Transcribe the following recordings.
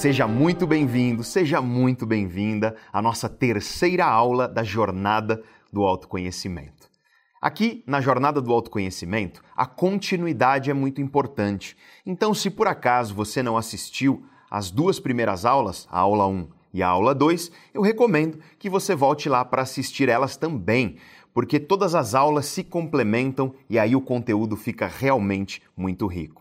Seja muito bem-vindo, seja muito bem-vinda à nossa terceira aula da jornada do autoconhecimento. Aqui, na jornada do autoconhecimento, a continuidade é muito importante. Então, se por acaso você não assistiu às duas primeiras aulas, a aula 1 e a aula 2, eu recomendo que você volte lá para assistir elas também, porque todas as aulas se complementam e aí o conteúdo fica realmente muito rico.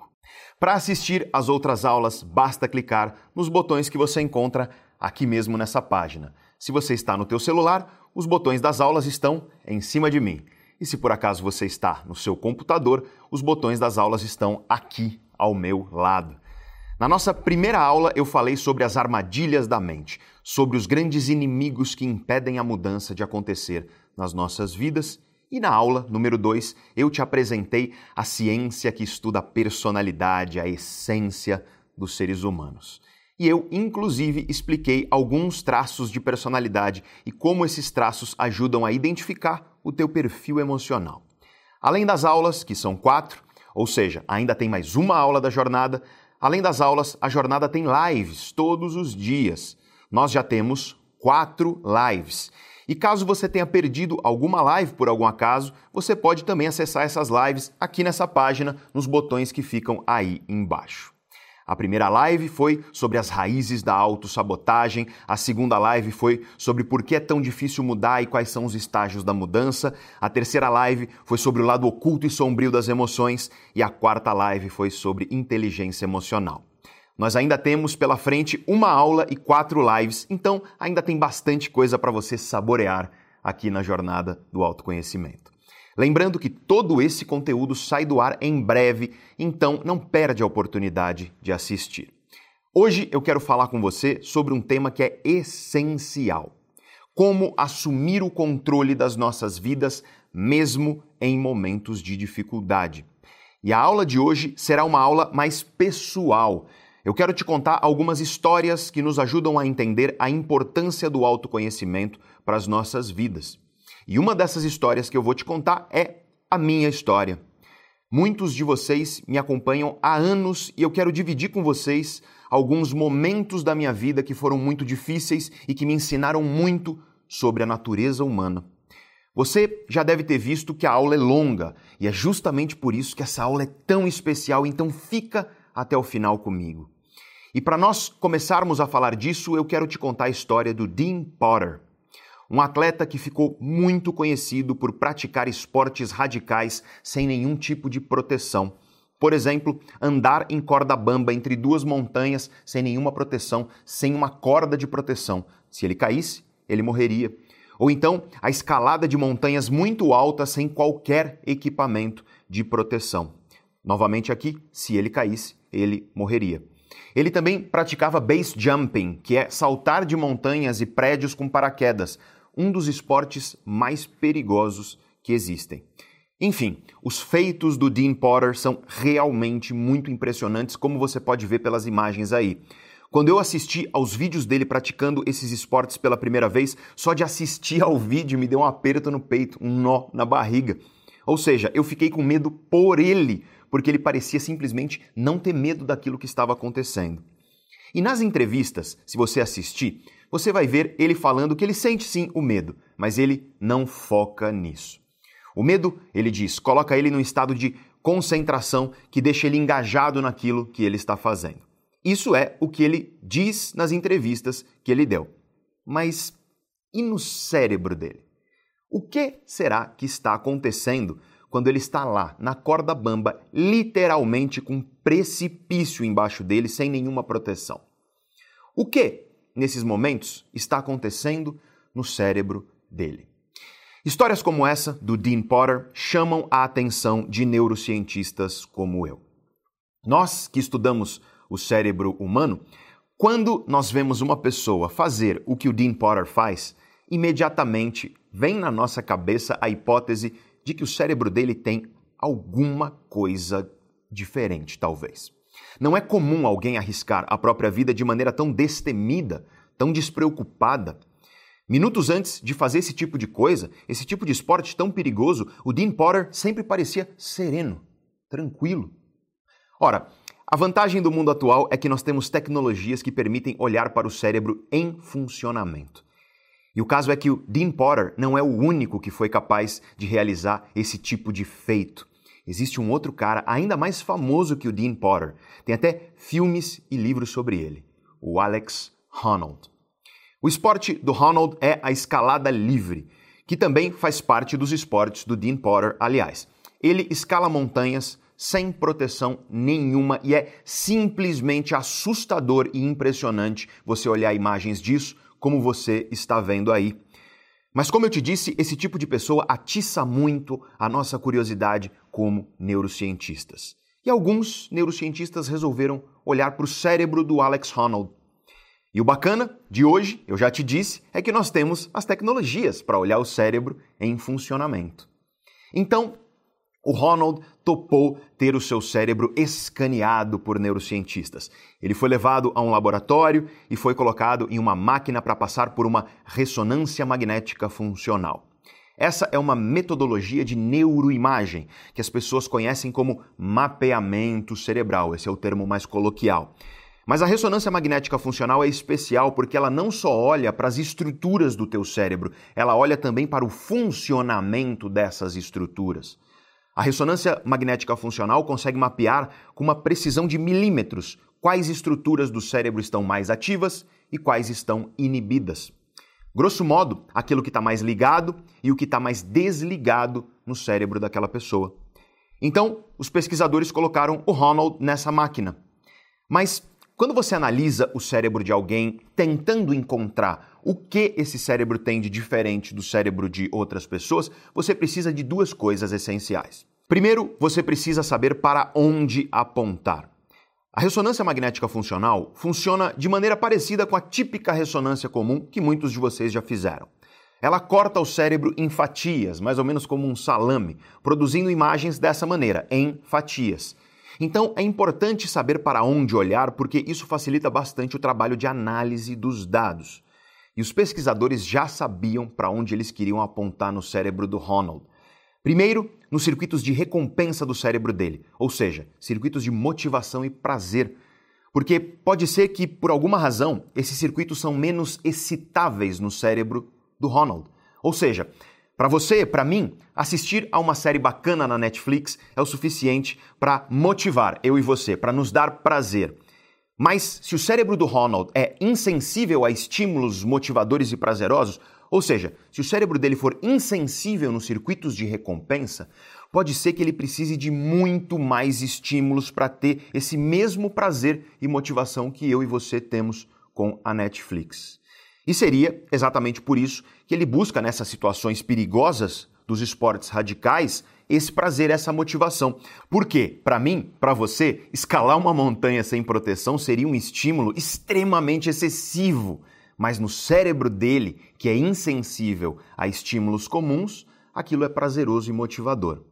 Para assistir às outras aulas, basta clicar nos botões que você encontra aqui mesmo nessa página. Se você está no teu celular, os botões das aulas estão em cima de mim. E se por acaso você está no seu computador, os botões das aulas estão aqui ao meu lado. Na nossa primeira aula, eu falei sobre as armadilhas da mente, sobre os grandes inimigos que impedem a mudança de acontecer nas nossas vidas e na aula número 2, eu te apresentei a ciência que estuda a personalidade, a essência dos seres humanos. E eu, inclusive, expliquei alguns traços de personalidade e como esses traços ajudam a identificar o teu perfil emocional. Além das aulas, que são quatro, ou seja, ainda tem mais uma aula da jornada, além das aulas, a jornada tem lives todos os dias. Nós já temos quatro lives. E caso você tenha perdido alguma live por algum acaso, você pode também acessar essas lives aqui nessa página, nos botões que ficam aí embaixo. A primeira live foi sobre as raízes da autossabotagem, a segunda live foi sobre por que é tão difícil mudar e quais são os estágios da mudança, a terceira live foi sobre o lado oculto e sombrio das emoções e a quarta live foi sobre inteligência emocional. Nós ainda temos pela frente uma aula e quatro lives, então ainda tem bastante coisa para você saborear aqui na jornada do autoconhecimento. Lembrando que todo esse conteúdo sai do ar em breve, então não perde a oportunidade de assistir. Hoje eu quero falar com você sobre um tema que é essencial: como assumir o controle das nossas vidas mesmo em momentos de dificuldade. E a aula de hoje será uma aula mais pessoal eu quero te contar algumas histórias que nos ajudam a entender a importância do autoconhecimento para as nossas vidas. E uma dessas histórias que eu vou te contar é a minha história. Muitos de vocês me acompanham há anos e eu quero dividir com vocês alguns momentos da minha vida que foram muito difíceis e que me ensinaram muito sobre a natureza humana. Você já deve ter visto que a aula é longa e é justamente por isso que essa aula é tão especial, então fica até o final comigo. E para nós começarmos a falar disso, eu quero te contar a história do Dean Potter, um atleta que ficou muito conhecido por praticar esportes radicais sem nenhum tipo de proteção. Por exemplo, andar em corda bamba entre duas montanhas sem nenhuma proteção, sem uma corda de proteção. Se ele caísse, ele morreria. Ou então, a escalada de montanhas muito altas sem qualquer equipamento de proteção. Novamente aqui, se ele caísse, ele morreria. Ele também praticava base jumping, que é saltar de montanhas e prédios com paraquedas, um dos esportes mais perigosos que existem. Enfim, os feitos do Dean Potter são realmente muito impressionantes, como você pode ver pelas imagens aí. Quando eu assisti aos vídeos dele praticando esses esportes pela primeira vez, só de assistir ao vídeo me deu um aperto no peito, um nó na barriga. Ou seja, eu fiquei com medo por ele, porque ele parecia simplesmente não ter medo daquilo que estava acontecendo. E nas entrevistas, se você assistir, você vai ver ele falando que ele sente sim o medo, mas ele não foca nisso. O medo, ele diz, coloca ele num estado de concentração que deixa ele engajado naquilo que ele está fazendo. Isso é o que ele diz nas entrevistas que ele deu. Mas e no cérebro dele? O que será que está acontecendo quando ele está lá, na corda bamba, literalmente com um precipício embaixo dele, sem nenhuma proteção. O que, nesses momentos, está acontecendo no cérebro dele? Histórias como essa, do Dean Potter, chamam a atenção de neurocientistas como eu. Nós que estudamos o cérebro humano, quando nós vemos uma pessoa fazer o que o Dean Potter faz, imediatamente vem na nossa cabeça a hipótese de que o cérebro dele tem alguma coisa diferente, talvez. Não é comum alguém arriscar a própria vida de maneira tão destemida, tão despreocupada. Minutos antes de fazer esse tipo de coisa, esse tipo de esporte tão perigoso, o Dean Potter sempre parecia sereno, tranquilo. Ora, A vantagem do mundo atual é que nós temos tecnologias que permitem olhar para o cérebro em funcionamento. E o caso é que o Dean Potter não é o único que foi capaz de realizar esse tipo de feito. Existe um outro cara ainda mais famoso que o Dean Potter. Tem até filmes e livros sobre ele, o Alex Honnold. O esporte do Honnold é a escalada livre, que também faz parte dos esportes do Dean Potter, aliás. Ele escala montanhas sem proteção nenhuma e é simplesmente assustador e impressionante você olhar imagens disso, como você está vendo aí. Mas, como eu te disse, esse tipo de pessoa atiça muito a nossa curiosidade como neurocientistas. E alguns neurocientistas resolveram olhar para o cérebro do Alex Honnold. E o bacana de hoje, eu já te disse, é que nós temos as tecnologias para olhar o cérebro em funcionamento. Então, o Ronald topou ter o seu cérebro escaneado por neurocientistas. Ele foi levado a um laboratório e foi colocado em uma máquina para passar por uma ressonância magnética funcional. Essa é uma metodologia de neuroimagem que as pessoas conhecem como mapeamento cerebral, esse é o termo mais coloquial. Mas a ressonância magnética funcional é especial porque ela não só olha para as estruturas do teu cérebro, ela olha também para o funcionamento dessas estruturas. A ressonância magnética funcional consegue mapear com uma precisão de milímetros quais estruturas do cérebro estão mais ativas e quais estão inibidas. Grosso modo, aquilo que está mais ligado e o que está mais desligado no cérebro daquela pessoa. Então, os pesquisadores colocaram o Ronald nessa máquina. Mas quando você analisa o cérebro de alguém tentando encontrar o que esse cérebro tem de diferente do cérebro de outras pessoas, você precisa de duas coisas essenciais. Primeiro, você precisa saber para onde apontar. A ressonância magnética funcional funciona de maneira parecida com a típica ressonância comum que muitos de vocês já fizeram. Ela corta o cérebro em fatias, mais ou menos como um salame, produzindo imagens dessa maneira, em fatias. Então é importante saber para onde olhar, porque isso facilita bastante o trabalho de análise dos dados. E os pesquisadores já sabiam para onde eles queriam apontar no cérebro do Ronald. Primeiro, nos circuitos de recompensa do cérebro dele, ou seja, circuitos de motivação e prazer. Porque pode ser que, por alguma razão, esses circuitos são menos excitáveis no cérebro do Ronald. Ou seja, para você, para mim, assistir a uma série bacana na Netflix é o suficiente para motivar eu e você, para nos dar prazer. Mas se o cérebro do Ronald é insensível a estímulos motivadores e prazerosos, ou seja, se o cérebro dele for insensível nos circuitos de recompensa, pode ser que ele precise de muito mais estímulos para ter esse mesmo prazer e motivação que eu e você temos com a Netflix. E seria exatamente por isso que ele busca nessas situações perigosas dos esportes radicais esse prazer, essa motivação. Porque, para mim, para você, escalar uma montanha sem proteção seria um estímulo extremamente excessivo mas no cérebro dele, que é insensível a estímulos comuns, aquilo é prazeroso e motivador.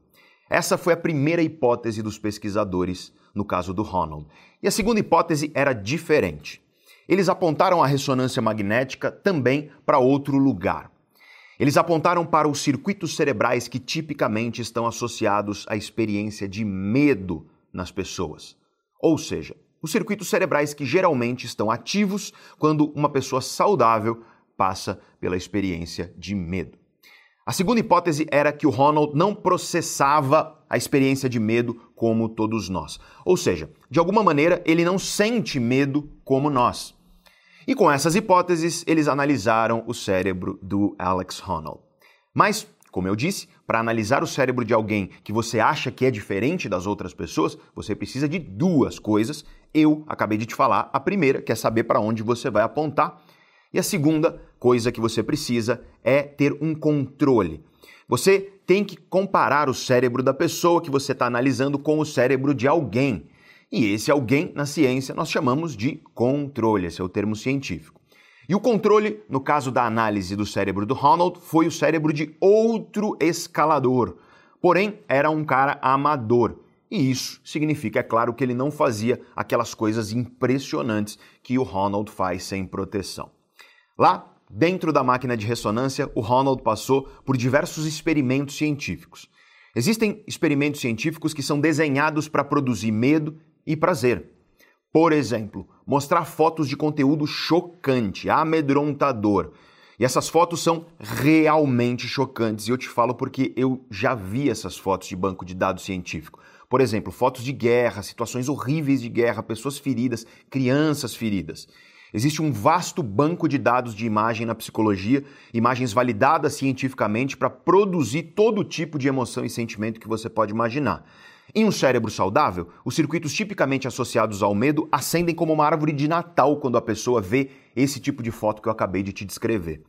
Essa foi a primeira hipótese dos pesquisadores no caso do Ronald. E a segunda hipótese era diferente. Eles apontaram a ressonância magnética também para outro lugar. Eles apontaram para os circuitos cerebrais que tipicamente estão associados à experiência de medo nas pessoas. Ou seja, os circuitos cerebrais que geralmente estão ativos quando uma pessoa saudável passa pela experiência de medo. A segunda hipótese era que o Ronald não processava a experiência de medo como todos nós. Ou seja, de alguma maneira ele não sente medo como nós. E com essas hipóteses, eles analisaram o cérebro do Alex Honnold. Mas como eu disse, para analisar o cérebro de alguém que você acha que é diferente das outras pessoas, você precisa de duas coisas. Eu acabei de te falar. A primeira, que é saber para onde você vai apontar. E a segunda coisa que você precisa é ter um controle. Você tem que comparar o cérebro da pessoa que você está analisando com o cérebro de alguém. E esse alguém, na ciência, nós chamamos de controle, esse é o termo científico. E o controle, no caso da análise do cérebro do Ronald, foi o cérebro de outro escalador. Porém, era um cara amador. E isso significa, é claro, que ele não fazia aquelas coisas impressionantes que o Ronald faz sem proteção. Lá, dentro da máquina de ressonância, o Ronald passou por diversos experimentos científicos. Existem experimentos científicos que são desenhados para produzir medo e prazer. Por exemplo, mostrar fotos de conteúdo chocante, amedrontador. E essas fotos são realmente chocantes, e eu te falo porque eu já vi essas fotos de banco de dados científico. Por exemplo, fotos de guerra, situações horríveis de guerra, pessoas feridas, crianças feridas. Existe um vasto banco de dados de imagem na psicologia, imagens validadas cientificamente para produzir todo tipo de emoção e sentimento que você pode imaginar. Em um cérebro saudável, os circuitos tipicamente associados ao medo acendem como uma árvore de Natal quando a pessoa vê esse tipo de foto que eu acabei de te descrever.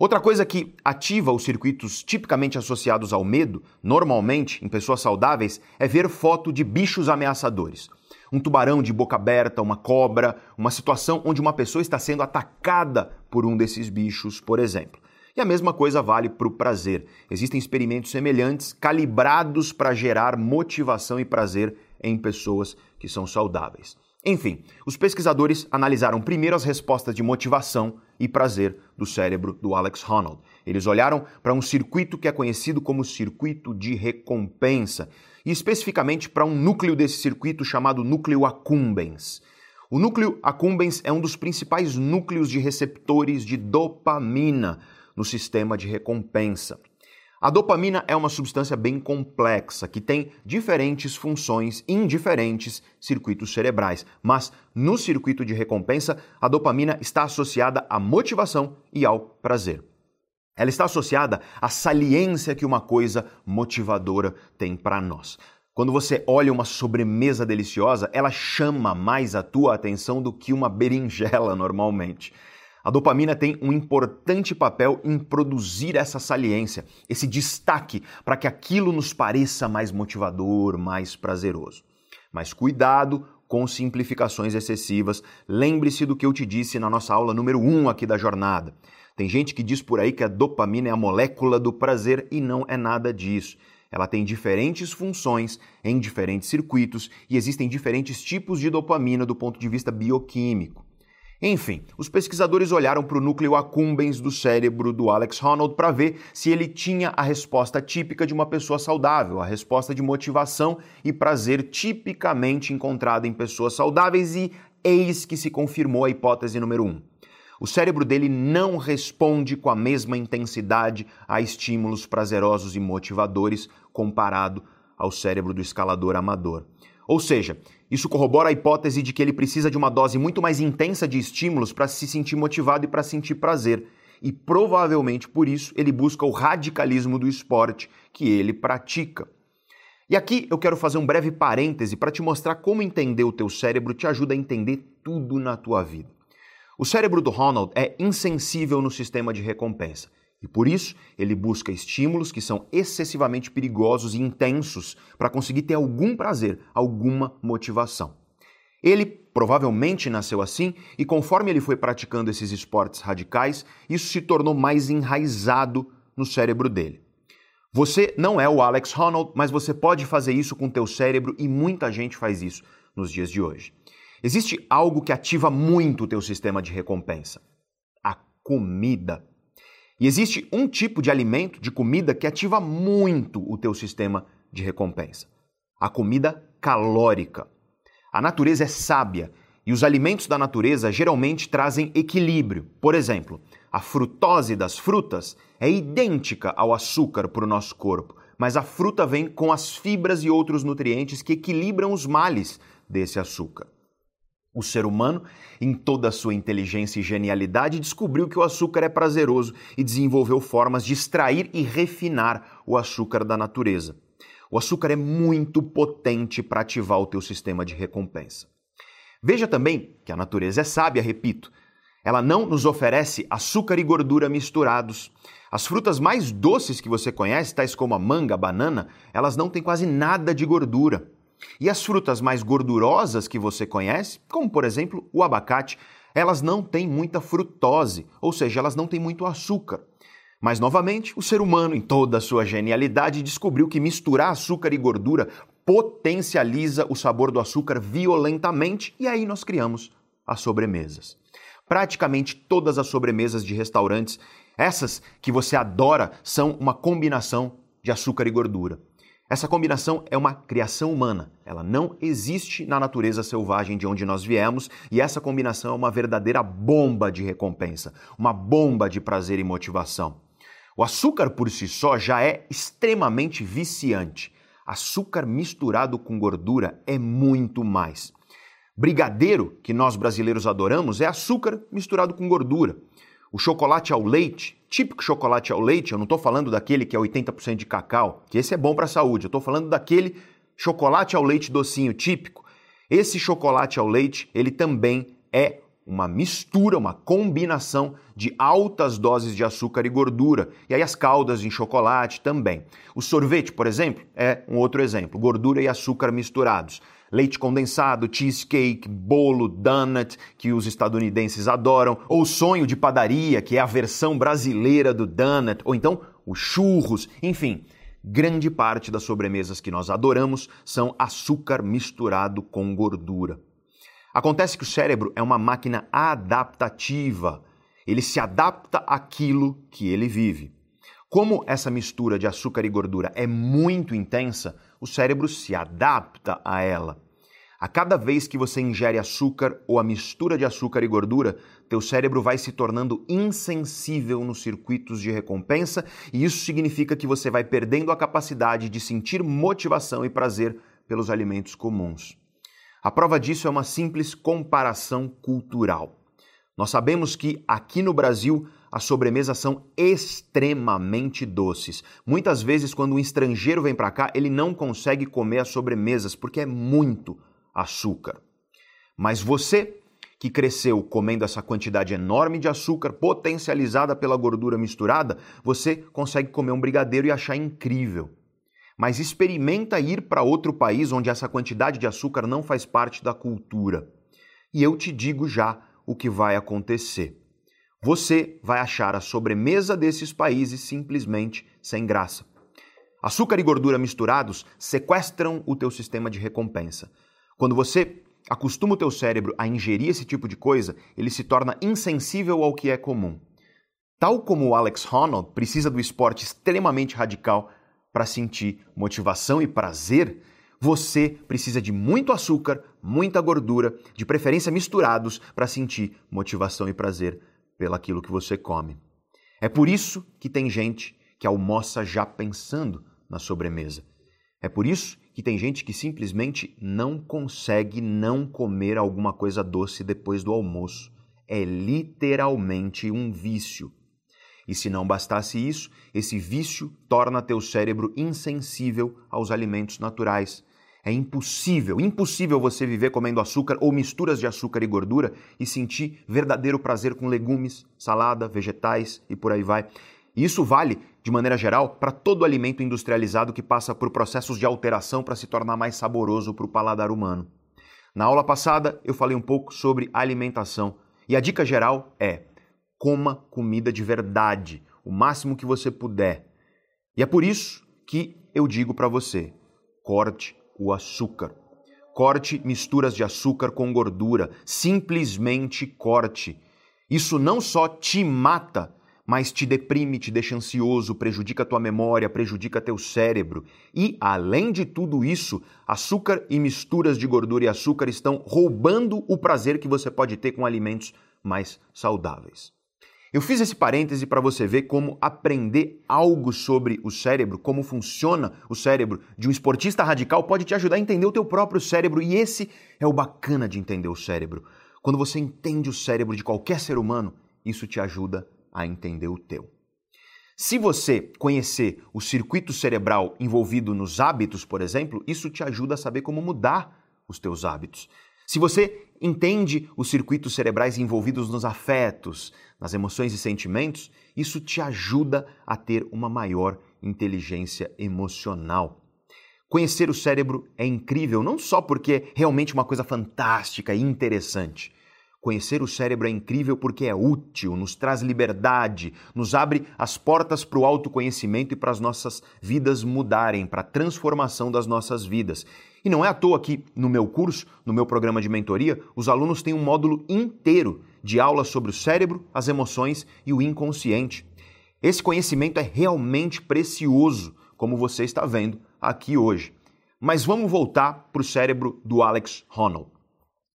Outra coisa que ativa os circuitos tipicamente associados ao medo, normalmente em pessoas saudáveis, é ver foto de bichos ameaçadores. Um tubarão de boca aberta, uma cobra, uma situação onde uma pessoa está sendo atacada por um desses bichos, por exemplo. E a mesma coisa vale para o prazer. Existem experimentos semelhantes calibrados para gerar motivação e prazer em pessoas que são saudáveis. Enfim, os pesquisadores analisaram primeiro as respostas de motivação e prazer do cérebro do Alex Honnold. Eles olharam para um circuito que é conhecido como circuito de recompensa, e especificamente para um núcleo desse circuito chamado núcleo accumbens. O núcleo accumbens é um dos principais núcleos de receptores de dopamina, no sistema de recompensa. A dopamina é uma substância bem complexa que tem diferentes funções em diferentes circuitos cerebrais, mas no circuito de recompensa, a dopamina está associada à motivação e ao prazer. Ela está associada à saliência que uma coisa motivadora tem para nós. Quando você olha uma sobremesa deliciosa, ela chama mais a tua atenção do que uma berinjela normalmente. A dopamina tem um importante papel em produzir essa saliência, esse destaque, para que aquilo nos pareça mais motivador, mais prazeroso. Mas cuidado com simplificações excessivas. Lembre-se do que eu te disse na nossa aula número 1 aqui da jornada. Tem gente que diz por aí que a dopamina é a molécula do prazer e não é nada disso. Ela tem diferentes funções em diferentes circuitos e existem diferentes tipos de dopamina do ponto de vista bioquímico. Enfim, os pesquisadores olharam para o núcleo accumbens do cérebro do Alex Honnold para ver se ele tinha a resposta típica de uma pessoa saudável, a resposta de motivação e prazer tipicamente encontrada em pessoas saudáveis e eis que se confirmou a hipótese número 1. Um. O cérebro dele não responde com a mesma intensidade a estímulos prazerosos e motivadores comparado ao cérebro do escalador amador. Ou seja, isso corrobora a hipótese de que ele precisa de uma dose muito mais intensa de estímulos para se sentir motivado e para sentir prazer. E provavelmente por isso ele busca o radicalismo do esporte que ele pratica. E aqui eu quero fazer um breve parêntese para te mostrar como entender o teu cérebro te ajuda a entender tudo na tua vida. O cérebro do Ronald é insensível no sistema de recompensa. E por isso, ele busca estímulos que são excessivamente perigosos e intensos para conseguir ter algum prazer, alguma motivação. Ele provavelmente nasceu assim e conforme ele foi praticando esses esportes radicais, isso se tornou mais enraizado no cérebro dele. Você não é o Alex Honnold, mas você pode fazer isso com teu cérebro e muita gente faz isso nos dias de hoje. Existe algo que ativa muito o teu sistema de recompensa: a comida. E existe um tipo de alimento, de comida, que ativa muito o teu sistema de recompensa: a comida calórica. A natureza é sábia e os alimentos da natureza geralmente trazem equilíbrio. Por exemplo, a frutose das frutas é idêntica ao açúcar para o nosso corpo, mas a fruta vem com as fibras e outros nutrientes que equilibram os males desse açúcar. O ser humano, em toda a sua inteligência e genialidade, descobriu que o açúcar é prazeroso e desenvolveu formas de extrair e refinar o açúcar da natureza. O açúcar é muito potente para ativar o teu sistema de recompensa. Veja também que a natureza é sábia, repito. Ela não nos oferece açúcar e gordura misturados. As frutas mais doces que você conhece, tais como a manga, a banana, elas não têm quase nada de gordura. E as frutas mais gordurosas que você conhece, como por exemplo o abacate, elas não têm muita frutose, ou seja, elas não têm muito açúcar. Mas novamente, o ser humano, em toda a sua genialidade, descobriu que misturar açúcar e gordura potencializa o sabor do açúcar violentamente e aí nós criamos as sobremesas. Praticamente todas as sobremesas de restaurantes, essas que você adora, são uma combinação de açúcar e gordura. Essa combinação é uma criação humana. Ela não existe na natureza selvagem de onde nós viemos e essa combinação é uma verdadeira bomba de recompensa, uma bomba de prazer e motivação. O açúcar por si só já é extremamente viciante. Açúcar misturado com gordura é muito mais. Brigadeiro, que nós brasileiros adoramos, é açúcar misturado com gordura. O chocolate ao leite, típico chocolate ao leite, eu não estou falando daquele que é 80% de cacau, que esse é bom para a saúde, eu estou falando daquele chocolate ao leite docinho típico. Esse chocolate ao leite, ele também é uma mistura, uma combinação de altas doses de açúcar e gordura. E aí as caldas em chocolate também. O sorvete, por exemplo, é um outro exemplo, gordura e açúcar misturados leite condensado, cheesecake, bolo, donut, que os estadunidenses adoram, ou sonho de padaria, que é a versão brasileira do donut, ou então os churros, enfim. Grande parte das sobremesas que nós adoramos são açúcar misturado com gordura. Acontece que o cérebro é uma máquina adaptativa. Ele se adapta àquilo que ele vive. Como essa mistura de açúcar e gordura é muito intensa, o cérebro se adapta a ela. A cada vez que você ingere açúcar ou a mistura de açúcar e gordura, teu cérebro vai se tornando insensível nos circuitos de recompensa, e isso significa que você vai perdendo a capacidade de sentir motivação e prazer pelos alimentos comuns. A prova disso é uma simples comparação cultural. Nós sabemos que aqui no Brasil as sobremesas são extremamente doces. Muitas vezes, quando um estrangeiro vem para cá, ele não consegue comer as sobremesas porque é muito açúcar. Mas você que cresceu comendo essa quantidade enorme de açúcar potencializada pela gordura misturada, você consegue comer um brigadeiro e achar incrível. Mas experimenta ir para outro país onde essa quantidade de açúcar não faz parte da cultura. E eu te digo já o que vai acontecer. Você vai achar a sobremesa desses países simplesmente sem graça. Açúcar e gordura misturados sequestram o teu sistema de recompensa. Quando você acostuma o teu cérebro a ingerir esse tipo de coisa, ele se torna insensível ao que é comum. Tal como o Alex Honnold precisa do esporte extremamente radical para sentir motivação e prazer, você precisa de muito açúcar, muita gordura, de preferência misturados, para sentir motivação e prazer pelaquilo que você come. É por isso que tem gente que almoça já pensando na sobremesa. É por isso que tem gente que simplesmente não consegue não comer alguma coisa doce depois do almoço. É literalmente um vício. E se não bastasse isso, esse vício torna teu cérebro insensível aos alimentos naturais. É impossível, impossível você viver comendo açúcar ou misturas de açúcar e gordura e sentir verdadeiro prazer com legumes, salada, vegetais e por aí vai. E isso vale, de maneira geral, para todo alimento industrializado que passa por processos de alteração para se tornar mais saboroso para o paladar humano. Na aula passada, eu falei um pouco sobre alimentação e a dica geral é: coma comida de verdade, o máximo que você puder. E é por isso que eu digo para você: corte o açúcar. Corte misturas de açúcar com gordura, simplesmente corte. Isso não só te mata, mas te deprime, te deixa ansioso, prejudica tua memória, prejudica teu cérebro. E, além de tudo isso, açúcar e misturas de gordura e açúcar estão roubando o prazer que você pode ter com alimentos mais saudáveis. Eu fiz esse parêntese para você ver como aprender algo sobre o cérebro, como funciona o cérebro de um esportista radical pode te ajudar a entender o teu próprio cérebro e esse é o bacana de entender o cérebro. Quando você entende o cérebro de qualquer ser humano, isso te ajuda a entender o teu. Se você conhecer o circuito cerebral envolvido nos hábitos, por exemplo, isso te ajuda a saber como mudar os teus hábitos. Se você entende os circuitos cerebrais envolvidos nos afetos, nas emoções e sentimentos, isso te ajuda a ter uma maior inteligência emocional. Conhecer o cérebro é incrível, não só porque é realmente uma coisa fantástica e interessante, Conhecer o cérebro é incrível porque é útil, nos traz liberdade, nos abre as portas para o autoconhecimento e para as nossas vidas mudarem, para a transformação das nossas vidas. E não é à toa que no meu curso, no meu programa de mentoria, os alunos têm um módulo inteiro de aulas sobre o cérebro, as emoções e o inconsciente. Esse conhecimento é realmente precioso, como você está vendo aqui hoje. Mas vamos voltar para o cérebro do Alex Honnold.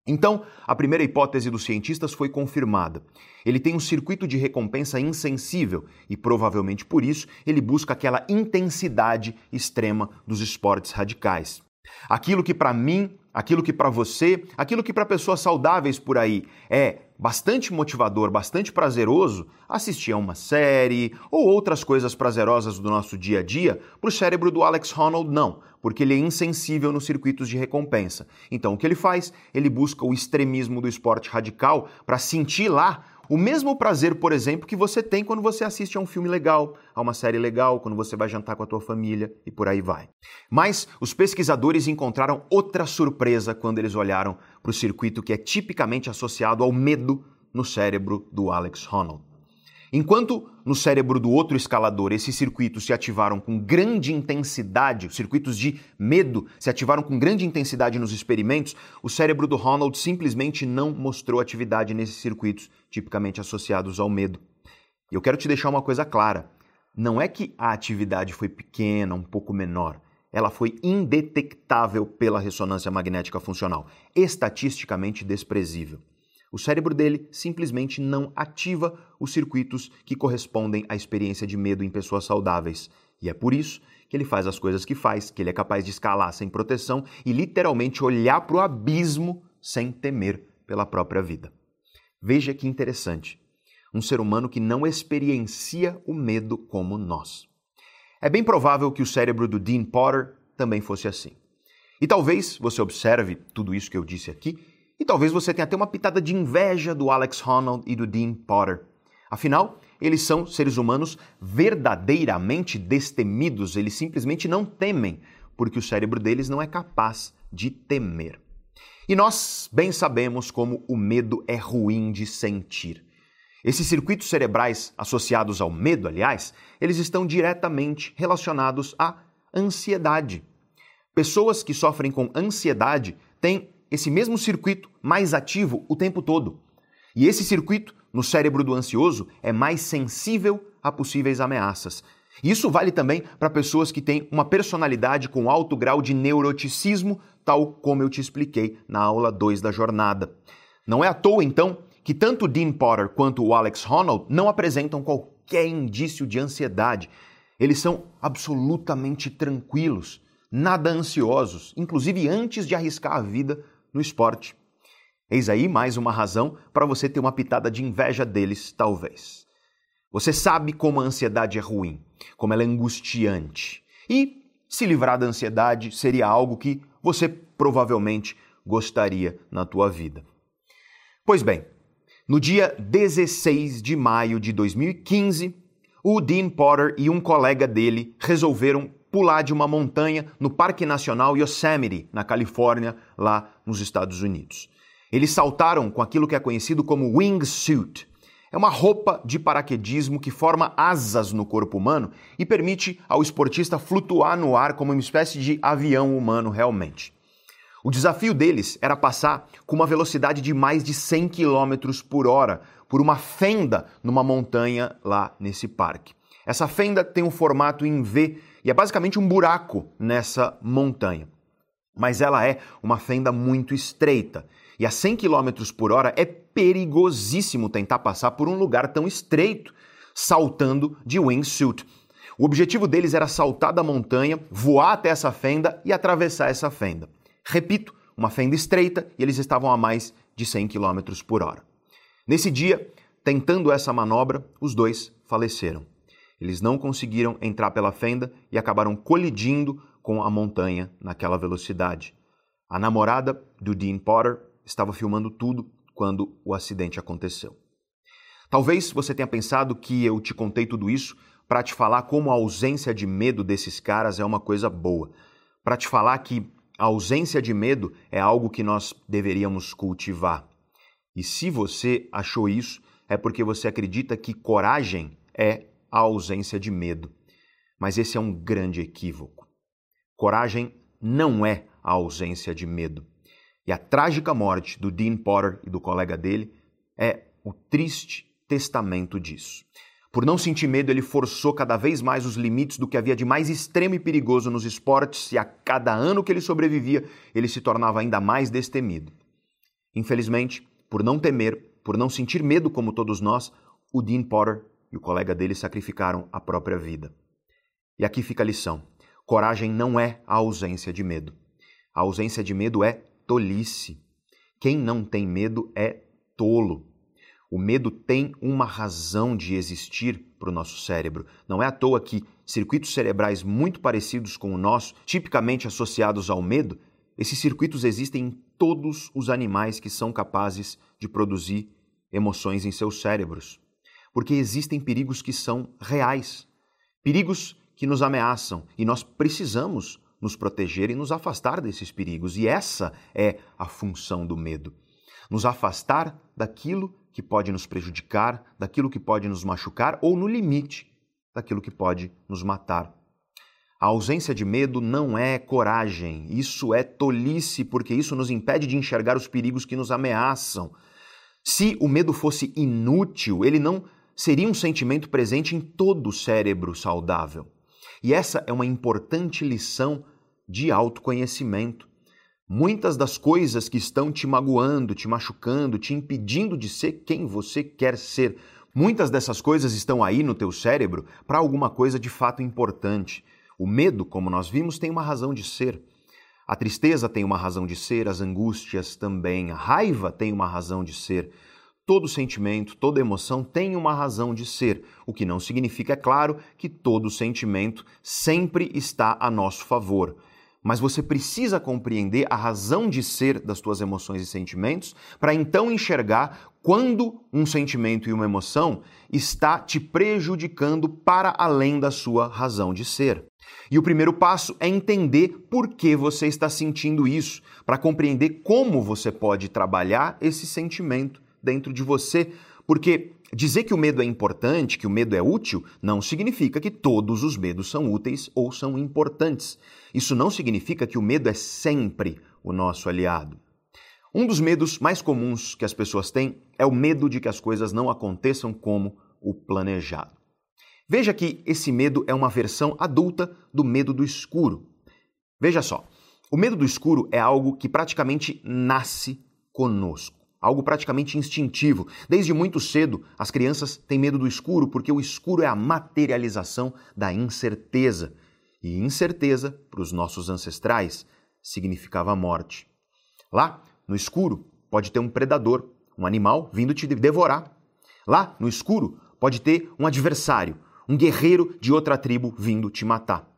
Então, a primeira hipótese dos cientistas foi confirmada. Ele tem um circuito de recompensa insensível e provavelmente por isso ele busca aquela intensidade extrema dos esportes radicais. Aquilo que para mim, aquilo que para você, aquilo que para pessoas saudáveis por aí é bastante motivador, bastante prazeroso, assistir a uma série ou outras coisas prazerosas do nosso dia a dia, para o cérebro do Alex Honnold não, porque ele é insensível nos circuitos de recompensa. Então o que ele faz? Ele busca o extremismo do esporte radical para sentir lá o mesmo prazer, por exemplo, que você tem quando você assiste a um filme legal, a uma série legal, quando você vai jantar com a tua família e por aí vai. Mas os pesquisadores encontraram outra surpresa quando eles olharam para o circuito que é tipicamente associado ao medo no cérebro do Alex Honnold. Enquanto no cérebro do outro escalador esses circuitos se ativaram com grande intensidade, os circuitos de medo se ativaram com grande intensidade nos experimentos, o cérebro do Ronald simplesmente não mostrou atividade nesses circuitos tipicamente associados ao medo. E eu quero te deixar uma coisa clara: não é que a atividade foi pequena, um pouco menor. Ela foi indetectável pela ressonância magnética funcional, estatisticamente desprezível. O cérebro dele simplesmente não ativa os circuitos que correspondem à experiência de medo em pessoas saudáveis. E é por isso que ele faz as coisas que faz, que ele é capaz de escalar sem proteção e literalmente olhar para o abismo sem temer pela própria vida. Veja que interessante. Um ser humano que não experiencia o medo como nós. É bem provável que o cérebro do Dean Potter também fosse assim. E talvez você observe tudo isso que eu disse aqui e talvez você tenha até uma pitada de inveja do Alex Honnold e do Dean Potter. Afinal, eles são seres humanos verdadeiramente destemidos, eles simplesmente não temem, porque o cérebro deles não é capaz de temer. E nós bem sabemos como o medo é ruim de sentir. Esses circuitos cerebrais associados ao medo, aliás, eles estão diretamente relacionados à ansiedade. Pessoas que sofrem com ansiedade têm esse mesmo circuito mais ativo o tempo todo. E esse circuito, no cérebro do ansioso, é mais sensível a possíveis ameaças. Isso vale também para pessoas que têm uma personalidade com alto grau de neuroticismo, tal como eu te expliquei na aula 2 da jornada. Não é à toa, então, que tanto Dean Potter quanto o Alex Honnold não apresentam qualquer indício de ansiedade. Eles são absolutamente tranquilos, nada ansiosos, inclusive antes de arriscar a vida no esporte. Eis aí mais uma razão para você ter uma pitada de inveja deles, talvez. Você sabe como a ansiedade é ruim, como ela é angustiante. E se livrar da ansiedade seria algo que você provavelmente gostaria na tua vida. Pois bem, no dia 16 de maio de 2015, o Dean Potter e um colega dele resolveram pular de uma montanha no Parque Nacional Yosemite, na Califórnia, lá nos Estados Unidos. Eles saltaram com aquilo que é conhecido como wingsuit. É uma roupa de paraquedismo que forma asas no corpo humano e permite ao esportista flutuar no ar como uma espécie de avião humano realmente. O desafio deles era passar com uma velocidade de mais de 100 km por hora por uma fenda numa montanha lá nesse parque. Essa fenda tem um formato em V e é basicamente um buraco nessa montanha. Mas ela é uma fenda muito estreita. E a 100 km por hora é perigosíssimo tentar passar por um lugar tão estreito, saltando de wingsuit. O objetivo deles era saltar da montanha, voar até essa fenda e atravessar essa fenda. Repito, uma fenda estreita e eles estavam a mais de 100 km por hora. Nesse dia, tentando essa manobra, os dois faleceram. Eles não conseguiram entrar pela fenda e acabaram colidindo com a montanha naquela velocidade. A namorada do Dean Potter estava filmando tudo quando o acidente aconteceu. Talvez você tenha pensado que eu te contei tudo isso para te falar como a ausência de medo desses caras é uma coisa boa, para te falar que a ausência de medo é algo que nós deveríamos cultivar. E se você achou isso, é porque você acredita que coragem é a ausência de medo. Mas esse é um grande equívoco. Coragem não é a ausência de medo. E a trágica morte do Dean Potter e do colega dele é o triste testamento disso. Por não sentir medo, ele forçou cada vez mais os limites do que havia de mais extremo e perigoso nos esportes, e a cada ano que ele sobrevivia, ele se tornava ainda mais destemido. Infelizmente, por não temer, por não sentir medo como todos nós, o Dean Potter e o colega dele sacrificaram a própria vida. E aqui fica a lição: coragem não é a ausência de medo. A ausência de medo é tolice. Quem não tem medo é tolo. O medo tem uma razão de existir para o nosso cérebro. Não é à toa que circuitos cerebrais muito parecidos com o nosso, tipicamente associados ao medo, esses circuitos existem em todos os animais que são capazes de produzir emoções em seus cérebros. Porque existem perigos que são reais, perigos que nos ameaçam e nós precisamos nos proteger e nos afastar desses perigos. E essa é a função do medo: nos afastar daquilo que pode nos prejudicar, daquilo que pode nos machucar ou, no limite, daquilo que pode nos matar. A ausência de medo não é coragem, isso é tolice, porque isso nos impede de enxergar os perigos que nos ameaçam. Se o medo fosse inútil, ele não seria um sentimento presente em todo o cérebro saudável. E essa é uma importante lição de autoconhecimento. Muitas das coisas que estão te magoando, te machucando, te impedindo de ser quem você quer ser, muitas dessas coisas estão aí no teu cérebro para alguma coisa de fato importante. O medo, como nós vimos, tem uma razão de ser. A tristeza tem uma razão de ser, as angústias também, a raiva tem uma razão de ser. Todo sentimento, toda emoção tem uma razão de ser, o que não significa, é claro, que todo sentimento sempre está a nosso favor mas você precisa compreender a razão de ser das tuas emoções e sentimentos para então enxergar quando um sentimento e uma emoção está te prejudicando para além da sua razão de ser. E o primeiro passo é entender por que você está sentindo isso, para compreender como você pode trabalhar esse sentimento dentro de você, porque Dizer que o medo é importante, que o medo é útil, não significa que todos os medos são úteis ou são importantes. Isso não significa que o medo é sempre o nosso aliado. Um dos medos mais comuns que as pessoas têm é o medo de que as coisas não aconteçam como o planejado. Veja que esse medo é uma versão adulta do medo do escuro. Veja só, o medo do escuro é algo que praticamente nasce conosco algo praticamente instintivo. Desde muito cedo, as crianças têm medo do escuro porque o escuro é a materialização da incerteza. E incerteza, para os nossos ancestrais, significava morte. Lá, no escuro, pode ter um predador, um animal vindo te devorar. Lá, no escuro, pode ter um adversário, um guerreiro de outra tribo vindo te matar.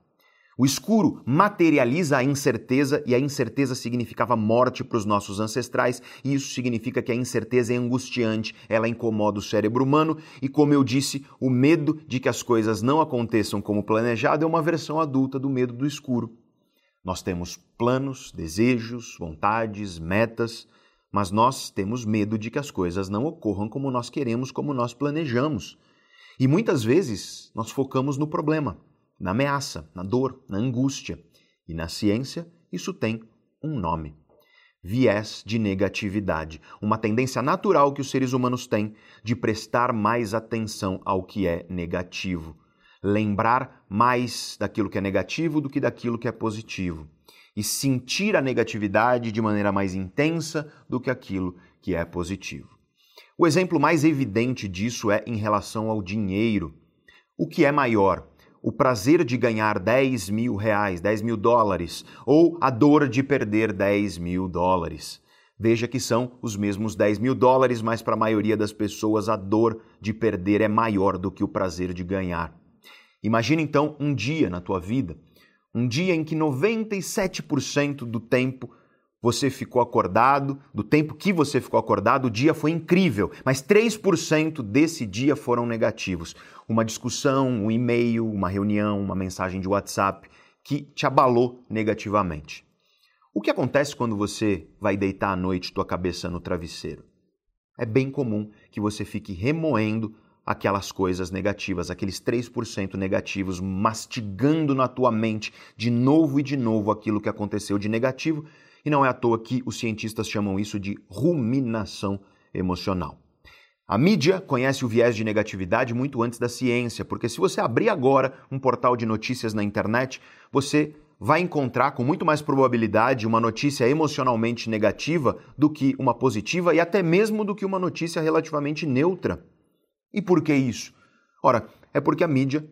O escuro materializa a incerteza e a incerteza significava morte para os nossos ancestrais, e isso significa que a incerteza é angustiante, ela incomoda o cérebro humano, e como eu disse, o medo de que as coisas não aconteçam como planejado é uma versão adulta do medo do escuro. Nós temos planos, desejos, vontades, metas, mas nós temos medo de que as coisas não ocorram como nós queremos, como nós planejamos. E muitas vezes nós focamos no problema na ameaça, na dor, na angústia. E na ciência, isso tem um nome: viés de negatividade, uma tendência natural que os seres humanos têm de prestar mais atenção ao que é negativo, lembrar mais daquilo que é negativo do que daquilo que é positivo, e sentir a negatividade de maneira mais intensa do que aquilo que é positivo. O exemplo mais evidente disso é em relação ao dinheiro. O que é maior, o prazer de ganhar 10 mil reais, 10 mil dólares, ou a dor de perder 10 mil dólares. Veja que são os mesmos 10 mil dólares, mas para a maioria das pessoas a dor de perder é maior do que o prazer de ganhar. Imagina então um dia na tua vida, um dia em que 97% do tempo você ficou acordado, do tempo que você ficou acordado, o dia foi incrível, mas 3% desse dia foram negativos. Uma discussão, um e-mail, uma reunião, uma mensagem de WhatsApp que te abalou negativamente. O que acontece quando você vai deitar à noite tua cabeça no travesseiro? É bem comum que você fique remoendo aquelas coisas negativas, aqueles 3% negativos, mastigando na tua mente de novo e de novo aquilo que aconteceu de negativo e não é à toa que os cientistas chamam isso de ruminação emocional. A mídia conhece o viés de negatividade muito antes da ciência, porque se você abrir agora um portal de notícias na internet, você vai encontrar com muito mais probabilidade uma notícia emocionalmente negativa do que uma positiva e até mesmo do que uma notícia relativamente neutra. E por que isso? Ora, é porque a mídia,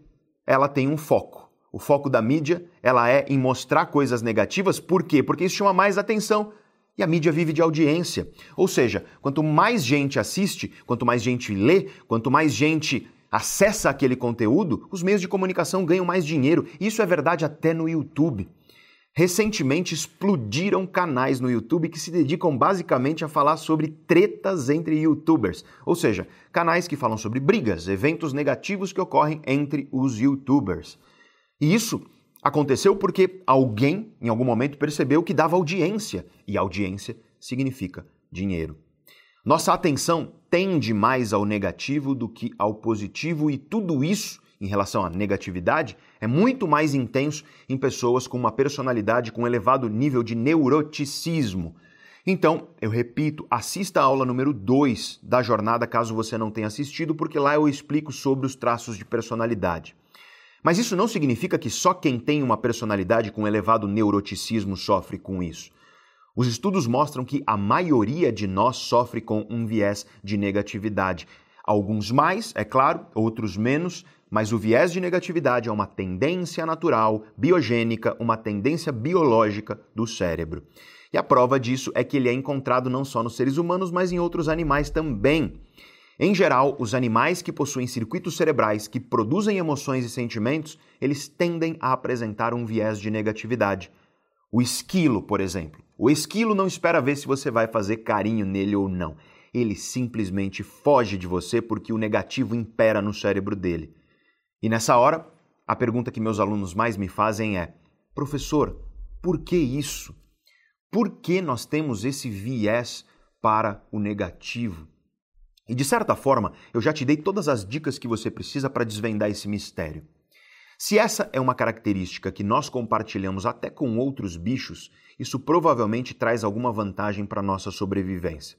ela tem um foco. O foco da mídia, ela é em mostrar coisas negativas, por quê? Porque isso chama mais atenção. E a mídia vive de audiência. Ou seja, quanto mais gente assiste, quanto mais gente lê, quanto mais gente acessa aquele conteúdo, os meios de comunicação ganham mais dinheiro. Isso é verdade até no YouTube. Recentemente explodiram canais no YouTube que se dedicam basicamente a falar sobre tretas entre youtubers, ou seja, canais que falam sobre brigas, eventos negativos que ocorrem entre os youtubers. E isso aconteceu porque alguém, em algum momento, percebeu que dava audiência, e audiência significa dinheiro. Nossa atenção tende mais ao negativo do que ao positivo, e tudo isso, em relação à negatividade, é muito mais intenso em pessoas com uma personalidade com elevado nível de neuroticismo. Então, eu repito, assista a aula número 2 da jornada, caso você não tenha assistido, porque lá eu explico sobre os traços de personalidade. Mas isso não significa que só quem tem uma personalidade com elevado neuroticismo sofre com isso. Os estudos mostram que a maioria de nós sofre com um viés de negatividade. Alguns mais, é claro, outros menos, mas o viés de negatividade é uma tendência natural, biogênica, uma tendência biológica do cérebro. E a prova disso é que ele é encontrado não só nos seres humanos, mas em outros animais também. Em geral, os animais que possuem circuitos cerebrais que produzem emoções e sentimentos, eles tendem a apresentar um viés de negatividade. O esquilo, por exemplo, o esquilo não espera ver se você vai fazer carinho nele ou não. Ele simplesmente foge de você porque o negativo impera no cérebro dele. E nessa hora, a pergunta que meus alunos mais me fazem é: professor, por que isso? Por que nós temos esse viés para o negativo? E de certa forma, eu já te dei todas as dicas que você precisa para desvendar esse mistério. Se essa é uma característica que nós compartilhamos até com outros bichos, isso provavelmente traz alguma vantagem para nossa sobrevivência.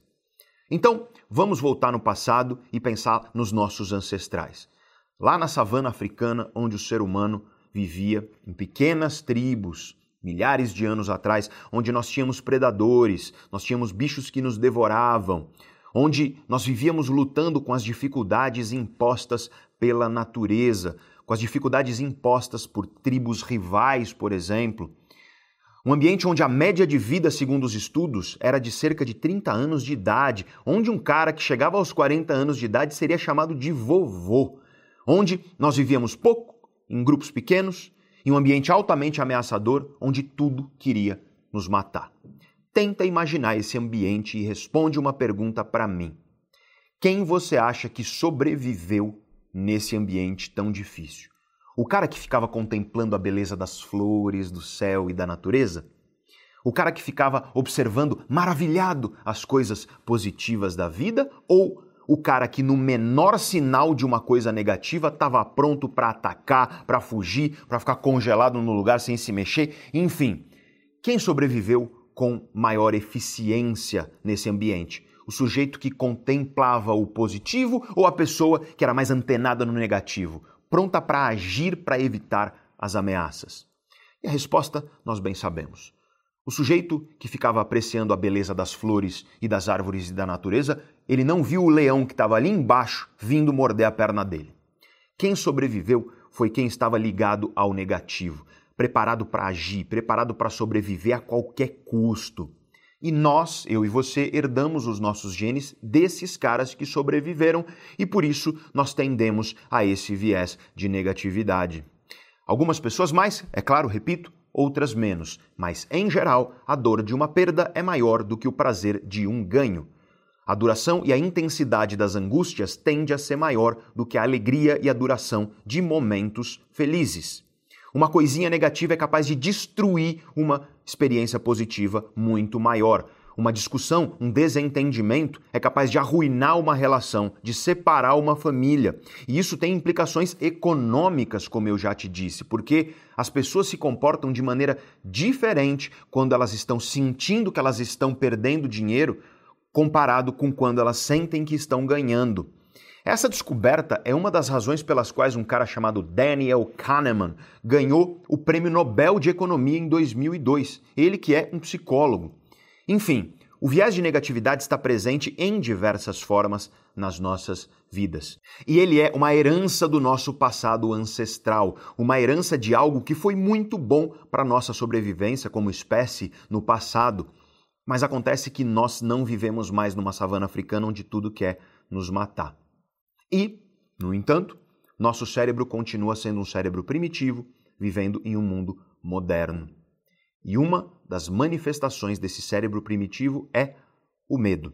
Então, vamos voltar no passado e pensar nos nossos ancestrais. Lá na savana africana, onde o ser humano vivia em pequenas tribos, milhares de anos atrás, onde nós tínhamos predadores, nós tínhamos bichos que nos devoravam, onde nós vivíamos lutando com as dificuldades impostas pela natureza, com as dificuldades impostas por tribos rivais, por exemplo. Um ambiente onde a média de vida, segundo os estudos, era de cerca de 30 anos de idade, onde um cara que chegava aos 40 anos de idade seria chamado de vovô, onde nós vivíamos pouco, em grupos pequenos, em um ambiente altamente ameaçador, onde tudo queria nos matar. Tenta imaginar esse ambiente e responde uma pergunta para mim. Quem você acha que sobreviveu nesse ambiente tão difícil? O cara que ficava contemplando a beleza das flores, do céu e da natureza? O cara que ficava observando maravilhado as coisas positivas da vida? Ou o cara que no menor sinal de uma coisa negativa estava pronto para atacar, para fugir, para ficar congelado no lugar sem se mexer? Enfim, quem sobreviveu com maior eficiência nesse ambiente? o sujeito que contemplava o positivo ou a pessoa que era mais antenada no negativo, pronta para agir para evitar as ameaças? E a resposta nós bem sabemos. O sujeito que ficava apreciando a beleza das flores e das árvores e da natureza, ele não viu o leão que estava ali embaixo vindo morder a perna dele. Quem sobreviveu foi quem estava ligado ao negativo, preparado para agir, preparado para sobreviver a qualquer custo. E nós, eu e você, herdamos os nossos genes desses caras que sobreviveram e por isso nós tendemos a esse viés de negatividade. Algumas pessoas mais, é claro, repito, outras menos, mas em geral, a dor de uma perda é maior do que o prazer de um ganho. A duração e a intensidade das angústias tende a ser maior do que a alegria e a duração de momentos felizes. Uma coisinha negativa é capaz de destruir uma experiência positiva muito maior. Uma discussão, um desentendimento é capaz de arruinar uma relação, de separar uma família. E isso tem implicações econômicas, como eu já te disse, porque as pessoas se comportam de maneira diferente quando elas estão sentindo que elas estão perdendo dinheiro comparado com quando elas sentem que estão ganhando. Essa descoberta é uma das razões pelas quais um cara chamado Daniel Kahneman ganhou o Prêmio Nobel de Economia em 2002. Ele que é um psicólogo. Enfim, o viés de negatividade está presente em diversas formas nas nossas vidas. E ele é uma herança do nosso passado ancestral, uma herança de algo que foi muito bom para nossa sobrevivência como espécie no passado. Mas acontece que nós não vivemos mais numa savana africana onde tudo quer nos matar. E, no entanto, nosso cérebro continua sendo um cérebro primitivo, vivendo em um mundo moderno. E uma das manifestações desse cérebro primitivo é o medo.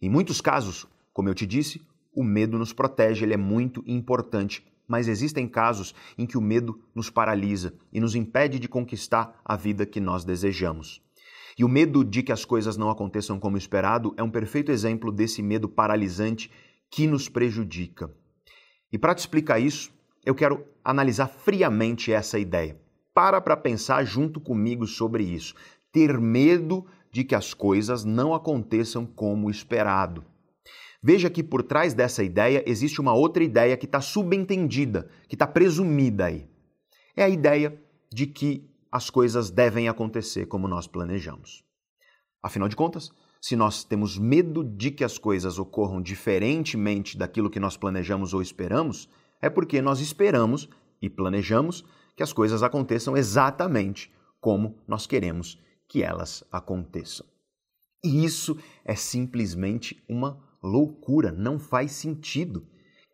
Em muitos casos, como eu te disse, o medo nos protege, ele é muito importante, mas existem casos em que o medo nos paralisa e nos impede de conquistar a vida que nós desejamos. E o medo de que as coisas não aconteçam como esperado é um perfeito exemplo desse medo paralisante que nos prejudica. E para te explicar isso, eu quero analisar friamente essa ideia. Para para pensar junto comigo sobre isso. Ter medo de que as coisas não aconteçam como esperado. Veja que por trás dessa ideia existe uma outra ideia que está subentendida, que está presumida aí. É a ideia de que as coisas devem acontecer como nós planejamos. Afinal de contas, se nós temos medo de que as coisas ocorram diferentemente daquilo que nós planejamos ou esperamos, é porque nós esperamos e planejamos que as coisas aconteçam exatamente como nós queremos que elas aconteçam. E isso é simplesmente uma loucura, não faz sentido.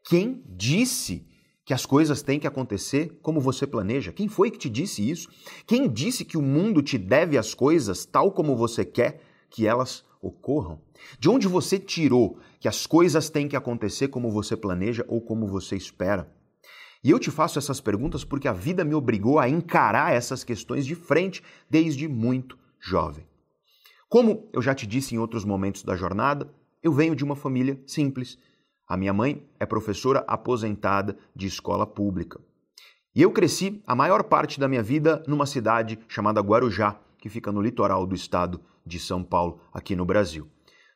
Quem disse que as coisas têm que acontecer como você planeja? Quem foi que te disse isso? Quem disse que o mundo te deve as coisas tal como você quer que elas ocorram? De onde você tirou que as coisas têm que acontecer como você planeja ou como você espera? E eu te faço essas perguntas porque a vida me obrigou a encarar essas questões de frente desde muito jovem. Como eu já te disse em outros momentos da jornada, eu venho de uma família simples. A minha mãe é professora aposentada de escola pública. E eu cresci a maior parte da minha vida numa cidade chamada Guarujá, que fica no litoral do estado de São Paulo, aqui no Brasil.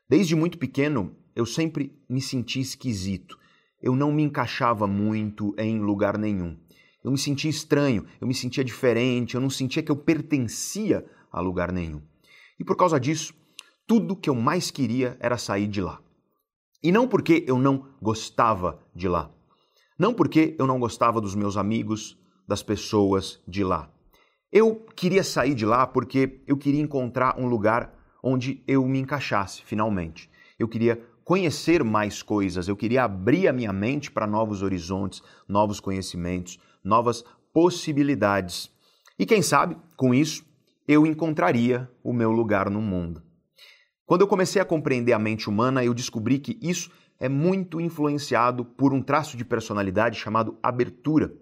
Desde muito pequeno, eu sempre me senti esquisito. Eu não me encaixava muito em lugar nenhum. Eu me sentia estranho, eu me sentia diferente, eu não sentia que eu pertencia a lugar nenhum. E por causa disso, tudo que eu mais queria era sair de lá. E não porque eu não gostava de lá. Não porque eu não gostava dos meus amigos, das pessoas de lá. Eu queria sair de lá porque eu queria encontrar um lugar onde eu me encaixasse, finalmente. Eu queria conhecer mais coisas, eu queria abrir a minha mente para novos horizontes, novos conhecimentos, novas possibilidades. E quem sabe, com isso, eu encontraria o meu lugar no mundo. Quando eu comecei a compreender a mente humana, eu descobri que isso é muito influenciado por um traço de personalidade chamado abertura.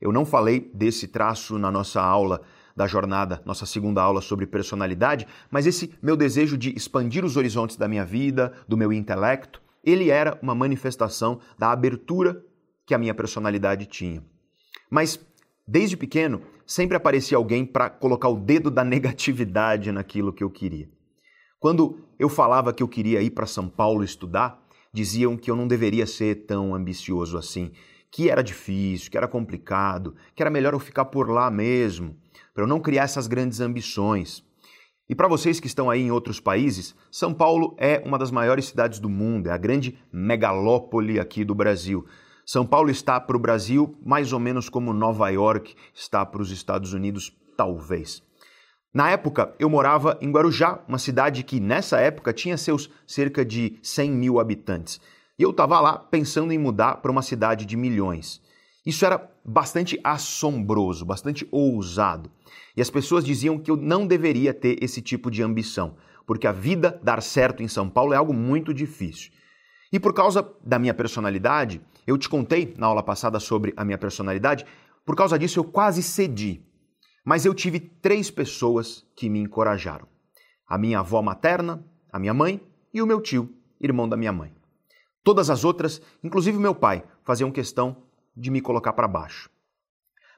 Eu não falei desse traço na nossa aula da jornada, nossa segunda aula sobre personalidade, mas esse meu desejo de expandir os horizontes da minha vida, do meu intelecto, ele era uma manifestação da abertura que a minha personalidade tinha. Mas desde pequeno, sempre aparecia alguém para colocar o dedo da negatividade naquilo que eu queria. Quando eu falava que eu queria ir para São Paulo estudar, diziam que eu não deveria ser tão ambicioso assim, que era difícil, que era complicado, que era melhor eu ficar por lá mesmo, para eu não criar essas grandes ambições. E para vocês que estão aí em outros países, São Paulo é uma das maiores cidades do mundo, é a grande megalópole aqui do Brasil. São Paulo está para o Brasil mais ou menos como Nova York está para os Estados Unidos, talvez. Na época, eu morava em Guarujá, uma cidade que nessa época tinha seus cerca de 100 mil habitantes. E eu estava lá pensando em mudar para uma cidade de milhões. Isso era bastante assombroso, bastante ousado. E as pessoas diziam que eu não deveria ter esse tipo de ambição, porque a vida dar certo em São Paulo é algo muito difícil. E por causa da minha personalidade, eu te contei na aula passada sobre a minha personalidade, por causa disso eu quase cedi. Mas eu tive três pessoas que me encorajaram: a minha avó materna, a minha mãe e o meu tio, irmão da minha mãe. Todas as outras, inclusive meu pai, faziam questão de me colocar para baixo.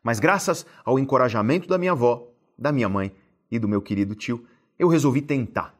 Mas graças ao encorajamento da minha avó, da minha mãe e do meu querido tio, eu resolvi tentar.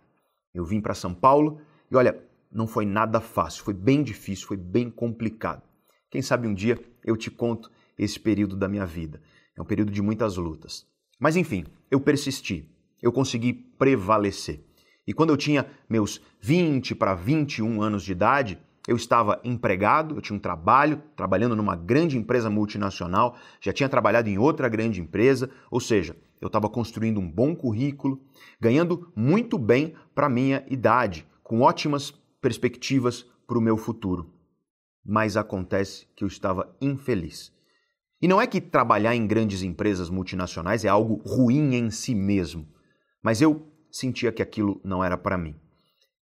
Eu vim para São Paulo E olha, não foi nada fácil, foi bem difícil, foi bem complicado. Quem sabe um dia eu te conto esse período da minha vida. É um período de muitas lutas. Mas enfim, eu persisti, eu consegui prevalecer. E quando eu tinha meus 20 para 21 anos de idade, eu estava empregado, eu tinha um trabalho, trabalhando numa grande empresa multinacional, já tinha trabalhado em outra grande empresa, ou seja, eu estava construindo um bom currículo, ganhando muito bem para minha idade, com ótimas perspectivas para o meu futuro. Mas acontece que eu estava infeliz. E não é que trabalhar em grandes empresas multinacionais é algo ruim em si mesmo, mas eu sentia que aquilo não era para mim.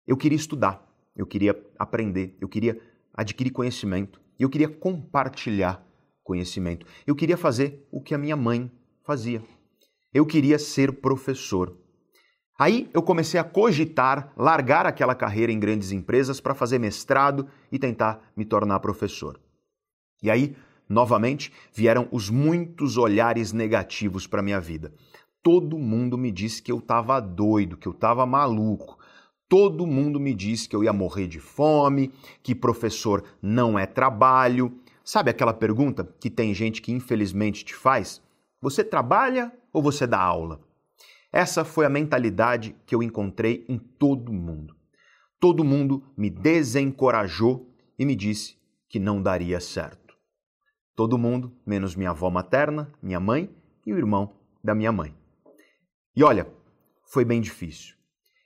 Eu queria estudar, eu queria aprender, eu queria adquirir conhecimento, eu queria compartilhar conhecimento. Eu queria fazer o que a minha mãe fazia. Eu queria ser professor. Aí eu comecei a cogitar largar aquela carreira em grandes empresas para fazer mestrado e tentar me tornar professor. E aí, novamente, vieram os muitos olhares negativos para minha vida. Todo mundo me disse que eu estava doido, que eu estava maluco. Todo mundo me disse que eu ia morrer de fome, que professor não é trabalho. Sabe aquela pergunta que tem gente que infelizmente te faz? Você trabalha ou você dá aula? Essa foi a mentalidade que eu encontrei em todo mundo. Todo mundo me desencorajou e me disse que não daria certo. Todo mundo, menos minha avó materna, minha mãe e o irmão da minha mãe. E olha, foi bem difícil.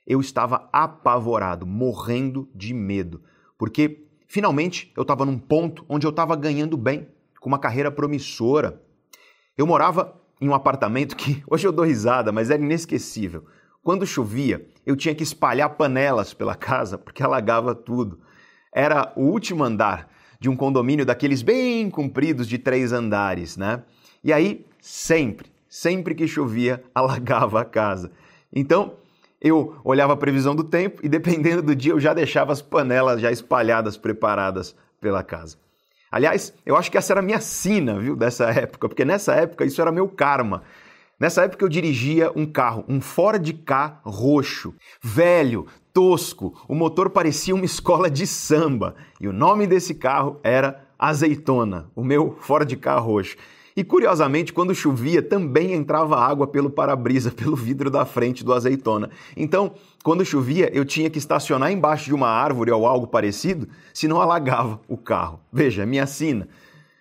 Eu estava apavorado, morrendo de medo, porque finalmente eu estava num ponto onde eu estava ganhando bem, com uma carreira promissora. Eu morava em um apartamento que hoje eu dou risada, mas era inesquecível. Quando chovia, eu tinha que espalhar panelas pela casa porque alagava tudo. Era o último andar de um condomínio daqueles bem compridos de três andares, né? E aí, sempre, sempre que chovia, alagava a casa. Então, eu olhava a previsão do tempo e, dependendo do dia, eu já deixava as panelas já espalhadas, preparadas pela casa. Aliás, eu acho que essa era a minha sina, viu, dessa época, porque nessa época isso era meu karma. Nessa época eu dirigia um carro, um Ford K roxo, velho, tosco, o motor parecia uma escola de samba e o nome desse carro era Azeitona, o meu Ford K roxo. E curiosamente, quando chovia, também entrava água pelo para-brisa, pelo vidro da frente do azeitona. Então, quando chovia, eu tinha que estacionar embaixo de uma árvore ou algo parecido, senão alagava o carro. Veja, minha sina.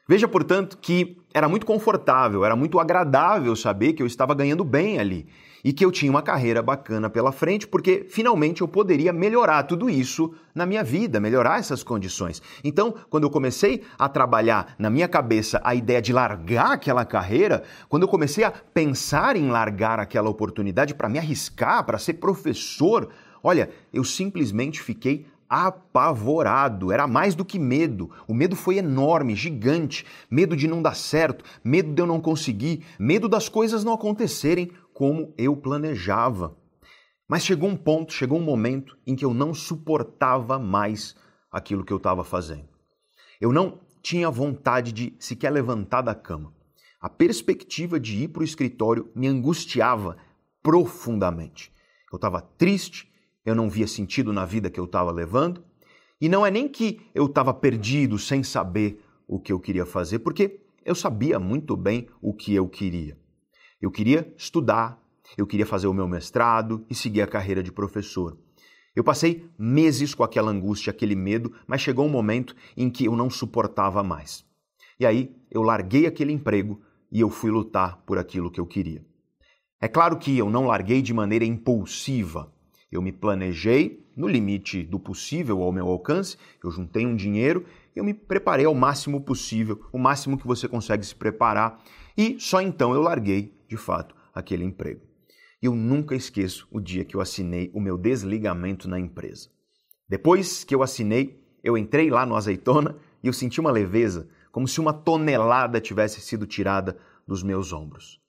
Veja, portanto, que era muito confortável, era muito agradável saber que eu estava ganhando bem ali e que eu tinha uma carreira bacana pela frente, porque finalmente eu poderia melhorar tudo isso na minha vida, melhorar essas condições. Então, quando eu comecei a trabalhar na minha cabeça a ideia de largar aquela carreira, quando eu comecei a pensar em largar aquela oportunidade para me arriscar, para ser professor, olha, eu simplesmente fiquei apavorado, era mais do que medo. O medo foi enorme, gigante. Medo de não dar certo, medo de eu não conseguir, medo das coisas não acontecerem como eu planejava. Mas chegou um ponto, chegou um momento em que eu não suportava mais aquilo que eu estava fazendo. Eu não tinha vontade de sequer levantar da cama. A perspectiva de ir para o escritório me angustiava profundamente. Eu estava triste, eu não via sentido na vida que eu estava levando, e não é nem que eu estava perdido sem saber o que eu queria fazer, porque eu sabia muito bem o que eu queria. Eu queria estudar, eu queria fazer o meu mestrado e seguir a carreira de professor. Eu passei meses com aquela angústia, aquele medo, mas chegou um momento em que eu não suportava mais. E aí eu larguei aquele emprego e eu fui lutar por aquilo que eu queria. É claro que eu não larguei de maneira impulsiva. Eu me planejei no limite do possível ao meu alcance, eu juntei um dinheiro eu me preparei ao máximo possível, o máximo que você consegue se preparar, e só então eu larguei de fato, aquele emprego. E eu nunca esqueço o dia que eu assinei o meu desligamento na empresa. Depois que eu assinei, eu entrei lá no azeitona e eu senti uma leveza, como se uma tonelada tivesse sido tirada dos meus ombros.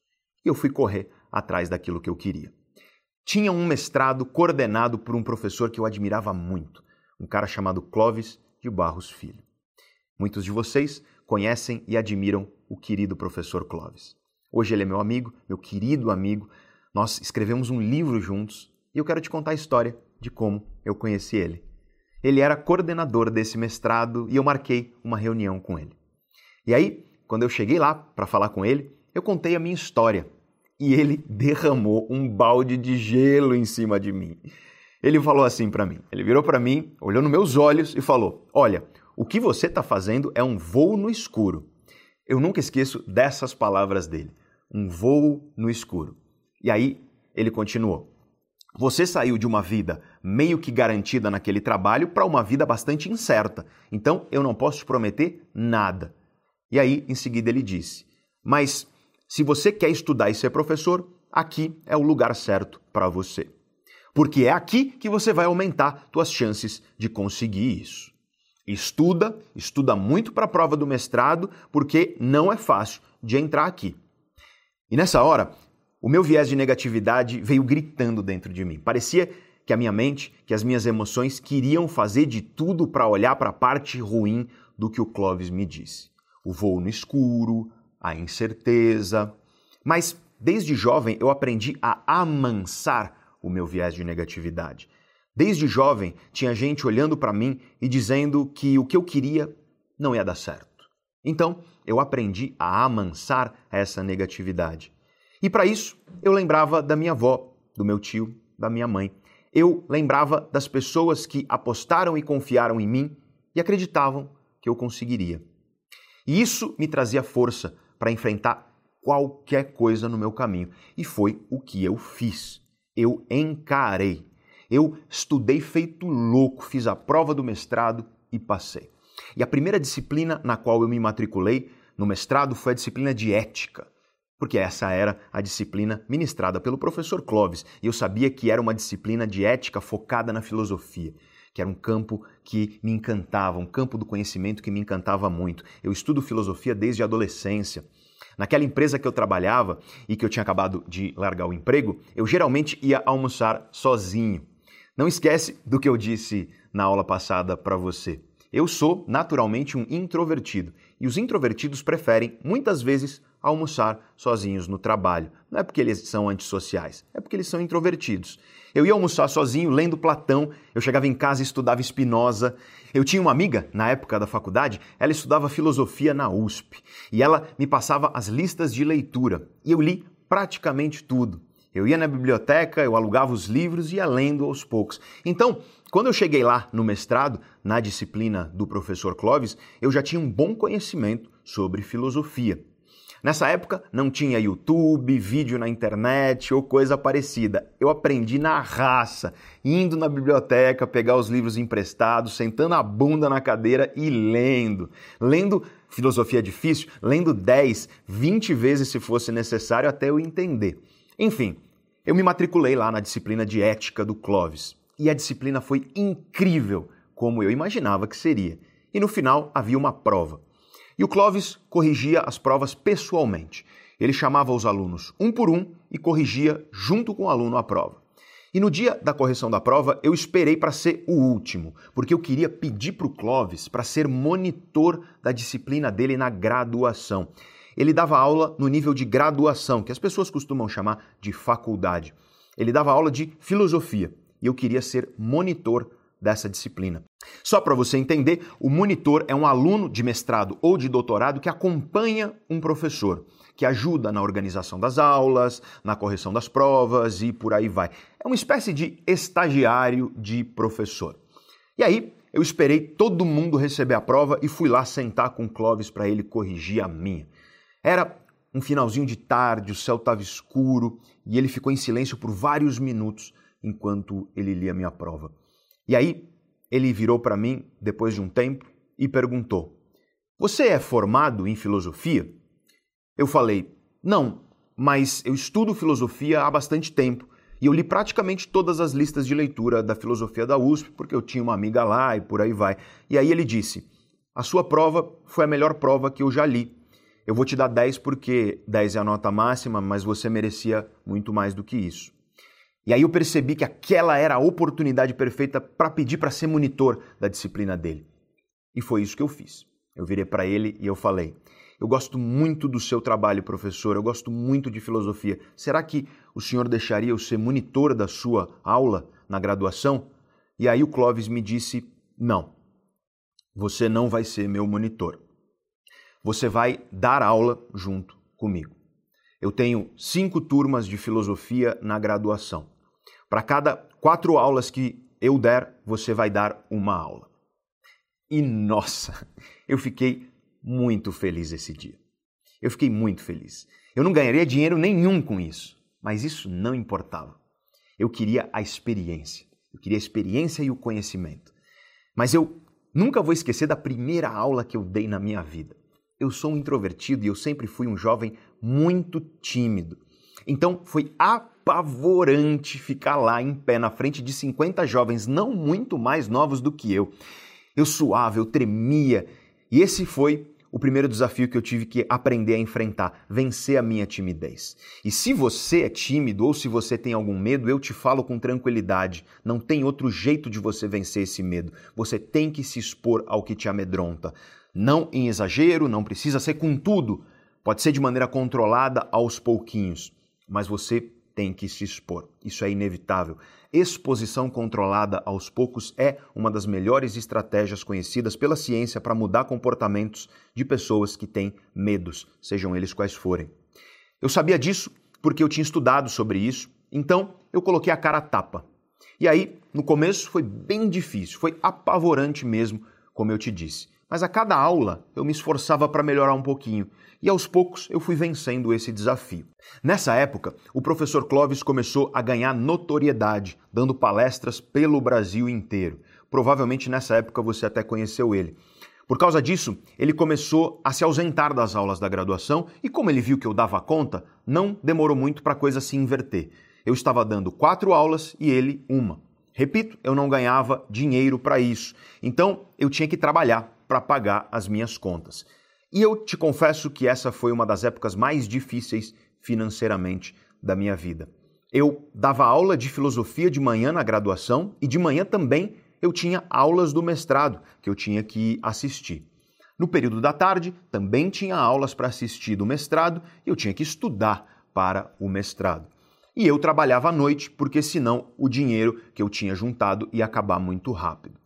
E eu fui correr atrás daquilo que eu queria. Tinha um mestrado coordenado por um professor que eu admirava muito, um cara chamado Clovis de Barros Filho. Muitos de vocês conhecem e admiram o querido professor Clovis. Hoje ele é meu amigo, meu querido amigo. Nós escrevemos um livro juntos e eu quero te contar a história de como eu conheci ele. Ele era coordenador desse mestrado e eu marquei uma reunião com ele. E aí, quando eu cheguei lá para falar com ele, eu contei a minha história e ele derramou um balde de gelo em cima de mim. Ele falou assim para mim. Ele virou para mim, olhou nos meus olhos e falou: Olha, o que você está fazendo é um voo no escuro. Eu nunca esqueço dessas palavras dele. Um voo no escuro. E aí ele continuou. Você saiu de uma vida meio que garantida naquele trabalho para uma vida bastante incerta. Então eu não posso te prometer nada. E aí, em seguida, ele disse: Mas se você quer estudar e ser professor, aqui é o lugar certo para você. Porque é aqui que você vai aumentar suas chances de conseguir isso. Estuda, estuda muito para a prova do mestrado, porque não é fácil de entrar aqui. E nessa hora, o meu viés de negatividade veio gritando dentro de mim. Parecia que a minha mente, que as minhas emoções queriam fazer de tudo para olhar para a parte ruim do que o Clóvis me disse. O voo no escuro, a incerteza. Mas desde jovem eu aprendi a amansar o meu viés de negatividade. Desde jovem tinha gente olhando para mim e dizendo que o que eu queria não ia dar certo. Então eu aprendi a amansar essa negatividade. E para isso, eu lembrava da minha avó, do meu tio, da minha mãe. Eu lembrava das pessoas que apostaram e confiaram em mim e acreditavam que eu conseguiria. E isso me trazia força para enfrentar qualquer coisa no meu caminho. E foi o que eu fiz. Eu encarei. Eu estudei feito louco, fiz a prova do mestrado e passei. E a primeira disciplina na qual eu me matriculei no mestrado foi a disciplina de ética porque essa era a disciplina ministrada pelo professor Clovis, e eu sabia que era uma disciplina de ética focada na filosofia, que era um campo que me encantava, um campo do conhecimento que me encantava muito. Eu estudo filosofia desde a adolescência. Naquela empresa que eu trabalhava e que eu tinha acabado de largar o emprego, eu geralmente ia almoçar sozinho. Não esquece do que eu disse na aula passada para você. Eu sou naturalmente um introvertido e os introvertidos preferem, muitas vezes, almoçar sozinhos no trabalho. Não é porque eles são antissociais, é porque eles são introvertidos. Eu ia almoçar sozinho lendo Platão, eu chegava em casa e estudava Spinoza. Eu tinha uma amiga, na época da faculdade, ela estudava filosofia na USP e ela me passava as listas de leitura e eu li praticamente tudo. Eu ia na biblioteca, eu alugava os livros e ia lendo aos poucos. Então, quando eu cheguei lá no mestrado, na disciplina do professor Clovis, eu já tinha um bom conhecimento sobre filosofia. Nessa época não tinha YouTube, vídeo na internet ou coisa parecida. Eu aprendi na raça, indo na biblioteca, pegar os livros emprestados, sentando a bunda na cadeira e lendo. Lendo filosofia difícil, lendo 10, 20 vezes se fosse necessário até eu entender. Enfim, eu me matriculei lá na disciplina de ética do Clovis. E a disciplina foi incrível, como eu imaginava que seria. E no final havia uma prova. E o Clovis corrigia as provas pessoalmente. Ele chamava os alunos um por um e corrigia junto com o aluno a prova. E no dia da correção da prova, eu esperei para ser o último, porque eu queria pedir para o Clovis para ser monitor da disciplina dele na graduação. Ele dava aula no nível de graduação, que as pessoas costumam chamar de faculdade. Ele dava aula de filosofia e eu queria ser monitor dessa disciplina. Só para você entender, o monitor é um aluno de mestrado ou de doutorado que acompanha um professor, que ajuda na organização das aulas, na correção das provas e por aí vai. É uma espécie de estagiário de professor. E aí, eu esperei todo mundo receber a prova e fui lá sentar com o Clóvis para ele corrigir a minha. Era um finalzinho de tarde, o céu estava escuro e ele ficou em silêncio por vários minutos enquanto ele lia minha prova. E aí ele virou para mim, depois de um tempo, e perguntou: Você é formado em filosofia? Eu falei: Não, mas eu estudo filosofia há bastante tempo e eu li praticamente todas as listas de leitura da filosofia da USP, porque eu tinha uma amiga lá e por aí vai. E aí ele disse: A sua prova foi a melhor prova que eu já li. Eu vou te dar 10 porque 10 é a nota máxima, mas você merecia muito mais do que isso. E aí eu percebi que aquela era a oportunidade perfeita para pedir para ser monitor da disciplina dele. E foi isso que eu fiz. Eu virei para ele e eu falei: Eu gosto muito do seu trabalho, professor, eu gosto muito de filosofia. Será que o senhor deixaria eu ser monitor da sua aula na graduação? E aí o Clóvis me disse: Não, você não vai ser meu monitor. Você vai dar aula junto comigo. Eu tenho cinco turmas de filosofia na graduação. Para cada quatro aulas que eu der, você vai dar uma aula. E nossa, eu fiquei muito feliz esse dia. Eu fiquei muito feliz. Eu não ganharia dinheiro nenhum com isso, mas isso não importava. Eu queria a experiência. Eu queria a experiência e o conhecimento. Mas eu nunca vou esquecer da primeira aula que eu dei na minha vida. Eu sou um introvertido e eu sempre fui um jovem muito tímido. Então foi apavorante ficar lá em pé na frente de 50 jovens não muito mais novos do que eu. Eu suava, eu tremia, e esse foi o primeiro desafio que eu tive que aprender a enfrentar, vencer a minha timidez. E se você é tímido ou se você tem algum medo, eu te falo com tranquilidade, não tem outro jeito de você vencer esse medo. Você tem que se expor ao que te amedronta. Não em exagero, não precisa ser com tudo. Pode ser de maneira controlada aos pouquinhos, mas você tem que se expor. Isso é inevitável. Exposição controlada aos poucos é uma das melhores estratégias conhecidas pela ciência para mudar comportamentos de pessoas que têm medos, sejam eles quais forem. Eu sabia disso porque eu tinha estudado sobre isso, então eu coloquei a cara a tapa. E aí, no começo foi bem difícil, foi apavorante mesmo, como eu te disse. Mas a cada aula eu me esforçava para melhorar um pouquinho e aos poucos eu fui vencendo esse desafio. Nessa época, o professor Clóvis começou a ganhar notoriedade, dando palestras pelo Brasil inteiro. Provavelmente nessa época você até conheceu ele. Por causa disso, ele começou a se ausentar das aulas da graduação e, como ele viu que eu dava conta, não demorou muito para a coisa se inverter. Eu estava dando quatro aulas e ele uma. Repito, eu não ganhava dinheiro para isso, então eu tinha que trabalhar para pagar as minhas contas. E eu te confesso que essa foi uma das épocas mais difíceis financeiramente da minha vida. Eu dava aula de filosofia de manhã na graduação e de manhã também eu tinha aulas do mestrado que eu tinha que assistir. No período da tarde também tinha aulas para assistir do mestrado e eu tinha que estudar para o mestrado. E eu trabalhava à noite porque senão o dinheiro que eu tinha juntado ia acabar muito rápido.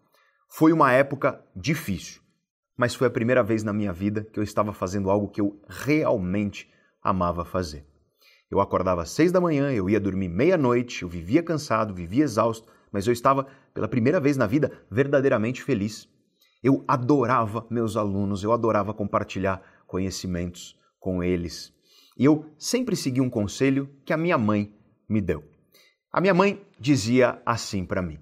Foi uma época difícil mas foi a primeira vez na minha vida que eu estava fazendo algo que eu realmente amava fazer. Eu acordava às seis da manhã, eu ia dormir meia-noite, eu vivia cansado, vivia exausto, mas eu estava, pela primeira vez na vida, verdadeiramente feliz. Eu adorava meus alunos, eu adorava compartilhar conhecimentos com eles. E eu sempre segui um conselho que a minha mãe me deu. A minha mãe dizia assim para mim.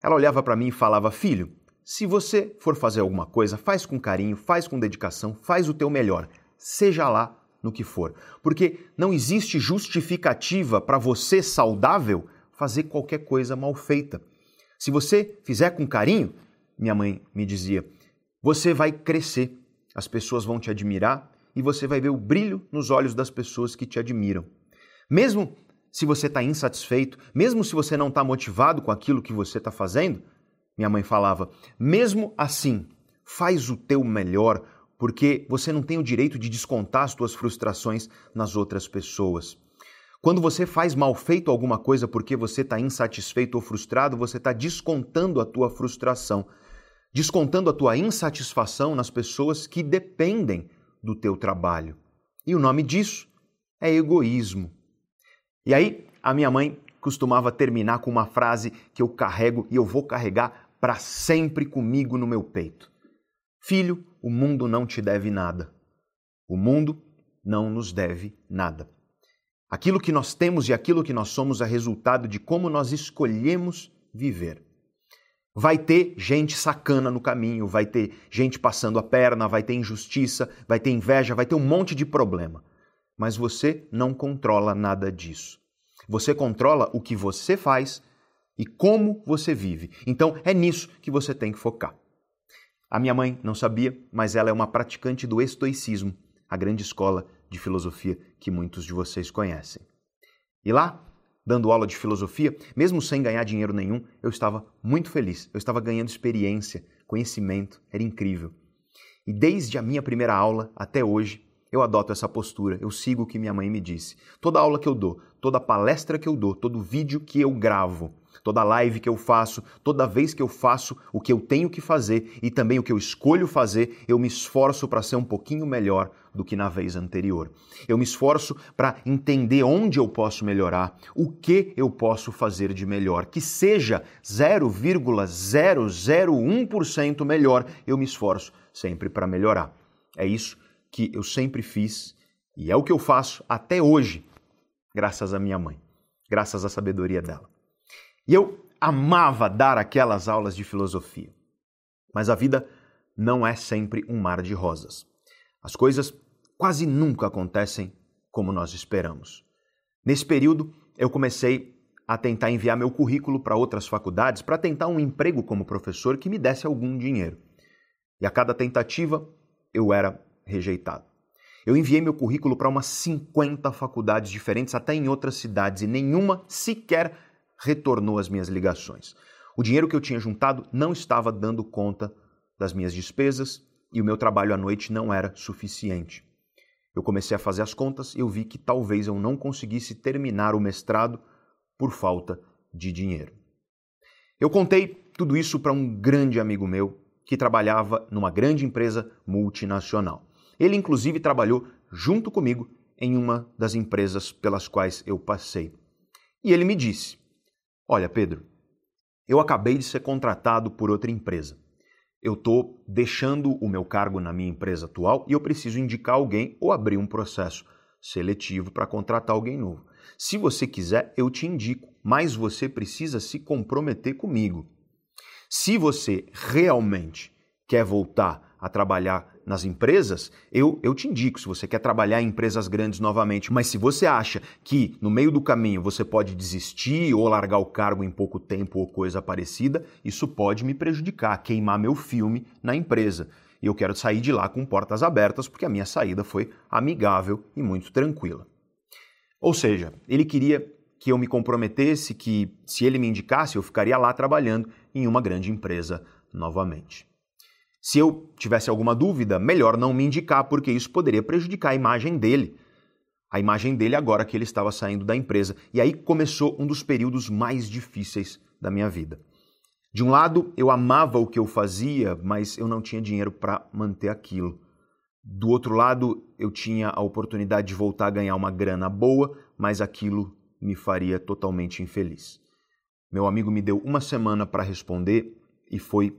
Ela olhava para mim e falava: Filho, se você for fazer alguma coisa, faz com carinho, faz com dedicação, faz o teu melhor, seja lá no que for. Porque não existe justificativa para você saudável fazer qualquer coisa mal feita. Se você fizer com carinho, minha mãe me dizia, você vai crescer, as pessoas vão te admirar e você vai ver o brilho nos olhos das pessoas que te admiram. Mesmo se você está insatisfeito, mesmo se você não está motivado com aquilo que você está fazendo, minha mãe falava: mesmo assim, faz o teu melhor, porque você não tem o direito de descontar as tuas frustrações nas outras pessoas. Quando você faz mal feito alguma coisa porque você está insatisfeito ou frustrado, você está descontando a tua frustração, descontando a tua insatisfação nas pessoas que dependem do teu trabalho. E o nome disso é egoísmo. E aí, a minha mãe costumava terminar com uma frase que eu carrego e eu vou carregar para sempre comigo no meu peito. Filho, o mundo não te deve nada. O mundo não nos deve nada. Aquilo que nós temos e aquilo que nós somos é resultado de como nós escolhemos viver. Vai ter gente sacana no caminho, vai ter gente passando a perna, vai ter injustiça, vai ter inveja, vai ter um monte de problema. Mas você não controla nada disso. Você controla o que você faz e como você vive. Então é nisso que você tem que focar. A minha mãe não sabia, mas ela é uma praticante do estoicismo, a grande escola de filosofia que muitos de vocês conhecem. E lá, dando aula de filosofia, mesmo sem ganhar dinheiro nenhum, eu estava muito feliz. Eu estava ganhando experiência, conhecimento, era incrível. E desde a minha primeira aula até hoje, eu adoto essa postura, eu sigo o que minha mãe me disse. Toda aula que eu dou, toda palestra que eu dou, todo vídeo que eu gravo, Toda live que eu faço, toda vez que eu faço o que eu tenho que fazer e também o que eu escolho fazer, eu me esforço para ser um pouquinho melhor do que na vez anterior. Eu me esforço para entender onde eu posso melhorar, o que eu posso fazer de melhor, que seja 0,001% melhor, eu me esforço sempre para melhorar. É isso que eu sempre fiz e é o que eu faço até hoje, graças à minha mãe, graças à sabedoria dela. E eu amava dar aquelas aulas de filosofia. Mas a vida não é sempre um mar de rosas. As coisas quase nunca acontecem como nós esperamos. Nesse período, eu comecei a tentar enviar meu currículo para outras faculdades para tentar um emprego como professor que me desse algum dinheiro. E a cada tentativa, eu era rejeitado. Eu enviei meu currículo para umas 50 faculdades diferentes, até em outras cidades, e nenhuma sequer retornou as minhas ligações. O dinheiro que eu tinha juntado não estava dando conta das minhas despesas e o meu trabalho à noite não era suficiente. Eu comecei a fazer as contas e eu vi que talvez eu não conseguisse terminar o mestrado por falta de dinheiro. Eu contei tudo isso para um grande amigo meu que trabalhava numa grande empresa multinacional. Ele, inclusive, trabalhou junto comigo em uma das empresas pelas quais eu passei. E ele me disse: Olha, Pedro, eu acabei de ser contratado por outra empresa eu estou deixando o meu cargo na minha empresa atual e eu preciso indicar alguém ou abrir um processo seletivo para contratar alguém novo. Se você quiser, eu te indico, mas você precisa se comprometer comigo. Se você realmente quer voltar a trabalhar nas empresas, eu, eu te indico se você quer trabalhar em empresas grandes novamente. Mas se você acha que no meio do caminho você pode desistir ou largar o cargo em pouco tempo ou coisa parecida, isso pode me prejudicar, queimar meu filme na empresa. E eu quero sair de lá com portas abertas porque a minha saída foi amigável e muito tranquila. Ou seja, ele queria que eu me comprometesse que, se ele me indicasse, eu ficaria lá trabalhando em uma grande empresa novamente. Se eu tivesse alguma dúvida, melhor não me indicar, porque isso poderia prejudicar a imagem dele. A imagem dele agora que ele estava saindo da empresa. E aí começou um dos períodos mais difíceis da minha vida. De um lado, eu amava o que eu fazia, mas eu não tinha dinheiro para manter aquilo. Do outro lado, eu tinha a oportunidade de voltar a ganhar uma grana boa, mas aquilo me faria totalmente infeliz. Meu amigo me deu uma semana para responder e foi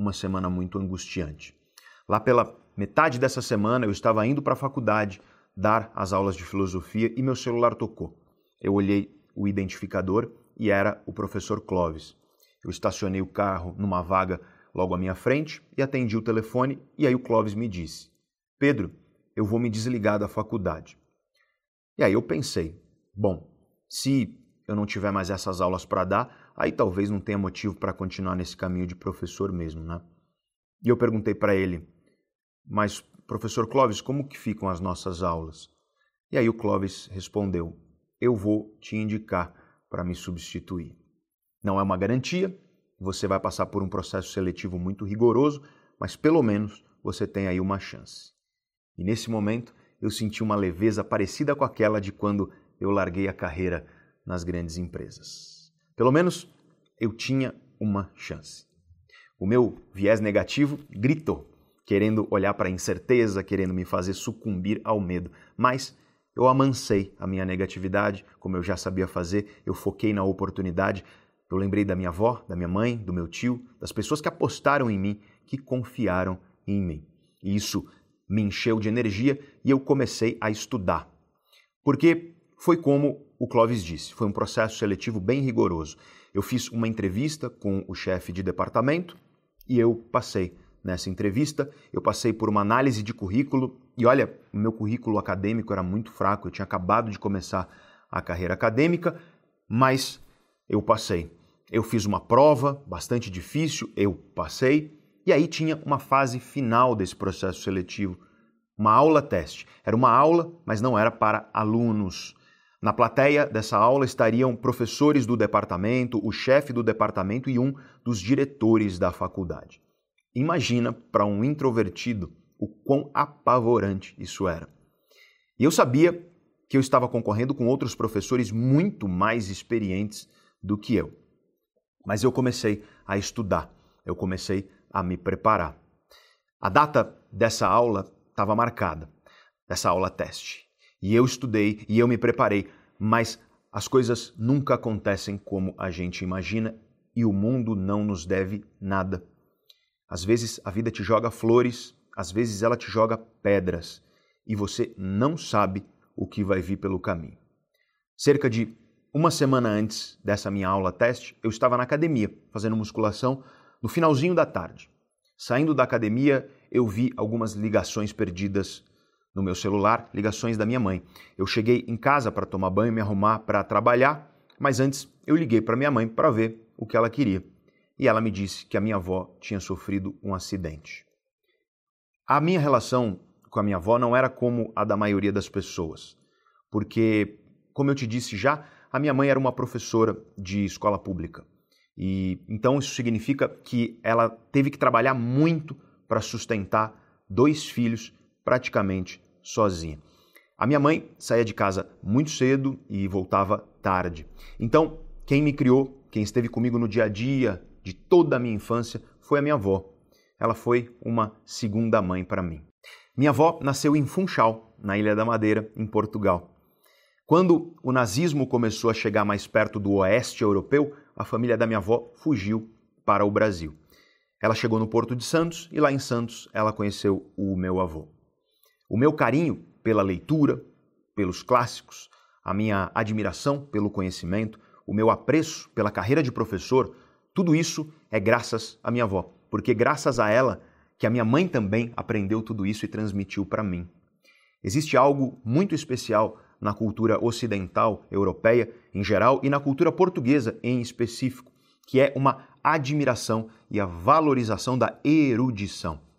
uma semana muito angustiante. Lá pela metade dessa semana, eu estava indo para a faculdade dar as aulas de filosofia e meu celular tocou. Eu olhei o identificador e era o professor Clovis. Eu estacionei o carro numa vaga logo à minha frente e atendi o telefone e aí o Clovis me disse: "Pedro, eu vou me desligar da faculdade". E aí eu pensei: bom, se eu não tiver mais essas aulas para dar, aí talvez não tenha motivo para continuar nesse caminho de professor mesmo, né? E eu perguntei para ele, mas professor Clóvis, como que ficam as nossas aulas? E aí o Clóvis respondeu, eu vou te indicar para me substituir. Não é uma garantia, você vai passar por um processo seletivo muito rigoroso, mas pelo menos você tem aí uma chance. E nesse momento eu senti uma leveza parecida com aquela de quando eu larguei a carreira nas grandes empresas. Pelo menos eu tinha uma chance. O meu viés negativo gritou, querendo olhar para a incerteza, querendo me fazer sucumbir ao medo. Mas eu amansei a minha negatividade, como eu já sabia fazer, eu foquei na oportunidade. Eu lembrei da minha avó, da minha mãe, do meu tio, das pessoas que apostaram em mim, que confiaram em mim. E isso me encheu de energia e eu comecei a estudar. Porque foi como o Clóvis disse, foi um processo seletivo bem rigoroso. Eu fiz uma entrevista com o chefe de departamento e eu passei nessa entrevista. Eu passei por uma análise de currículo e olha, o meu currículo acadêmico era muito fraco, eu tinha acabado de começar a carreira acadêmica, mas eu passei. Eu fiz uma prova bastante difícil, eu passei, e aí tinha uma fase final desse processo seletivo, uma aula teste. Era uma aula, mas não era para alunos. Na plateia dessa aula estariam professores do departamento, o chefe do departamento e um dos diretores da faculdade. Imagina para um introvertido o quão apavorante isso era. E eu sabia que eu estava concorrendo com outros professores muito mais experientes do que eu. Mas eu comecei a estudar, eu comecei a me preparar. A data dessa aula estava marcada, dessa aula teste. E eu estudei e eu me preparei, mas as coisas nunca acontecem como a gente imagina e o mundo não nos deve nada. Às vezes a vida te joga flores, às vezes ela te joga pedras e você não sabe o que vai vir pelo caminho. Cerca de uma semana antes dessa minha aula teste, eu estava na academia fazendo musculação no finalzinho da tarde. Saindo da academia, eu vi algumas ligações perdidas no meu celular, ligações da minha mãe. Eu cheguei em casa para tomar banho, me arrumar para trabalhar, mas antes eu liguei para minha mãe para ver o que ela queria. E ela me disse que a minha avó tinha sofrido um acidente. A minha relação com a minha avó não era como a da maioria das pessoas, porque, como eu te disse já, a minha mãe era uma professora de escola pública. E então isso significa que ela teve que trabalhar muito para sustentar dois filhos praticamente sozinha. A minha mãe saía de casa muito cedo e voltava tarde. Então, quem me criou, quem esteve comigo no dia a dia de toda a minha infância, foi a minha avó. Ela foi uma segunda mãe para mim. Minha avó nasceu em Funchal, na Ilha da Madeira, em Portugal. Quando o nazismo começou a chegar mais perto do oeste europeu, a família da minha avó fugiu para o Brasil. Ela chegou no Porto de Santos e lá em Santos ela conheceu o meu avô. O meu carinho pela leitura, pelos clássicos, a minha admiração pelo conhecimento, o meu apreço pela carreira de professor, tudo isso é graças à minha avó, porque graças a ela que a minha mãe também aprendeu tudo isso e transmitiu para mim. Existe algo muito especial na cultura ocidental europeia em geral e na cultura portuguesa em específico, que é uma admiração e a valorização da erudição.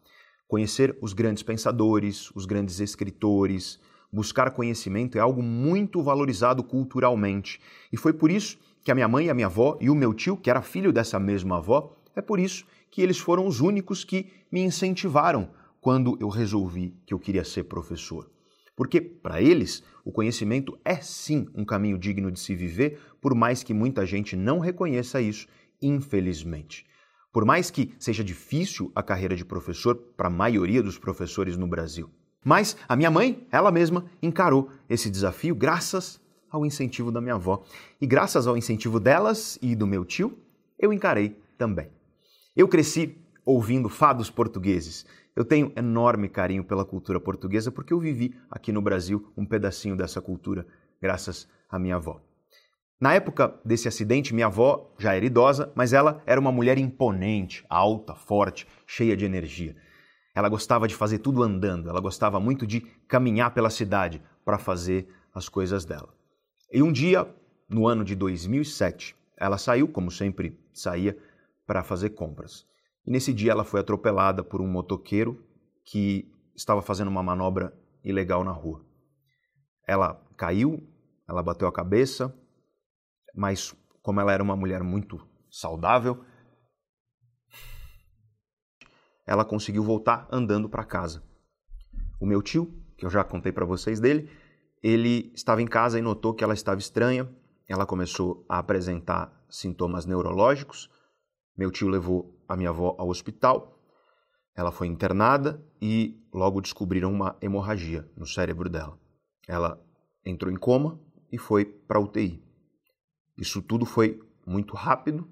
Conhecer os grandes pensadores, os grandes escritores, buscar conhecimento é algo muito valorizado culturalmente. E foi por isso que a minha mãe, a minha avó e o meu tio, que era filho dessa mesma avó, é por isso que eles foram os únicos que me incentivaram quando eu resolvi que eu queria ser professor. Porque, para eles, o conhecimento é sim um caminho digno de se viver, por mais que muita gente não reconheça isso, infelizmente. Por mais que seja difícil a carreira de professor para a maioria dos professores no Brasil. Mas a minha mãe, ela mesma, encarou esse desafio graças ao incentivo da minha avó. E graças ao incentivo delas e do meu tio, eu encarei também. Eu cresci ouvindo fados portugueses. Eu tenho enorme carinho pela cultura portuguesa porque eu vivi aqui no Brasil um pedacinho dessa cultura graças à minha avó. Na época desse acidente, minha avó já era idosa, mas ela era uma mulher imponente, alta, forte, cheia de energia. Ela gostava de fazer tudo andando, ela gostava muito de caminhar pela cidade para fazer as coisas dela. E um dia, no ano de 2007, ela saiu, como sempre saía, para fazer compras. E nesse dia ela foi atropelada por um motoqueiro que estava fazendo uma manobra ilegal na rua. Ela caiu, ela bateu a cabeça, mas como ela era uma mulher muito saudável, ela conseguiu voltar andando para casa. O meu tio, que eu já contei para vocês dele, ele estava em casa e notou que ela estava estranha. Ela começou a apresentar sintomas neurológicos. Meu tio levou a minha avó ao hospital. Ela foi internada e logo descobriram uma hemorragia no cérebro dela. Ela entrou em coma e foi para UTI. Isso tudo foi muito rápido.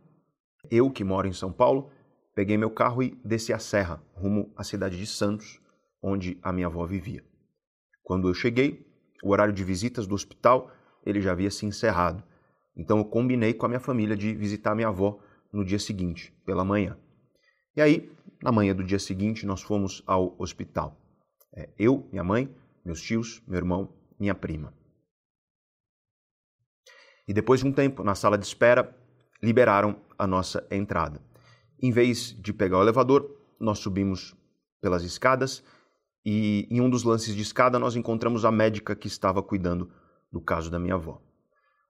Eu, que moro em São Paulo, peguei meu carro e desci a serra, rumo à cidade de Santos, onde a minha avó vivia. Quando eu cheguei, o horário de visitas do hospital ele já havia se encerrado. Então eu combinei com a minha família de visitar minha avó no dia seguinte, pela manhã. E aí, na manhã do dia seguinte, nós fomos ao hospital. É, eu, minha mãe, meus tios, meu irmão, minha prima. E depois de um tempo, na sala de espera, liberaram a nossa entrada. Em vez de pegar o elevador, nós subimos pelas escadas e em um dos lances de escada nós encontramos a médica que estava cuidando do caso da minha avó.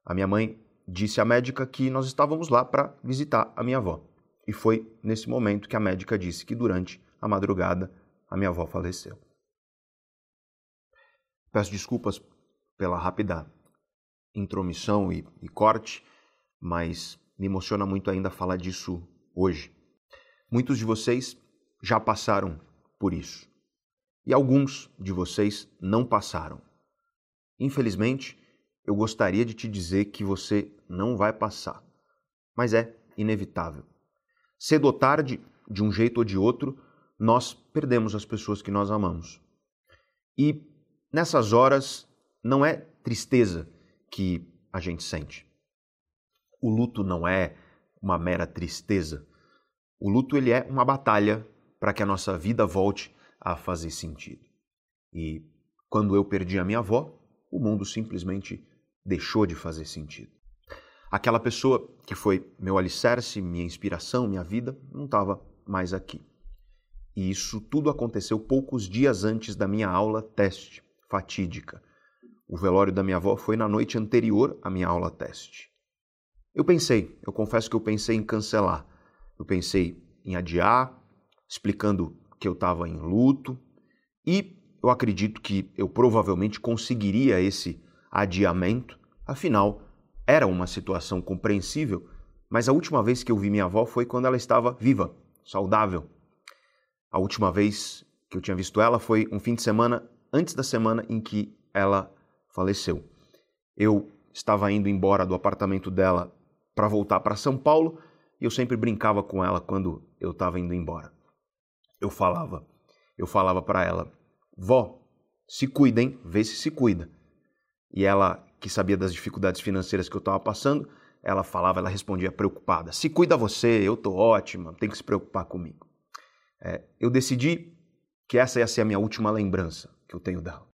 A minha mãe disse à médica que nós estávamos lá para visitar a minha avó. E foi nesse momento que a médica disse que durante a madrugada a minha avó faleceu. Peço desculpas pela rápida intromissão e, e corte, mas me emociona muito ainda falar disso hoje. Muitos de vocês já passaram por isso. E alguns de vocês não passaram. Infelizmente, eu gostaria de te dizer que você não vai passar. Mas é inevitável. Cedo ou tarde, de um jeito ou de outro, nós perdemos as pessoas que nós amamos. E nessas horas não é tristeza que a gente sente. O luto não é uma mera tristeza. O luto ele é uma batalha para que a nossa vida volte a fazer sentido. E quando eu perdi a minha avó, o mundo simplesmente deixou de fazer sentido. Aquela pessoa que foi meu alicerce, minha inspiração, minha vida, não estava mais aqui. E isso tudo aconteceu poucos dias antes da minha aula teste, fatídica. O velório da minha avó foi na noite anterior à minha aula teste. Eu pensei, eu confesso que eu pensei em cancelar. Eu pensei em adiar, explicando que eu estava em luto, e eu acredito que eu provavelmente conseguiria esse adiamento, afinal, era uma situação compreensível, mas a última vez que eu vi minha avó foi quando ela estava viva, saudável. A última vez que eu tinha visto ela foi um fim de semana antes da semana em que ela faleceu. Eu estava indo embora do apartamento dela para voltar para São Paulo e eu sempre brincava com ela quando eu estava indo embora. Eu falava, eu falava para ela, vó, se cuida, hein? Vê se se cuida. E ela, que sabia das dificuldades financeiras que eu estava passando, ela falava, ela respondia preocupada: se cuida você, eu tô ótima, tem que se preocupar comigo. É, eu decidi que essa ia ser a minha última lembrança que eu tenho dela.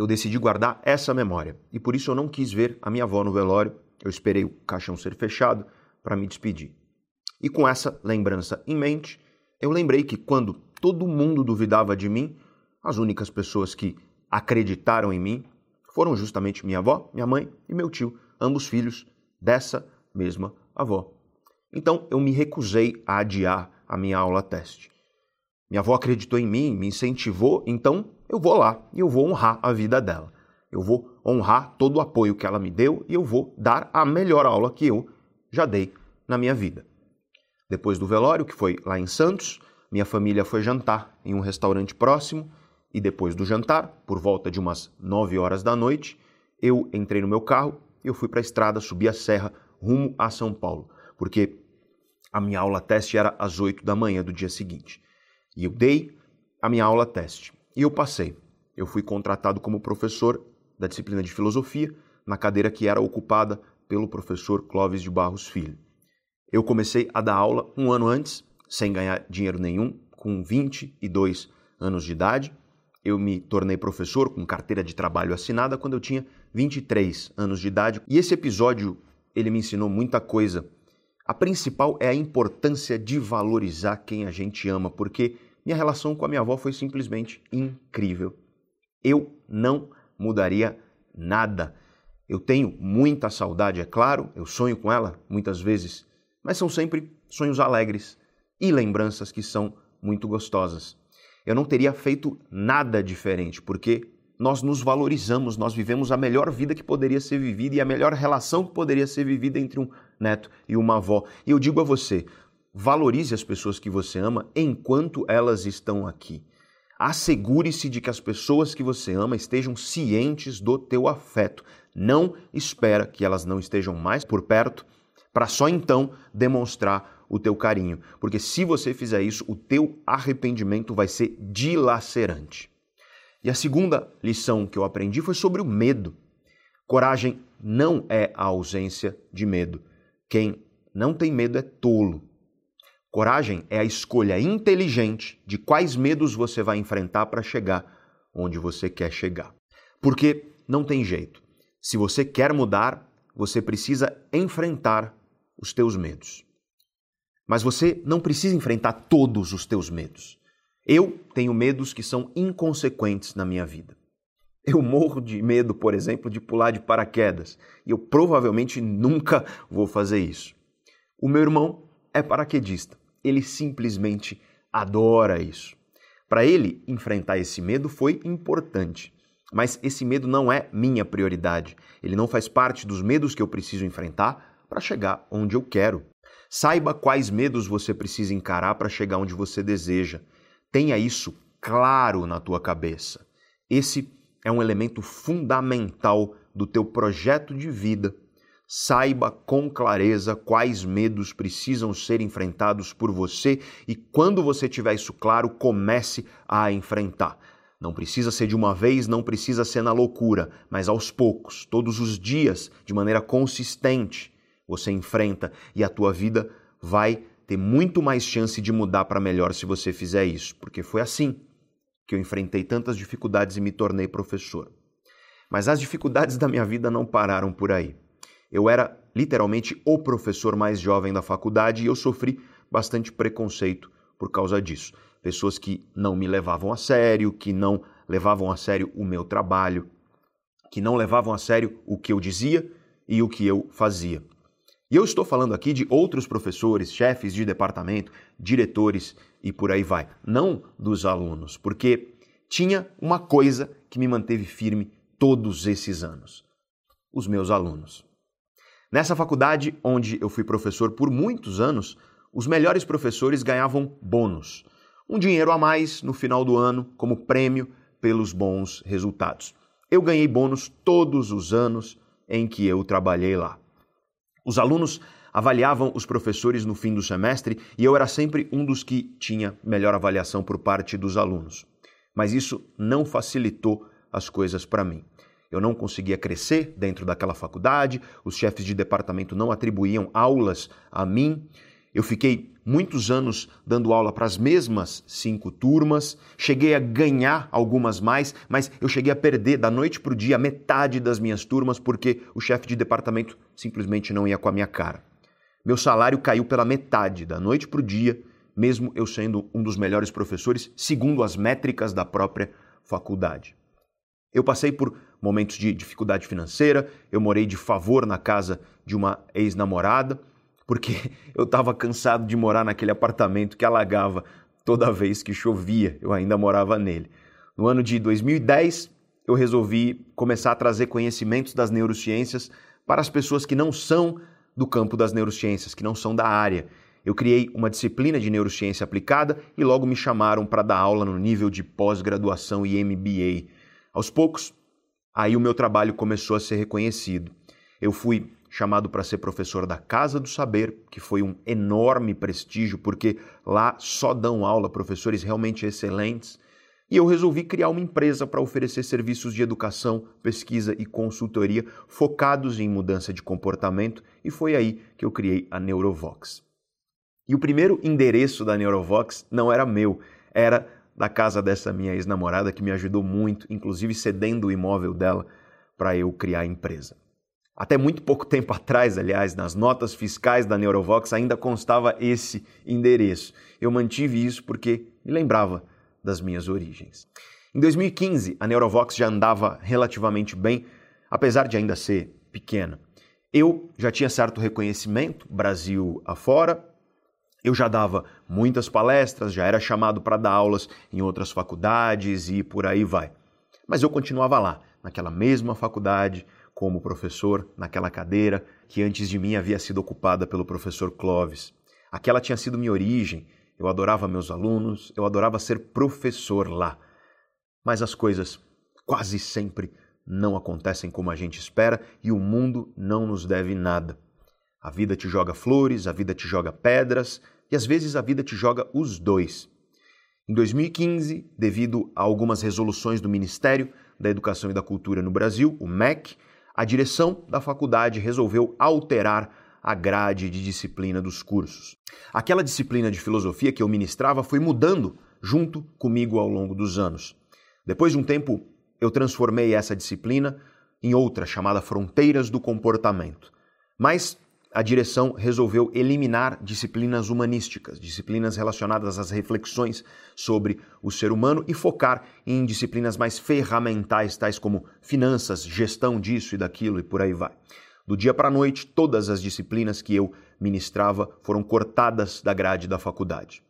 Eu decidi guardar essa memória e por isso eu não quis ver a minha avó no velório. Eu esperei o caixão ser fechado para me despedir. E com essa lembrança em mente, eu lembrei que quando todo mundo duvidava de mim, as únicas pessoas que acreditaram em mim foram justamente minha avó, minha mãe e meu tio, ambos filhos dessa mesma avó. Então eu me recusei a adiar a minha aula teste. Minha avó acreditou em mim, me incentivou, então eu vou lá e eu vou honrar a vida dela. Eu vou honrar todo o apoio que ela me deu e eu vou dar a melhor aula que eu já dei na minha vida. Depois do velório, que foi lá em Santos, minha família foi jantar em um restaurante próximo e depois do jantar, por volta de umas 9 horas da noite, eu entrei no meu carro e eu fui para a estrada, subi a serra rumo a São Paulo, porque a minha aula teste era às 8 da manhã do dia seguinte. E eu dei a minha aula teste e eu passei. Eu fui contratado como professor da disciplina de filosofia na cadeira que era ocupada pelo professor Clóvis de Barros Filho. Eu comecei a dar aula um ano antes, sem ganhar dinheiro nenhum, com 22 anos de idade. Eu me tornei professor com carteira de trabalho assinada quando eu tinha 23 anos de idade. E esse episódio, ele me ensinou muita coisa. A principal é a importância de valorizar quem a gente ama, porque minha relação com a minha avó foi simplesmente incrível. Eu não mudaria nada. Eu tenho muita saudade, é claro, eu sonho com ela muitas vezes mas são sempre sonhos alegres e lembranças que são muito gostosas. Eu não teria feito nada diferente, porque nós nos valorizamos, nós vivemos a melhor vida que poderia ser vivida e a melhor relação que poderia ser vivida entre um neto e uma avó. E eu digo a você, valorize as pessoas que você ama enquanto elas estão aqui. Assegure-se de que as pessoas que você ama estejam cientes do teu afeto. Não espera que elas não estejam mais por perto para só então demonstrar o teu carinho, porque se você fizer isso, o teu arrependimento vai ser dilacerante. E a segunda lição que eu aprendi foi sobre o medo. Coragem não é a ausência de medo. Quem não tem medo é tolo. Coragem é a escolha inteligente de quais medos você vai enfrentar para chegar onde você quer chegar. Porque não tem jeito. Se você quer mudar, você precisa enfrentar os teus medos. Mas você não precisa enfrentar todos os teus medos. Eu tenho medos que são inconsequentes na minha vida. Eu morro de medo, por exemplo, de pular de paraquedas, e eu provavelmente nunca vou fazer isso. O meu irmão é paraquedista. Ele simplesmente adora isso. Para ele, enfrentar esse medo foi importante. Mas esse medo não é minha prioridade. Ele não faz parte dos medos que eu preciso enfrentar para chegar onde eu quero. Saiba quais medos você precisa encarar para chegar onde você deseja. Tenha isso claro na tua cabeça. Esse é um elemento fundamental do teu projeto de vida. Saiba com clareza quais medos precisam ser enfrentados por você e quando você tiver isso claro, comece a enfrentar. Não precisa ser de uma vez, não precisa ser na loucura, mas aos poucos, todos os dias, de maneira consistente você enfrenta e a tua vida vai ter muito mais chance de mudar para melhor se você fizer isso, porque foi assim que eu enfrentei tantas dificuldades e me tornei professor. Mas as dificuldades da minha vida não pararam por aí. Eu era literalmente o professor mais jovem da faculdade e eu sofri bastante preconceito por causa disso. Pessoas que não me levavam a sério, que não levavam a sério o meu trabalho, que não levavam a sério o que eu dizia e o que eu fazia. E eu estou falando aqui de outros professores, chefes de departamento, diretores e por aí vai, não dos alunos, porque tinha uma coisa que me manteve firme todos esses anos: os meus alunos. Nessa faculdade, onde eu fui professor por muitos anos, os melhores professores ganhavam bônus, um dinheiro a mais no final do ano como prêmio pelos bons resultados. Eu ganhei bônus todos os anos em que eu trabalhei lá. Os alunos avaliavam os professores no fim do semestre e eu era sempre um dos que tinha melhor avaliação por parte dos alunos. Mas isso não facilitou as coisas para mim. Eu não conseguia crescer dentro daquela faculdade, os chefes de departamento não atribuíam aulas a mim eu fiquei muitos anos dando aula para as mesmas cinco turmas, cheguei a ganhar algumas mais, mas eu cheguei a perder da noite para o dia metade das minhas turmas porque o chefe de departamento simplesmente não ia com a minha cara. Meu salário caiu pela metade da noite para o dia, mesmo eu sendo um dos melhores professores, segundo as métricas da própria faculdade. Eu passei por momentos de dificuldade financeira, eu morei de favor na casa de uma ex-namorada porque eu estava cansado de morar naquele apartamento que alagava toda vez que chovia, eu ainda morava nele. No ano de 2010, eu resolvi começar a trazer conhecimentos das neurociências para as pessoas que não são do campo das neurociências, que não são da área. Eu criei uma disciplina de neurociência aplicada e logo me chamaram para dar aula no nível de pós-graduação e MBA. Aos poucos, aí o meu trabalho começou a ser reconhecido. Eu fui chamado para ser professor da Casa do Saber, que foi um enorme prestígio, porque lá só dão aula professores realmente excelentes. E eu resolvi criar uma empresa para oferecer serviços de educação, pesquisa e consultoria focados em mudança de comportamento, e foi aí que eu criei a Neurovox. E o primeiro endereço da Neurovox não era meu, era da casa dessa minha ex-namorada que me ajudou muito, inclusive cedendo o imóvel dela para eu criar a empresa. Até muito pouco tempo atrás, aliás, nas notas fiscais da Neurovox ainda constava esse endereço. Eu mantive isso porque me lembrava das minhas origens. Em 2015, a Neurovox já andava relativamente bem, apesar de ainda ser pequena. Eu já tinha certo reconhecimento, Brasil afora, eu já dava muitas palestras, já era chamado para dar aulas em outras faculdades e por aí vai. Mas eu continuava lá, naquela mesma faculdade, como professor naquela cadeira que antes de mim havia sido ocupada pelo professor Clovis. Aquela tinha sido minha origem. Eu adorava meus alunos, eu adorava ser professor lá. Mas as coisas quase sempre não acontecem como a gente espera e o mundo não nos deve nada. A vida te joga flores, a vida te joga pedras e às vezes a vida te joga os dois. Em 2015, devido a algumas resoluções do Ministério da Educação e da Cultura no Brasil, o MEC, a direção da faculdade resolveu alterar a grade de disciplina dos cursos. Aquela disciplina de filosofia que eu ministrava foi mudando junto comigo ao longo dos anos. Depois de um tempo, eu transformei essa disciplina em outra chamada Fronteiras do Comportamento. Mas a direção resolveu eliminar disciplinas humanísticas, disciplinas relacionadas às reflexões sobre o ser humano e focar em disciplinas mais ferramentais, tais como finanças, gestão disso e daquilo e por aí vai. Do dia para a noite, todas as disciplinas que eu ministrava foram cortadas da grade da faculdade.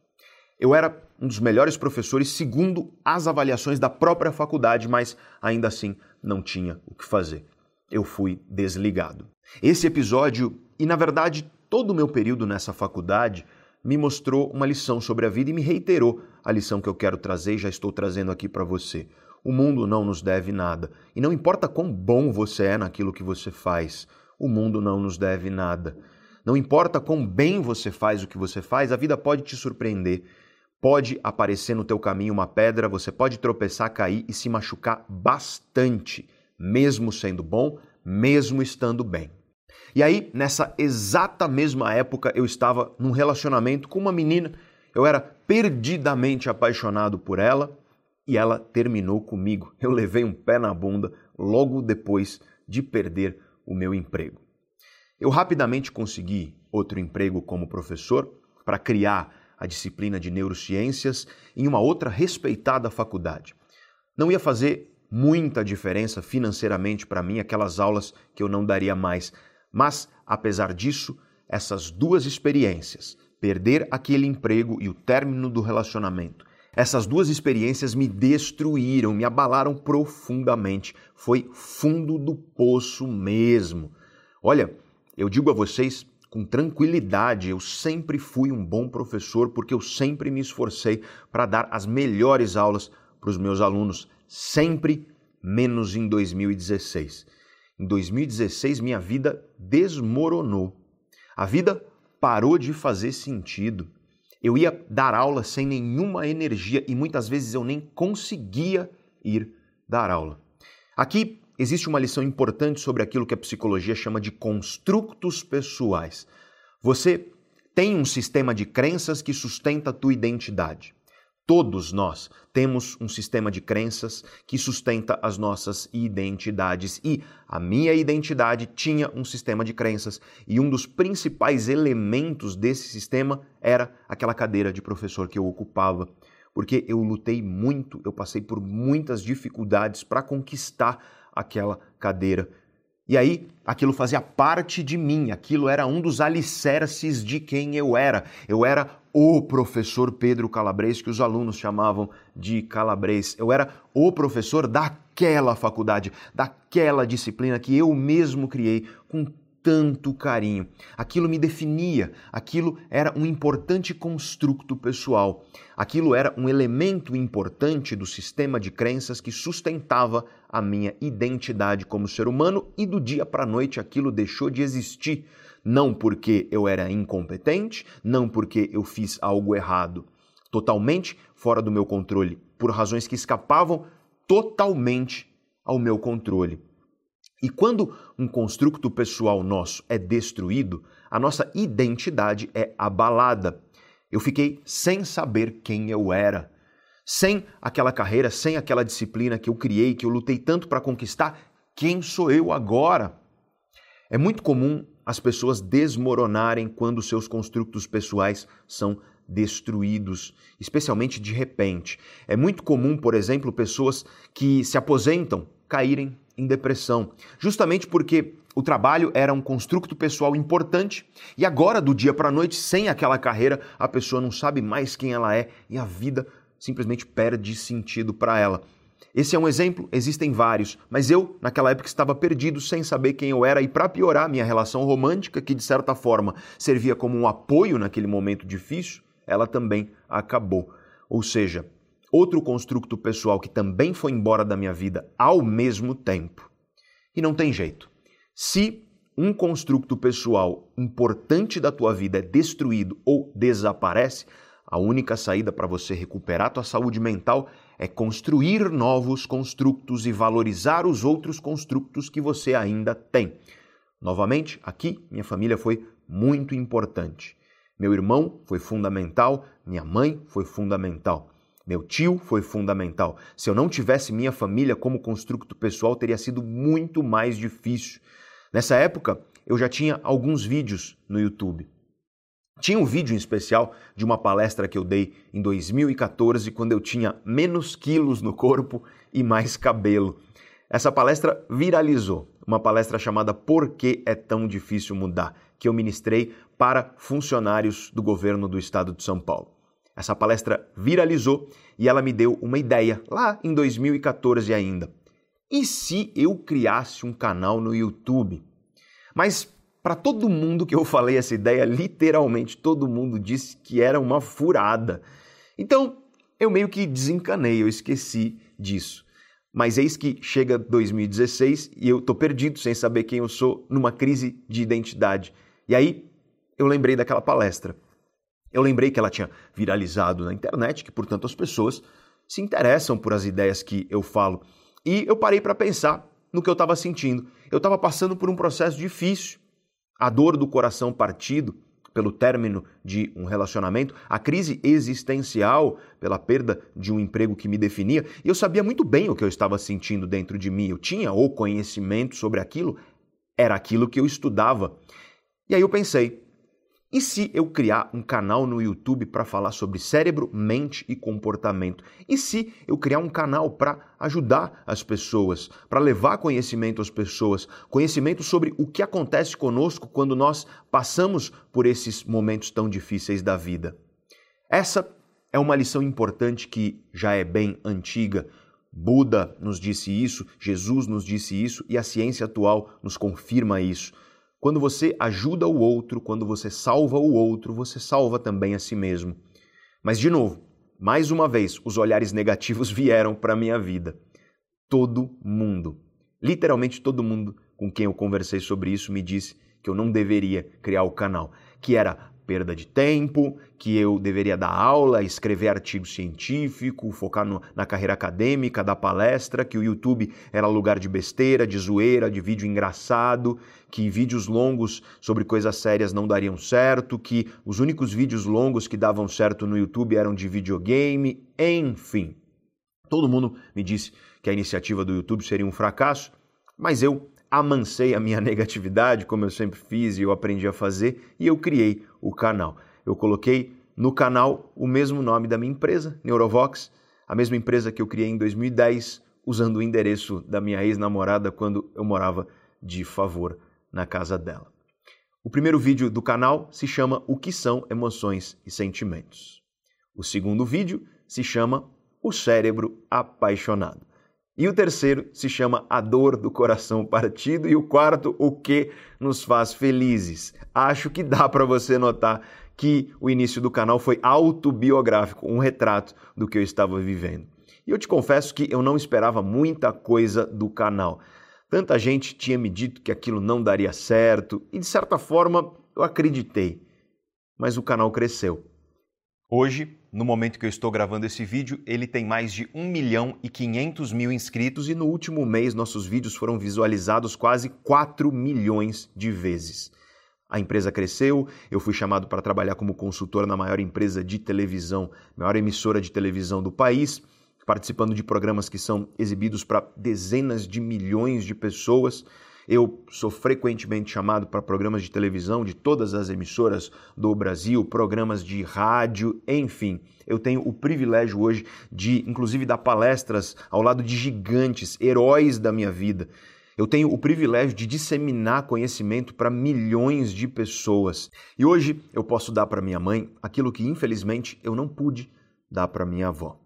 Eu era um dos melhores professores segundo as avaliações da própria faculdade, mas ainda assim não tinha o que fazer. Eu fui desligado. Esse episódio e na verdade, todo o meu período nessa faculdade me mostrou uma lição sobre a vida e me reiterou a lição que eu quero trazer e já estou trazendo aqui para você. O mundo não nos deve nada. E não importa quão bom você é naquilo que você faz, o mundo não nos deve nada. Não importa quão bem você faz o que você faz, a vida pode te surpreender. Pode aparecer no teu caminho uma pedra, você pode tropeçar, cair e se machucar bastante, mesmo sendo bom, mesmo estando bem. E aí, nessa exata mesma época, eu estava num relacionamento com uma menina, eu era perdidamente apaixonado por ela e ela terminou comigo. Eu levei um pé na bunda logo depois de perder o meu emprego. Eu rapidamente consegui outro emprego como professor para criar a disciplina de neurociências em uma outra respeitada faculdade. Não ia fazer muita diferença financeiramente para mim aquelas aulas que eu não daria mais, mas apesar disso, essas duas experiências, perder aquele emprego e o término do relacionamento, essas duas experiências me destruíram, me abalaram profundamente. Foi fundo do poço mesmo. Olha, eu digo a vocês com tranquilidade, eu sempre fui um bom professor porque eu sempre me esforcei para dar as melhores aulas para os meus alunos, sempre menos em 2016. Em 2016 minha vida desmoronou. A vida parou de fazer sentido. Eu ia dar aula sem nenhuma energia e muitas vezes eu nem conseguia ir dar aula. Aqui existe uma lição importante sobre aquilo que a psicologia chama de construtos pessoais. Você tem um sistema de crenças que sustenta a tua identidade. Todos nós temos um sistema de crenças que sustenta as nossas identidades. E a minha identidade tinha um sistema de crenças. E um dos principais elementos desse sistema era aquela cadeira de professor que eu ocupava. Porque eu lutei muito, eu passei por muitas dificuldades para conquistar aquela cadeira. E aí, aquilo fazia parte de mim, aquilo era um dos alicerces de quem eu era. Eu era o professor Pedro Calabres, que os alunos chamavam de Calabres. Eu era o professor daquela faculdade, daquela disciplina que eu mesmo criei com tanto carinho. Aquilo me definia, aquilo era um importante construto pessoal, aquilo era um elemento importante do sistema de crenças que sustentava a minha identidade como ser humano e do dia para a noite aquilo deixou de existir. Não porque eu era incompetente, não porque eu fiz algo errado, totalmente fora do meu controle, por razões que escapavam totalmente ao meu controle. E quando um construto pessoal nosso é destruído, a nossa identidade é abalada. Eu fiquei sem saber quem eu era, sem aquela carreira, sem aquela disciplina que eu criei, que eu lutei tanto para conquistar. Quem sou eu agora? É muito comum as pessoas desmoronarem quando seus construtos pessoais são destruídos, especialmente de repente. É muito comum, por exemplo, pessoas que se aposentam caírem em depressão, justamente porque o trabalho era um construto pessoal importante e agora, do dia para a noite, sem aquela carreira, a pessoa não sabe mais quem ela é e a vida simplesmente perde sentido para ela. Esse é um exemplo, existem vários, mas eu, naquela época, estava perdido, sem saber quem eu era, e para piorar, minha relação romântica, que de certa forma servia como um apoio naquele momento difícil, ela também acabou. Ou seja, outro construto pessoal que também foi embora da minha vida ao mesmo tempo. E não tem jeito. Se um construto pessoal importante da tua vida é destruído ou desaparece, a única saída para você recuperar tua saúde mental é construir novos construtos e valorizar os outros construtos que você ainda tem. Novamente, aqui minha família foi muito importante. Meu irmão foi fundamental, minha mãe foi fundamental. Meu tio foi fundamental. Se eu não tivesse minha família como construto pessoal, teria sido muito mais difícil. Nessa época, eu já tinha alguns vídeos no YouTube. Tinha um vídeo em especial de uma palestra que eu dei em 2014, quando eu tinha menos quilos no corpo e mais cabelo. Essa palestra viralizou, uma palestra chamada Por que é tão difícil mudar, que eu ministrei para funcionários do governo do estado de São Paulo. Essa palestra viralizou e ela me deu uma ideia lá em 2014 ainda. E se eu criasse um canal no YouTube? Mas para todo mundo que eu falei essa ideia, literalmente todo mundo disse que era uma furada. Então, eu meio que desencanei, eu esqueci disso. Mas eis que chega 2016 e eu tô perdido, sem saber quem eu sou, numa crise de identidade. E aí eu lembrei daquela palestra. Eu lembrei que ela tinha viralizado na internet, que portanto as pessoas se interessam por as ideias que eu falo. E eu parei para pensar no que eu estava sentindo. Eu estava passando por um processo difícil. A dor do coração partido pelo término de um relacionamento, a crise existencial pela perda de um emprego que me definia, e eu sabia muito bem o que eu estava sentindo dentro de mim. Eu tinha o conhecimento sobre aquilo, era aquilo que eu estudava. E aí eu pensei, e se eu criar um canal no YouTube para falar sobre cérebro, mente e comportamento? E se eu criar um canal para ajudar as pessoas, para levar conhecimento às pessoas, conhecimento sobre o que acontece conosco quando nós passamos por esses momentos tão difíceis da vida? Essa é uma lição importante que já é bem antiga. Buda nos disse isso, Jesus nos disse isso e a ciência atual nos confirma isso. Quando você ajuda o outro, quando você salva o outro, você salva também a si mesmo. Mas, de novo, mais uma vez, os olhares negativos vieram para a minha vida. Todo mundo, literalmente todo mundo com quem eu conversei sobre isso, me disse que eu não deveria criar o canal, que era perda de tempo, que eu deveria dar aula, escrever artigo científico, focar no, na carreira acadêmica, dar palestra, que o YouTube era lugar de besteira, de zoeira, de vídeo engraçado, que vídeos longos sobre coisas sérias não dariam certo, que os únicos vídeos longos que davam certo no YouTube eram de videogame, enfim. Todo mundo me disse que a iniciativa do YouTube seria um fracasso, mas eu amancei a minha negatividade, como eu sempre fiz e eu aprendi a fazer, e eu criei o canal. Eu coloquei no canal o mesmo nome da minha empresa, Neurovox, a mesma empresa que eu criei em 2010, usando o endereço da minha ex-namorada quando eu morava de favor na casa dela. O primeiro vídeo do canal se chama O que são emoções e sentimentos. O segundo vídeo se chama O cérebro apaixonado. E o terceiro se chama A Dor do Coração Partido. E o quarto, O que nos faz felizes. Acho que dá para você notar que o início do canal foi autobiográfico, um retrato do que eu estava vivendo. E eu te confesso que eu não esperava muita coisa do canal. Tanta gente tinha me dito que aquilo não daria certo, e de certa forma eu acreditei. Mas o canal cresceu. Hoje, no momento que eu estou gravando esse vídeo, ele tem mais de 1 milhão e 500 mil inscritos e no último mês nossos vídeos foram visualizados quase 4 milhões de vezes. A empresa cresceu, eu fui chamado para trabalhar como consultor na maior empresa de televisão, maior emissora de televisão do país, participando de programas que são exibidos para dezenas de milhões de pessoas. Eu sou frequentemente chamado para programas de televisão de todas as emissoras do Brasil, programas de rádio, enfim. Eu tenho o privilégio hoje de, inclusive, dar palestras ao lado de gigantes, heróis da minha vida. Eu tenho o privilégio de disseminar conhecimento para milhões de pessoas. E hoje eu posso dar para minha mãe aquilo que, infelizmente, eu não pude dar para minha avó: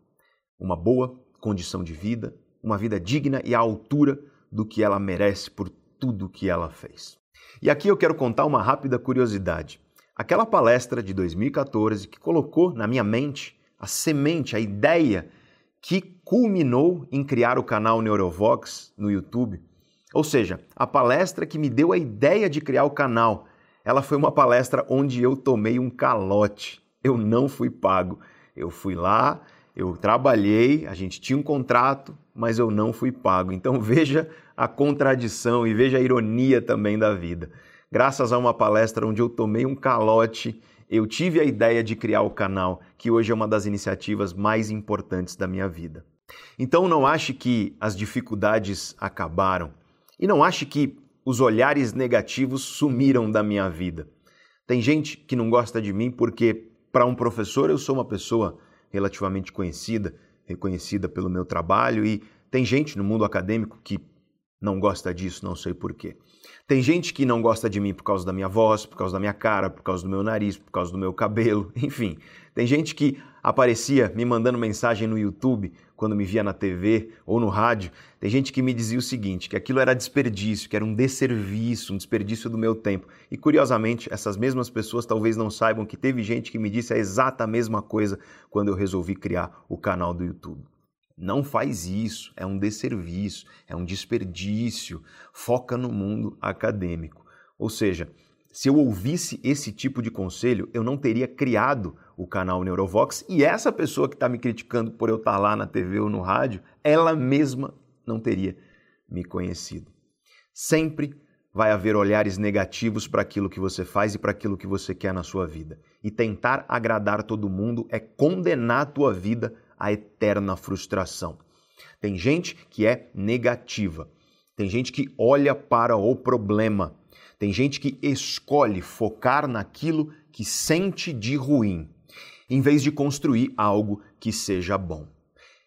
uma boa condição de vida, uma vida digna e à altura do que ela merece por tudo que ela fez. E aqui eu quero contar uma rápida curiosidade. Aquela palestra de 2014 que colocou na minha mente a semente, a ideia que culminou em criar o canal Neurovox no YouTube. Ou seja, a palestra que me deu a ideia de criar o canal, ela foi uma palestra onde eu tomei um calote. Eu não fui pago. Eu fui lá, eu trabalhei, a gente tinha um contrato, mas eu não fui pago. Então veja a contradição e veja a ironia também da vida. Graças a uma palestra onde eu tomei um calote, eu tive a ideia de criar o canal, que hoje é uma das iniciativas mais importantes da minha vida. Então não ache que as dificuldades acabaram e não ache que os olhares negativos sumiram da minha vida. Tem gente que não gosta de mim porque, para um professor, eu sou uma pessoa relativamente conhecida, reconhecida pelo meu trabalho, e tem gente no mundo acadêmico que não gosta disso, não sei porquê. Tem gente que não gosta de mim por causa da minha voz, por causa da minha cara, por causa do meu nariz, por causa do meu cabelo, enfim. Tem gente que aparecia me mandando mensagem no YouTube quando me via na TV ou no rádio. Tem gente que me dizia o seguinte, que aquilo era desperdício, que era um desserviço, um desperdício do meu tempo. E curiosamente, essas mesmas pessoas talvez não saibam que teve gente que me disse a exata mesma coisa quando eu resolvi criar o canal do YouTube. Não faz isso, é um desserviço, é um desperdício. Foca no mundo acadêmico. Ou seja, se eu ouvisse esse tipo de conselho, eu não teria criado o canal Neurovox e essa pessoa que está me criticando por eu estar tá lá na TV ou no rádio, ela mesma não teria me conhecido. Sempre vai haver olhares negativos para aquilo que você faz e para aquilo que você quer na sua vida. E tentar agradar todo mundo é condenar a tua vida à eterna frustração. Tem gente que é negativa. Tem gente que olha para o problema tem gente que escolhe focar naquilo que sente de ruim, em vez de construir algo que seja bom.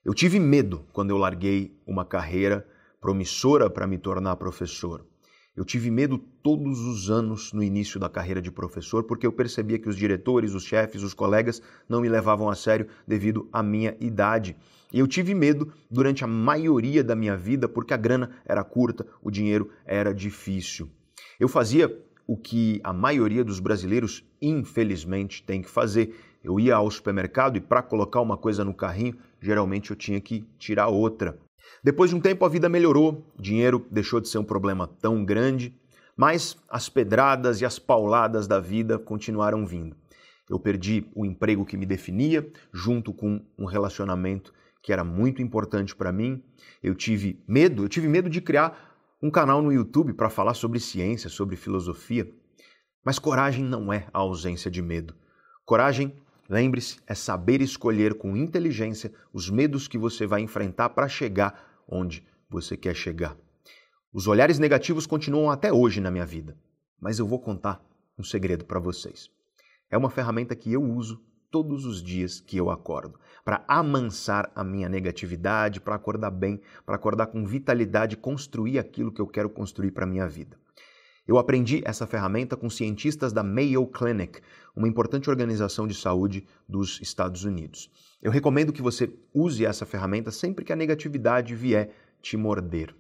Eu tive medo quando eu larguei uma carreira promissora para me tornar professor. Eu tive medo todos os anos no início da carreira de professor, porque eu percebia que os diretores, os chefes, os colegas não me levavam a sério devido à minha idade. E eu tive medo durante a maioria da minha vida, porque a grana era curta, o dinheiro era difícil. Eu fazia o que a maioria dos brasileiros, infelizmente, tem que fazer. Eu ia ao supermercado e, para colocar uma coisa no carrinho, geralmente eu tinha que tirar outra. Depois de um tempo, a vida melhorou, dinheiro deixou de ser um problema tão grande, mas as pedradas e as pauladas da vida continuaram vindo. Eu perdi o emprego que me definia, junto com um relacionamento que era muito importante para mim. Eu tive medo, eu tive medo de criar um canal no YouTube para falar sobre ciência, sobre filosofia. Mas coragem não é a ausência de medo. Coragem, lembre-se, é saber escolher com inteligência os medos que você vai enfrentar para chegar onde você quer chegar. Os olhares negativos continuam até hoje na minha vida, mas eu vou contar um segredo para vocês. É uma ferramenta que eu uso todos os dias que eu acordo, para amansar a minha negatividade, para acordar bem, para acordar com vitalidade construir aquilo que eu quero construir para a minha vida. Eu aprendi essa ferramenta com cientistas da Mayo Clinic, uma importante organização de saúde dos Estados Unidos. Eu recomendo que você use essa ferramenta sempre que a negatividade vier te morder.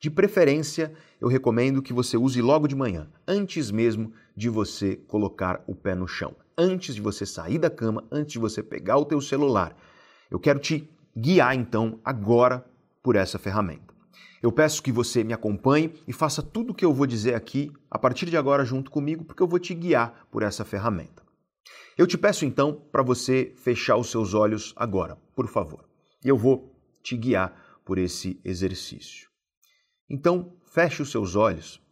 De preferência, eu recomendo que você use logo de manhã, antes mesmo de você colocar o pé no chão antes de você sair da cama, antes de você pegar o teu celular. Eu quero te guiar então agora por essa ferramenta. Eu peço que você me acompanhe e faça tudo o que eu vou dizer aqui a partir de agora junto comigo, porque eu vou te guiar por essa ferramenta. Eu te peço então para você fechar os seus olhos agora, por favor. E eu vou te guiar por esse exercício. Então, feche os seus olhos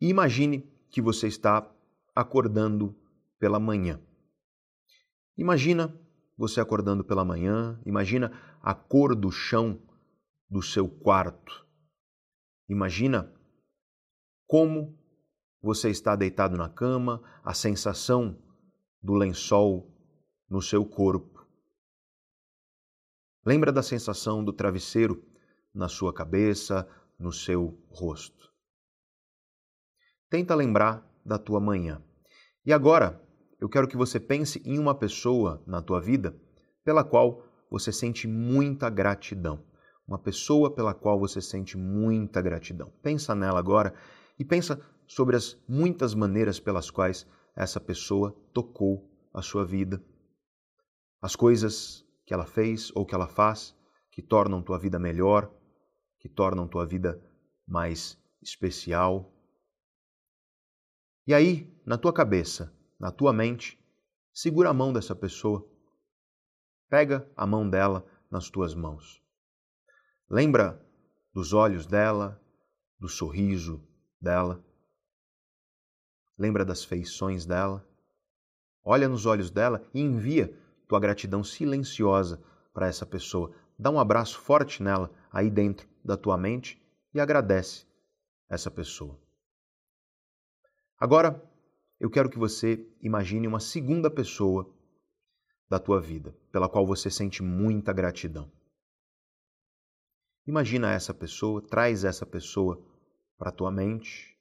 e imagine que você está acordando pela manhã. Imagina você acordando pela manhã, imagina a cor do chão do seu quarto. Imagina como você está deitado na cama, a sensação do lençol no seu corpo. Lembra da sensação do travesseiro na sua cabeça, no seu rosto. Tenta lembrar da tua manhã. E agora, eu quero que você pense em uma pessoa na tua vida pela qual você sente muita gratidão. Uma pessoa pela qual você sente muita gratidão. Pensa nela agora e pensa sobre as muitas maneiras pelas quais essa pessoa tocou a sua vida. As coisas que ela fez ou que ela faz que tornam tua vida melhor, que tornam tua vida mais especial. E aí, na tua cabeça, na tua mente, segura a mão dessa pessoa. Pega a mão dela nas tuas mãos. Lembra dos olhos dela, do sorriso dela. Lembra das feições dela. Olha nos olhos dela e envia tua gratidão silenciosa para essa pessoa. Dá um abraço forte nela aí dentro da tua mente e agradece essa pessoa. Agora, eu quero que você imagine uma segunda pessoa da tua vida, pela qual você sente muita gratidão. Imagina essa pessoa, traz essa pessoa para a tua mente.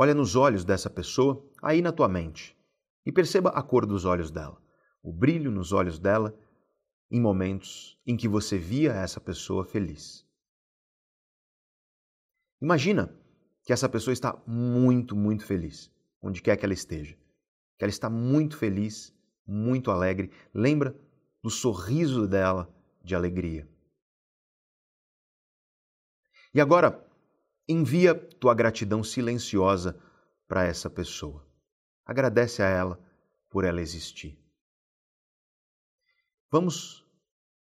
Olha nos olhos dessa pessoa, aí na tua mente, e perceba a cor dos olhos dela. o brilho nos olhos dela em momentos em que você via essa pessoa feliz. Imagina que essa pessoa está muito, muito feliz, onde quer que ela esteja. Que ela está muito feliz, muito alegre. Lembra do sorriso dela de alegria. E agora, envia tua gratidão silenciosa para essa pessoa. Agradece a ela por ela existir. Vamos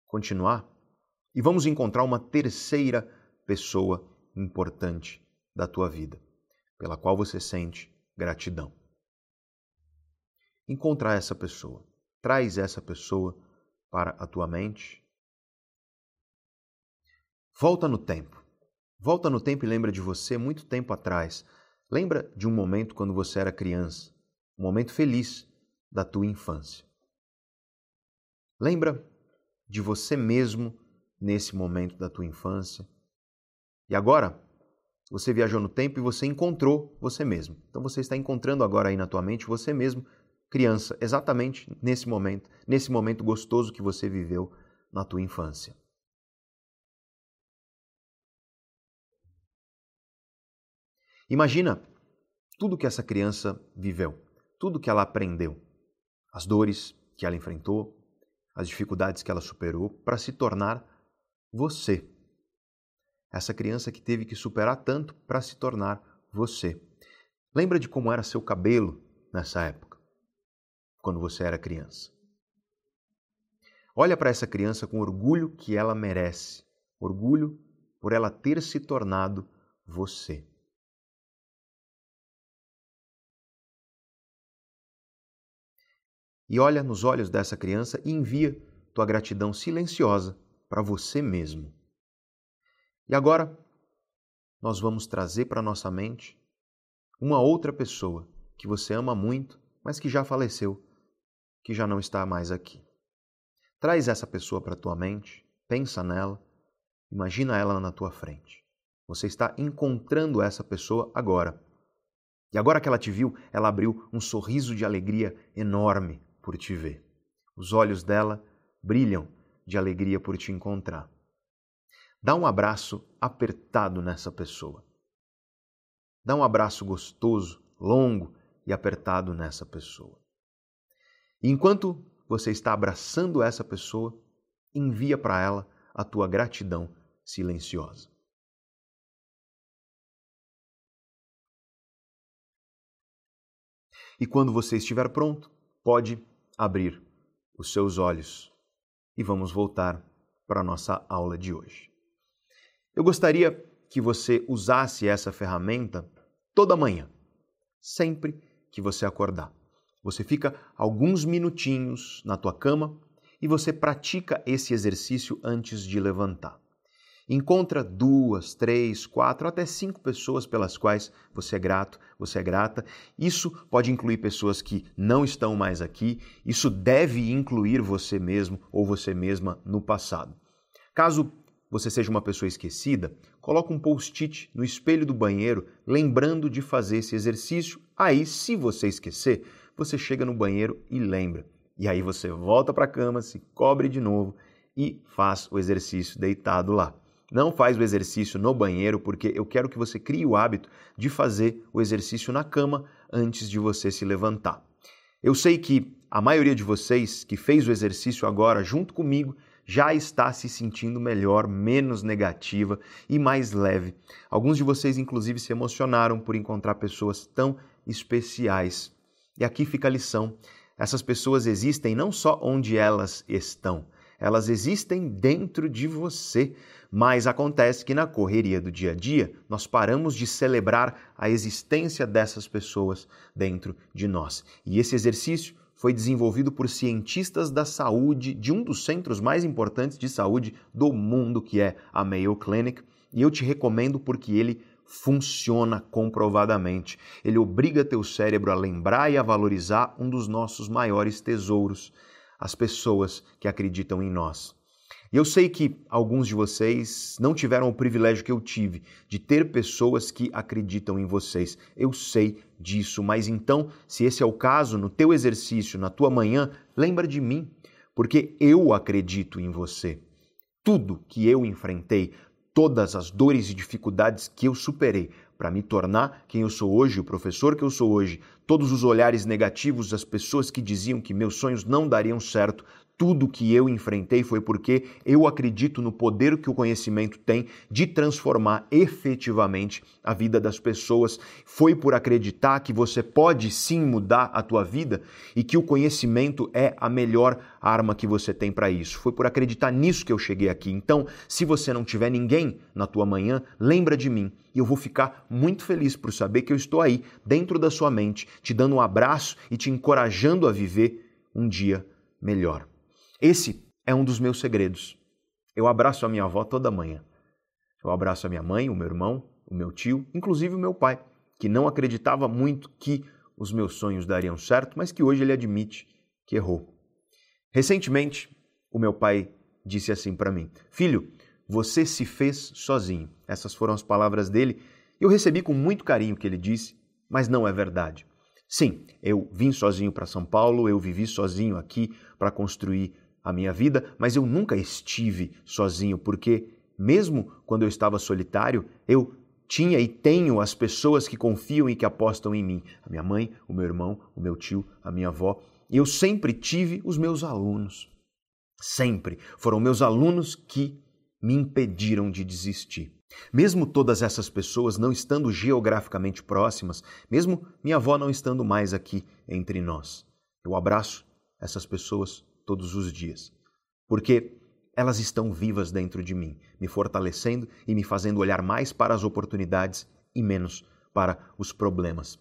continuar e vamos encontrar uma terceira pessoa importante da tua vida, pela qual você sente gratidão. Encontrar essa pessoa, traz essa pessoa para a tua mente. Volta no tempo. Volta no tempo e lembra de você muito tempo atrás. Lembra de um momento quando você era criança, um momento feliz da tua infância. Lembra de você mesmo nesse momento da tua infância. E agora, você viajou no tempo e você encontrou você mesmo. Então você está encontrando agora aí na tua mente você mesmo, criança, exatamente nesse momento, nesse momento gostoso que você viveu na tua infância. Imagina tudo que essa criança viveu, tudo que ela aprendeu, as dores que ela enfrentou, as dificuldades que ela superou para se tornar você. Essa criança que teve que superar tanto para se tornar você. Lembra de como era seu cabelo nessa época, quando você era criança? Olha para essa criança com orgulho que ela merece, orgulho por ela ter se tornado você. E olha nos olhos dessa criança e envia tua gratidão silenciosa para você mesmo. E agora, nós vamos trazer para nossa mente uma outra pessoa que você ama muito, mas que já faleceu, que já não está mais aqui. Traz essa pessoa para tua mente, pensa nela, imagina ela na tua frente. Você está encontrando essa pessoa agora. E agora que ela te viu, ela abriu um sorriso de alegria enorme por te ver. Os olhos dela brilham de alegria por te encontrar. Dá um abraço apertado nessa pessoa. Dá um abraço gostoso, longo e apertado nessa pessoa. E enquanto você está abraçando essa pessoa, envia para ela a tua gratidão silenciosa. E quando você estiver pronto, pode abrir os seus olhos e vamos voltar para a nossa aula de hoje. Eu gostaria que você usasse essa ferramenta toda manhã, sempre que você acordar. Você fica alguns minutinhos na tua cama e você pratica esse exercício antes de levantar. Encontra duas, três, quatro, até cinco pessoas pelas quais você é grato, você é grata. Isso pode incluir pessoas que não estão mais aqui. Isso deve incluir você mesmo ou você mesma no passado. Caso você seja uma pessoa esquecida, coloque um post-it no espelho do banheiro, lembrando de fazer esse exercício. Aí, se você esquecer, você chega no banheiro e lembra. E aí você volta para a cama, se cobre de novo e faz o exercício deitado lá. Não faz o exercício no banheiro, porque eu quero que você crie o hábito de fazer o exercício na cama antes de você se levantar. Eu sei que a maioria de vocês que fez o exercício agora junto comigo já está se sentindo melhor, menos negativa e mais leve. Alguns de vocês, inclusive, se emocionaram por encontrar pessoas tão especiais. E aqui fica a lição: essas pessoas existem não só onde elas estão, elas existem dentro de você. Mas acontece que na correria do dia a dia, nós paramos de celebrar a existência dessas pessoas dentro de nós. E esse exercício foi desenvolvido por cientistas da saúde de um dos centros mais importantes de saúde do mundo, que é a Mayo Clinic, e eu te recomendo porque ele funciona comprovadamente. Ele obriga teu cérebro a lembrar e a valorizar um dos nossos maiores tesouros, as pessoas que acreditam em nós. E eu sei que alguns de vocês não tiveram o privilégio que eu tive de ter pessoas que acreditam em vocês. Eu sei disso, mas então, se esse é o caso, no teu exercício, na tua manhã, lembra de mim, porque eu acredito em você. Tudo que eu enfrentei, todas as dores e dificuldades que eu superei para me tornar quem eu sou hoje, o professor que eu sou hoje, todos os olhares negativos das pessoas que diziam que meus sonhos não dariam certo, tudo que eu enfrentei foi porque eu acredito no poder que o conhecimento tem de transformar efetivamente a vida das pessoas. Foi por acreditar que você pode sim mudar a tua vida e que o conhecimento é a melhor arma que você tem para isso. Foi por acreditar nisso que eu cheguei aqui. Então, se você não tiver ninguém na tua manhã, lembra de mim e eu vou ficar muito feliz por saber que eu estou aí dentro da sua mente, te dando um abraço e te encorajando a viver um dia melhor. Esse é um dos meus segredos. Eu abraço a minha avó toda manhã. Eu abraço a minha mãe, o meu irmão, o meu tio, inclusive o meu pai, que não acreditava muito que os meus sonhos dariam certo, mas que hoje ele admite que errou. Recentemente, o meu pai disse assim para mim: Filho, você se fez sozinho. Essas foram as palavras dele. Eu recebi com muito carinho o que ele disse, mas não é verdade. Sim, eu vim sozinho para São Paulo, eu vivi sozinho aqui para construir a minha vida, mas eu nunca estive sozinho, porque mesmo quando eu estava solitário, eu tinha e tenho as pessoas que confiam e que apostam em mim. A minha mãe, o meu irmão, o meu tio, a minha avó. E eu sempre tive os meus alunos. Sempre. Foram meus alunos que me impediram de desistir. Mesmo todas essas pessoas não estando geograficamente próximas, mesmo minha avó não estando mais aqui entre nós, eu abraço essas pessoas todos os dias, porque elas estão vivas dentro de mim, me fortalecendo e me fazendo olhar mais para as oportunidades e menos para os problemas.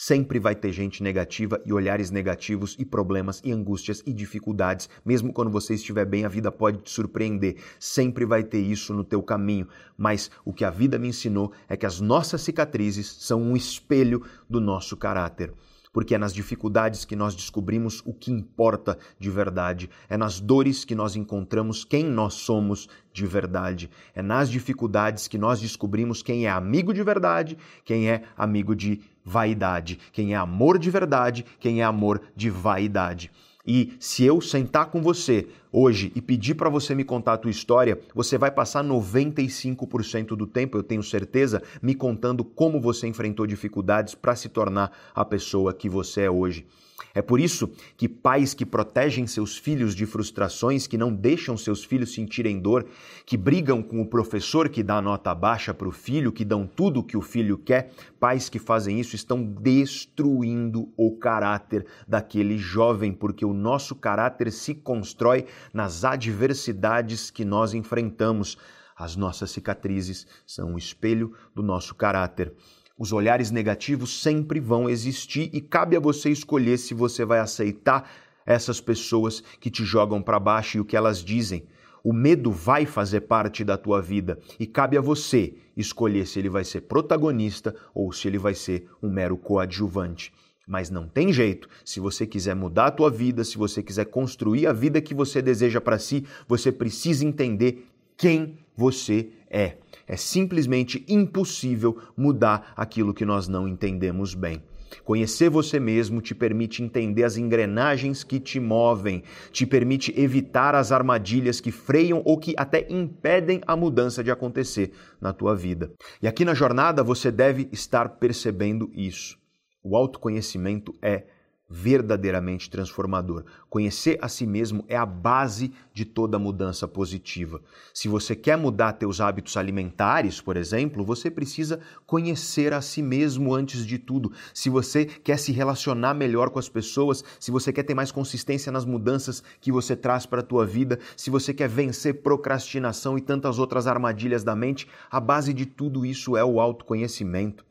Sempre vai ter gente negativa e olhares negativos e problemas e angústias e dificuldades. Mesmo quando você estiver bem, a vida pode te surpreender. Sempre vai ter isso no teu caminho. Mas o que a vida me ensinou é que as nossas cicatrizes são um espelho do nosso caráter porque é nas dificuldades que nós descobrimos o que importa de verdade, é nas dores que nós encontramos quem nós somos de verdade, é nas dificuldades que nós descobrimos quem é amigo de verdade, quem é amigo de vaidade, quem é amor de verdade, quem é amor de vaidade. E se eu sentar com você hoje e pedir para você me contar a tua história, você vai passar 95% do tempo, eu tenho certeza, me contando como você enfrentou dificuldades para se tornar a pessoa que você é hoje. É por isso que pais que protegem seus filhos de frustrações, que não deixam seus filhos sentirem dor, que brigam com o professor que dá nota baixa para o filho, que dão tudo o que o filho quer, pais que fazem isso estão destruindo o caráter daquele jovem, porque o nosso caráter se constrói nas adversidades que nós enfrentamos. As nossas cicatrizes são um espelho do nosso caráter. Os olhares negativos sempre vão existir e cabe a você escolher se você vai aceitar essas pessoas que te jogam para baixo e o que elas dizem. O medo vai fazer parte da tua vida e cabe a você escolher se ele vai ser protagonista ou se ele vai ser um mero coadjuvante. Mas não tem jeito. Se você quiser mudar a tua vida, se você quiser construir a vida que você deseja para si, você precisa entender quem você é. É simplesmente impossível mudar aquilo que nós não entendemos bem. Conhecer você mesmo te permite entender as engrenagens que te movem, te permite evitar as armadilhas que freiam ou que até impedem a mudança de acontecer na tua vida. E aqui na jornada você deve estar percebendo isso. O autoconhecimento é verdadeiramente transformador. Conhecer a si mesmo é a base de toda mudança positiva. Se você quer mudar teus hábitos alimentares, por exemplo, você precisa conhecer a si mesmo antes de tudo. Se você quer se relacionar melhor com as pessoas, se você quer ter mais consistência nas mudanças que você traz para a tua vida, se você quer vencer procrastinação e tantas outras armadilhas da mente, a base de tudo isso é o autoconhecimento.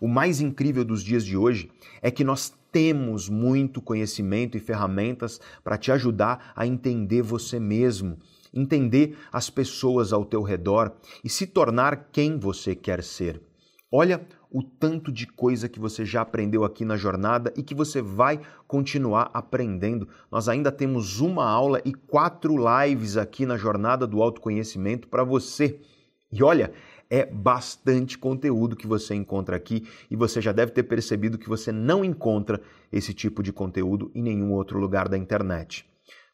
O mais incrível dos dias de hoje é que nós temos muito conhecimento e ferramentas para te ajudar a entender você mesmo, entender as pessoas ao teu redor e se tornar quem você quer ser. Olha o tanto de coisa que você já aprendeu aqui na jornada e que você vai continuar aprendendo. Nós ainda temos uma aula e quatro lives aqui na jornada do autoconhecimento para você. E olha, é bastante conteúdo que você encontra aqui e você já deve ter percebido que você não encontra esse tipo de conteúdo em nenhum outro lugar da internet.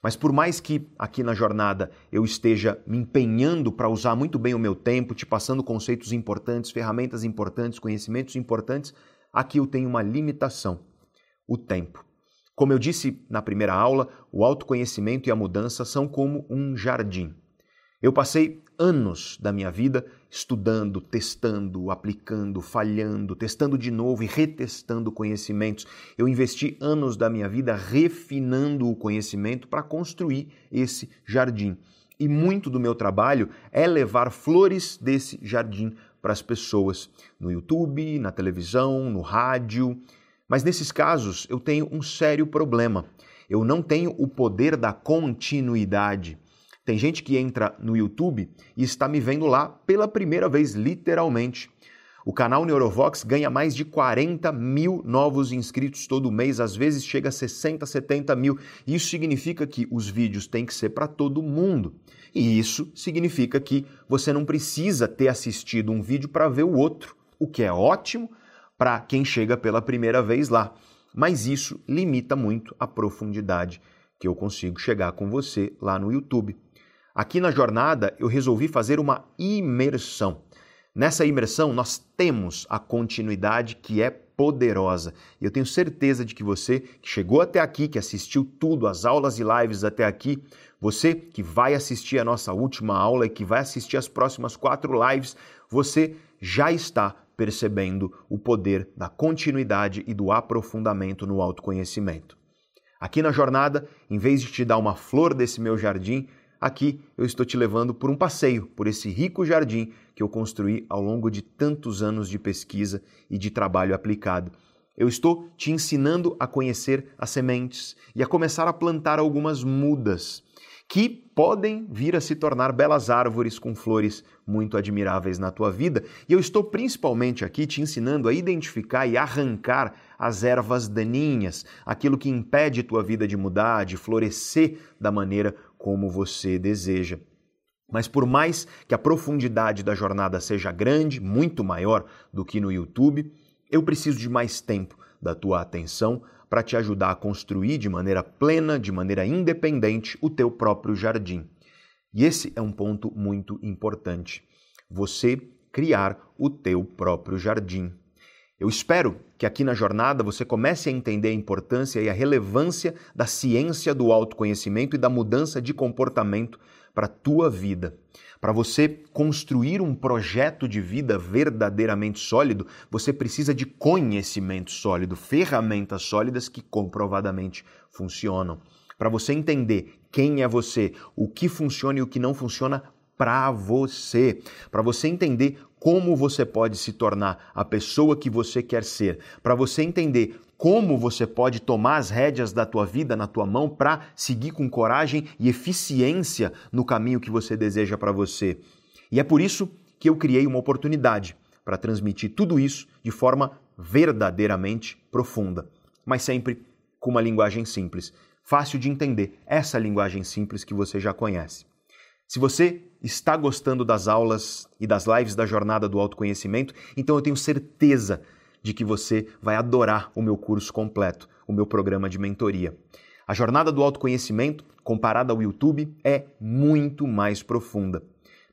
Mas por mais que aqui na jornada eu esteja me empenhando para usar muito bem o meu tempo, te passando conceitos importantes, ferramentas importantes, conhecimentos importantes, aqui eu tenho uma limitação: o tempo. Como eu disse na primeira aula, o autoconhecimento e a mudança são como um jardim. Eu passei anos da minha vida estudando, testando, aplicando, falhando, testando de novo e retestando conhecimentos. Eu investi anos da minha vida refinando o conhecimento para construir esse jardim. E muito do meu trabalho é levar flores desse jardim para as pessoas, no YouTube, na televisão, no rádio. Mas nesses casos eu tenho um sério problema. Eu não tenho o poder da continuidade. Tem gente que entra no YouTube e está me vendo lá pela primeira vez, literalmente. O canal Neurovox ganha mais de 40 mil novos inscritos todo mês, às vezes chega a 60, 70 mil. Isso significa que os vídeos têm que ser para todo mundo. E isso significa que você não precisa ter assistido um vídeo para ver o outro, o que é ótimo para quem chega pela primeira vez lá. Mas isso limita muito a profundidade que eu consigo chegar com você lá no YouTube. Aqui na jornada eu resolvi fazer uma imersão. Nessa imersão nós temos a continuidade que é poderosa. E eu tenho certeza de que você que chegou até aqui, que assistiu tudo, as aulas e lives até aqui, você que vai assistir a nossa última aula e que vai assistir as próximas quatro lives, você já está percebendo o poder da continuidade e do aprofundamento no autoconhecimento. Aqui na jornada, em vez de te dar uma flor desse meu jardim, Aqui eu estou te levando por um passeio por esse rico jardim que eu construí ao longo de tantos anos de pesquisa e de trabalho aplicado. Eu estou te ensinando a conhecer as sementes e a começar a plantar algumas mudas que podem vir a se tornar belas árvores com flores muito admiráveis na tua vida. E eu estou principalmente aqui te ensinando a identificar e arrancar as ervas daninhas, aquilo que impede tua vida de mudar, de florescer da maneira como você deseja. Mas por mais que a profundidade da jornada seja grande, muito maior do que no YouTube, eu preciso de mais tempo da tua atenção para te ajudar a construir de maneira plena, de maneira independente, o teu próprio jardim. E esse é um ponto muito importante. Você criar o teu próprio jardim. Eu espero que aqui na jornada você comece a entender a importância e a relevância da ciência do autoconhecimento e da mudança de comportamento para a tua vida. Para você construir um projeto de vida verdadeiramente sólido, você precisa de conhecimento sólido, ferramentas sólidas que comprovadamente funcionam. Para você entender quem é você, o que funciona e o que não funciona para você, para você entender como você pode se tornar a pessoa que você quer ser, para você entender como você pode tomar as rédeas da tua vida na tua mão para seguir com coragem e eficiência no caminho que você deseja para você. E é por isso que eu criei uma oportunidade para transmitir tudo isso de forma verdadeiramente profunda, mas sempre com uma linguagem simples, fácil de entender, essa linguagem simples que você já conhece. Se você está gostando das aulas e das lives da jornada do autoconhecimento, então eu tenho certeza de que você vai adorar o meu curso completo, o meu programa de mentoria. A jornada do autoconhecimento, comparada ao YouTube, é muito mais profunda.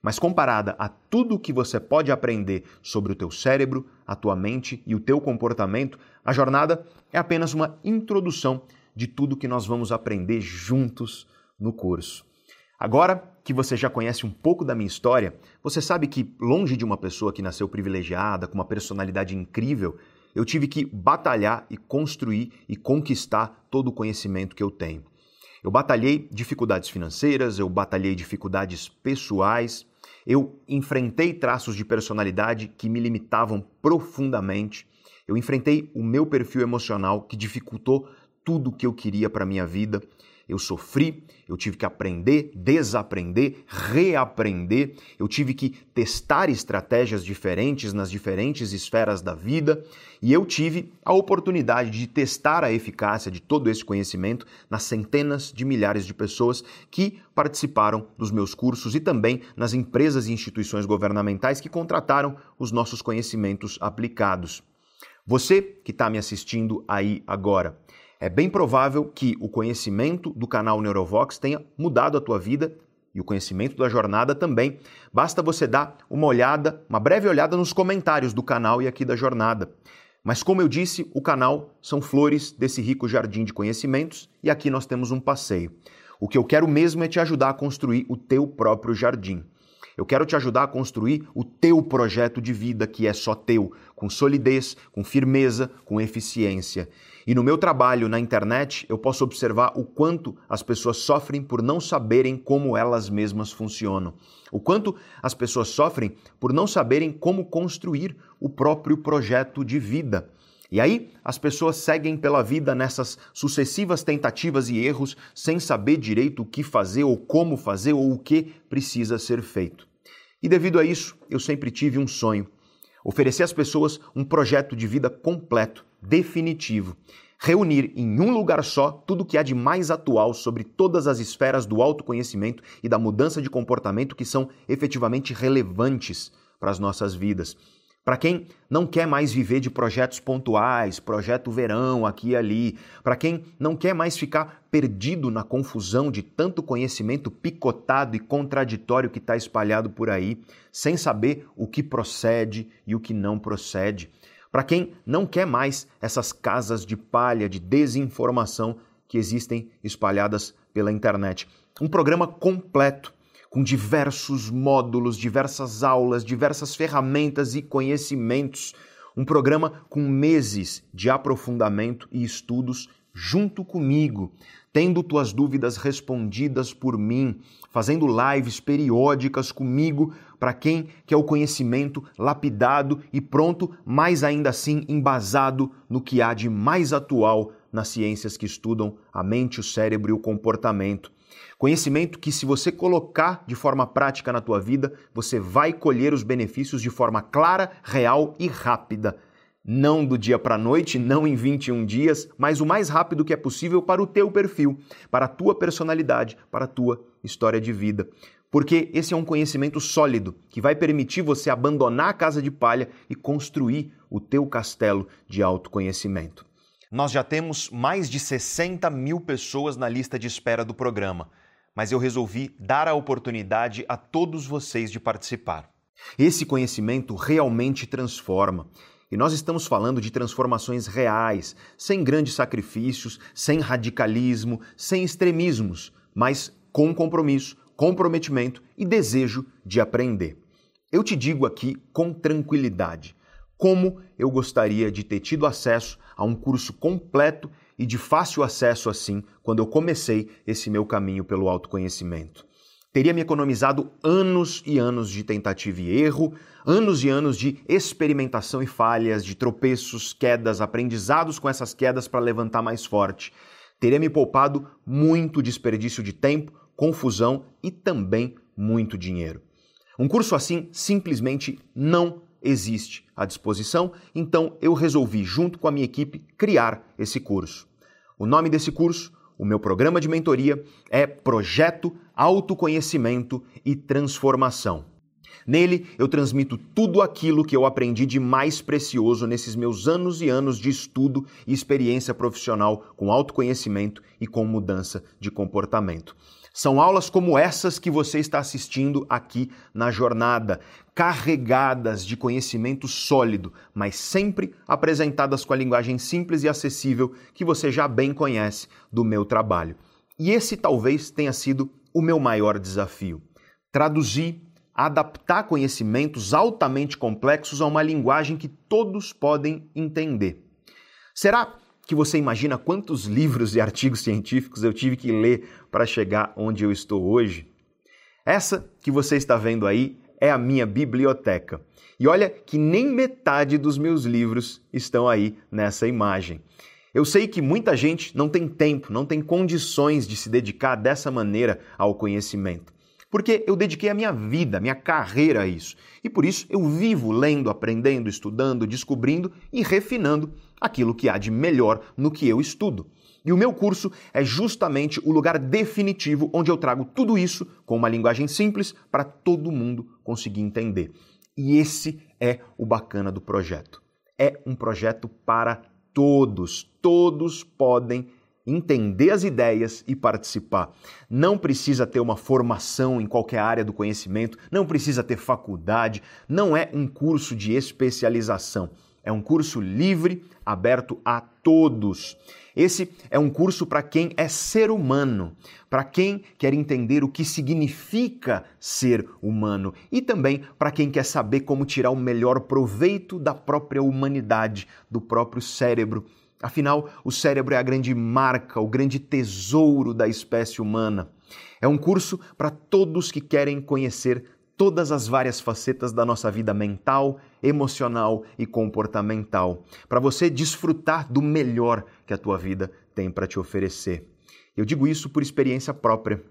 Mas comparada a tudo que você pode aprender sobre o teu cérebro, a tua mente e o teu comportamento, a jornada é apenas uma introdução de tudo que nós vamos aprender juntos no curso. Agora que você já conhece um pouco da minha história, você sabe que, longe de uma pessoa que nasceu privilegiada, com uma personalidade incrível, eu tive que batalhar e construir e conquistar todo o conhecimento que eu tenho. Eu batalhei dificuldades financeiras, eu batalhei dificuldades pessoais, eu enfrentei traços de personalidade que me limitavam profundamente, eu enfrentei o meu perfil emocional que dificultou tudo o que eu queria para minha vida. Eu sofri, eu tive que aprender, desaprender, reaprender, eu tive que testar estratégias diferentes nas diferentes esferas da vida e eu tive a oportunidade de testar a eficácia de todo esse conhecimento nas centenas de milhares de pessoas que participaram dos meus cursos e também nas empresas e instituições governamentais que contrataram os nossos conhecimentos aplicados. Você que está me assistindo aí agora, é bem provável que o conhecimento do canal Neurovox tenha mudado a tua vida e o conhecimento da jornada também. Basta você dar uma olhada, uma breve olhada nos comentários do canal e aqui da jornada. Mas como eu disse, o canal são flores desse rico jardim de conhecimentos e aqui nós temos um passeio. O que eu quero mesmo é te ajudar a construir o teu próprio jardim. Eu quero te ajudar a construir o teu projeto de vida que é só teu, com solidez, com firmeza, com eficiência. E no meu trabalho na internet, eu posso observar o quanto as pessoas sofrem por não saberem como elas mesmas funcionam. O quanto as pessoas sofrem por não saberem como construir o próprio projeto de vida. E aí, as pessoas seguem pela vida nessas sucessivas tentativas e erros sem saber direito o que fazer ou como fazer ou o que precisa ser feito. E devido a isso, eu sempre tive um sonho: oferecer às pessoas um projeto de vida completo definitivo. Reunir em um lugar só tudo o que há de mais atual sobre todas as esferas do autoconhecimento e da mudança de comportamento que são efetivamente relevantes para as nossas vidas. Para quem não quer mais viver de projetos pontuais, projeto verão aqui e ali, para quem não quer mais ficar perdido na confusão de tanto conhecimento picotado e contraditório que está espalhado por aí, sem saber o que procede e o que não procede. Para quem não quer mais essas casas de palha de desinformação que existem espalhadas pela internet. Um programa completo, com diversos módulos, diversas aulas, diversas ferramentas e conhecimentos. Um programa com meses de aprofundamento e estudos junto comigo, tendo tuas dúvidas respondidas por mim, fazendo lives periódicas comigo para quem quer o conhecimento lapidado e pronto, mas ainda assim embasado no que há de mais atual nas ciências que estudam a mente, o cérebro e o comportamento. Conhecimento que, se você colocar de forma prática na tua vida, você vai colher os benefícios de forma clara, real e rápida não do dia para a noite, não em 21 dias, mas o mais rápido que é possível para o teu perfil, para a tua personalidade, para a tua história de vida. Porque esse é um conhecimento sólido que vai permitir você abandonar a casa de palha e construir o teu castelo de autoconhecimento. Nós já temos mais de 60 mil pessoas na lista de espera do programa, mas eu resolvi dar a oportunidade a todos vocês de participar. Esse conhecimento realmente transforma. E nós estamos falando de transformações reais, sem grandes sacrifícios, sem radicalismo, sem extremismos, mas com compromisso, comprometimento e desejo de aprender. Eu te digo aqui com tranquilidade como eu gostaria de ter tido acesso a um curso completo e de fácil acesso assim quando eu comecei esse meu caminho pelo autoconhecimento teria me economizado anos e anos de tentativa e erro, anos e anos de experimentação e falhas, de tropeços, quedas, aprendizados com essas quedas para levantar mais forte. Teria me poupado muito desperdício de tempo, confusão e também muito dinheiro. Um curso assim simplesmente não existe à disposição, então eu resolvi, junto com a minha equipe, criar esse curso. O nome desse curso o meu programa de mentoria é Projeto Autoconhecimento e Transformação. Nele, eu transmito tudo aquilo que eu aprendi de mais precioso nesses meus anos e anos de estudo e experiência profissional com autoconhecimento e com mudança de comportamento. São aulas como essas que você está assistindo aqui na jornada, carregadas de conhecimento sólido, mas sempre apresentadas com a linguagem simples e acessível que você já bem conhece do meu trabalho. E esse talvez tenha sido o meu maior desafio: traduzir, adaptar conhecimentos altamente complexos a uma linguagem que todos podem entender. Será que você imagina quantos livros e artigos científicos eu tive que ler para chegar onde eu estou hoje? Essa que você está vendo aí é a minha biblioteca. E olha que nem metade dos meus livros estão aí nessa imagem. Eu sei que muita gente não tem tempo, não tem condições de se dedicar dessa maneira ao conhecimento. Porque eu dediquei a minha vida, a minha carreira a isso. E por isso eu vivo lendo, aprendendo, estudando, descobrindo e refinando aquilo que há de melhor no que eu estudo. E o meu curso é justamente o lugar definitivo onde eu trago tudo isso com uma linguagem simples para todo mundo conseguir entender. E esse é o bacana do projeto. É um projeto para todos. Todos podem entender as ideias e participar. Não precisa ter uma formação em qualquer área do conhecimento, não precisa ter faculdade, não é um curso de especialização. É um curso livre, aberto a todos. Esse é um curso para quem é ser humano, para quem quer entender o que significa ser humano e também para quem quer saber como tirar o melhor proveito da própria humanidade, do próprio cérebro. Afinal, o cérebro é a grande marca, o grande tesouro da espécie humana. É um curso para todos que querem conhecer todas as várias facetas da nossa vida mental, emocional e comportamental, para você desfrutar do melhor que a tua vida tem para te oferecer. Eu digo isso por experiência própria.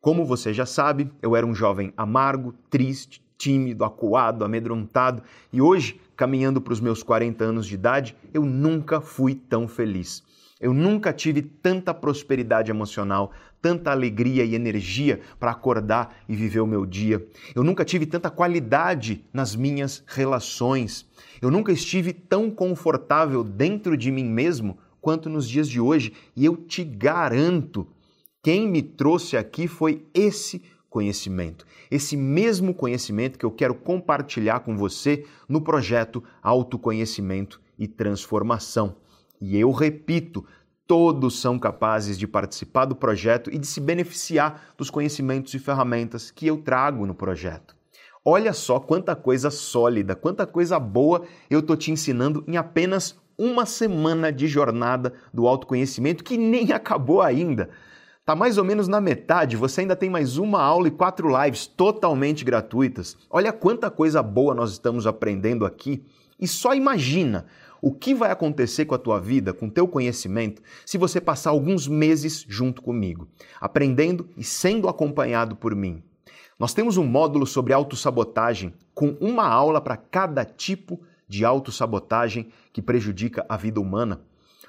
Como você já sabe, eu era um jovem amargo, triste, tímido, acuado, amedrontado e hoje, caminhando para os meus 40 anos de idade, eu nunca fui tão feliz. Eu nunca tive tanta prosperidade emocional, tanta alegria e energia para acordar e viver o meu dia. Eu nunca tive tanta qualidade nas minhas relações. Eu nunca estive tão confortável dentro de mim mesmo quanto nos dias de hoje. E eu te garanto, quem me trouxe aqui foi esse conhecimento. Esse mesmo conhecimento que eu quero compartilhar com você no projeto Autoconhecimento e Transformação. E eu repito, todos são capazes de participar do projeto e de se beneficiar dos conhecimentos e ferramentas que eu trago no projeto. Olha só quanta coisa sólida, quanta coisa boa eu tô te ensinando em apenas uma semana de jornada do autoconhecimento que nem acabou ainda. Tá mais ou menos na metade, você ainda tem mais uma aula e quatro lives totalmente gratuitas. Olha quanta coisa boa nós estamos aprendendo aqui. E só imagina o que vai acontecer com a tua vida, com o teu conhecimento, se você passar alguns meses junto comigo, aprendendo e sendo acompanhado por mim. Nós temos um módulo sobre autossabotagem com uma aula para cada tipo de autossabotagem que prejudica a vida humana.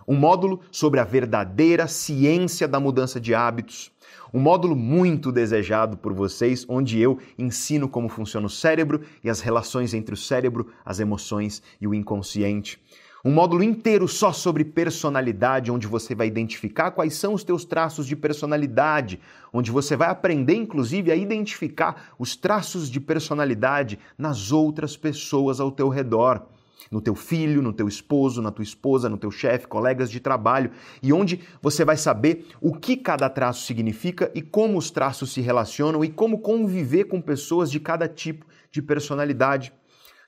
Um módulo sobre a verdadeira ciência da mudança de hábitos. Um módulo muito desejado por vocês, onde eu ensino como funciona o cérebro e as relações entre o cérebro, as emoções e o inconsciente. Um módulo inteiro só sobre personalidade, onde você vai identificar quais são os teus traços de personalidade, onde você vai aprender inclusive a identificar os traços de personalidade nas outras pessoas ao teu redor no teu filho, no teu esposo, na tua esposa, no teu chefe, colegas de trabalho, e onde você vai saber o que cada traço significa e como os traços se relacionam e como conviver com pessoas de cada tipo de personalidade.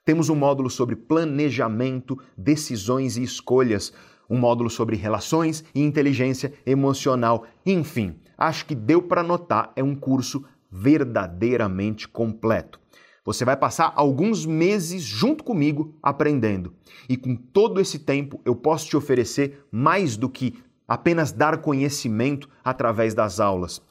Temos um módulo sobre planejamento, decisões e escolhas, um módulo sobre relações e inteligência emocional. Enfim, acho que deu para notar, é um curso verdadeiramente completo. Você vai passar alguns meses junto comigo aprendendo. E com todo esse tempo eu posso te oferecer mais do que apenas dar conhecimento através das aulas.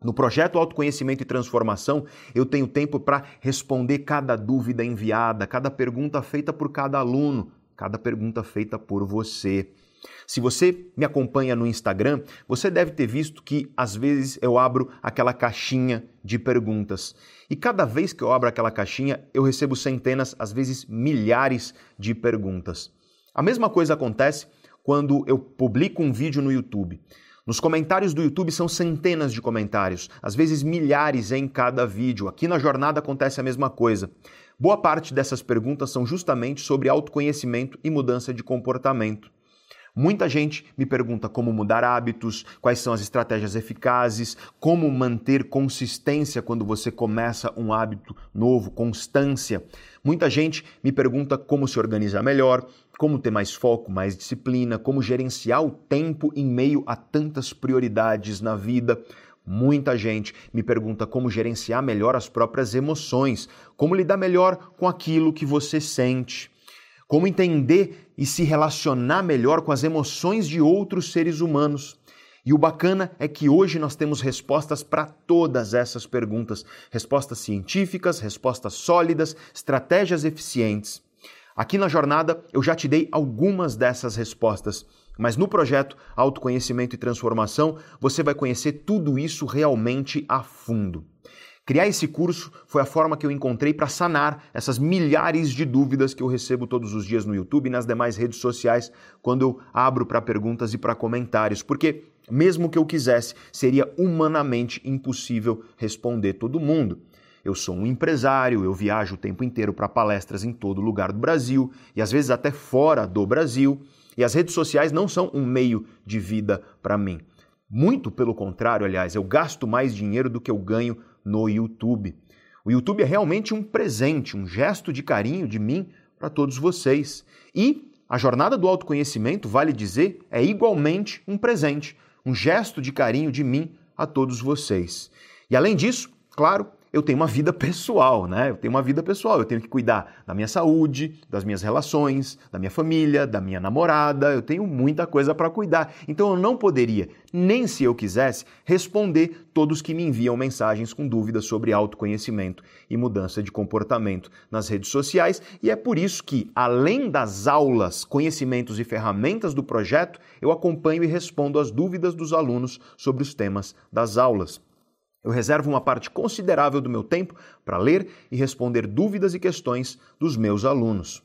No projeto Autoconhecimento e Transformação, eu tenho tempo para responder cada dúvida enviada, cada pergunta feita por cada aluno, cada pergunta feita por você. Se você me acompanha no Instagram, você deve ter visto que às vezes eu abro aquela caixinha de perguntas. E cada vez que eu abro aquela caixinha, eu recebo centenas, às vezes milhares de perguntas. A mesma coisa acontece quando eu publico um vídeo no YouTube. Nos comentários do YouTube são centenas de comentários, às vezes milhares em cada vídeo. Aqui na jornada acontece a mesma coisa. Boa parte dessas perguntas são justamente sobre autoconhecimento e mudança de comportamento. Muita gente me pergunta como mudar hábitos, quais são as estratégias eficazes, como manter consistência quando você começa um hábito novo, constância. Muita gente me pergunta como se organizar melhor, como ter mais foco, mais disciplina, como gerenciar o tempo em meio a tantas prioridades na vida. Muita gente me pergunta como gerenciar melhor as próprias emoções, como lidar melhor com aquilo que você sente como entender e se relacionar melhor com as emoções de outros seres humanos. E o bacana é que hoje nós temos respostas para todas essas perguntas, respostas científicas, respostas sólidas, estratégias eficientes. Aqui na jornada eu já te dei algumas dessas respostas, mas no projeto Autoconhecimento e Transformação você vai conhecer tudo isso realmente a fundo. Criar esse curso foi a forma que eu encontrei para sanar essas milhares de dúvidas que eu recebo todos os dias no YouTube e nas demais redes sociais quando eu abro para perguntas e para comentários, porque mesmo que eu quisesse, seria humanamente impossível responder todo mundo. Eu sou um empresário, eu viajo o tempo inteiro para palestras em todo lugar do Brasil e às vezes até fora do Brasil, e as redes sociais não são um meio de vida para mim. Muito pelo contrário, aliás, eu gasto mais dinheiro do que eu ganho no YouTube. O YouTube é realmente um presente, um gesto de carinho de mim para todos vocês. E a jornada do autoconhecimento, vale dizer, é igualmente um presente, um gesto de carinho de mim a todos vocês. E além disso, claro, eu tenho uma vida pessoal, né? Eu tenho uma vida pessoal, eu tenho que cuidar da minha saúde, das minhas relações, da minha família, da minha namorada, eu tenho muita coisa para cuidar. Então eu não poderia, nem se eu quisesse, responder todos que me enviam mensagens com dúvidas sobre autoconhecimento e mudança de comportamento nas redes sociais, e é por isso que, além das aulas, conhecimentos e ferramentas do projeto, eu acompanho e respondo as dúvidas dos alunos sobre os temas das aulas. Eu reservo uma parte considerável do meu tempo para ler e responder dúvidas e questões dos meus alunos.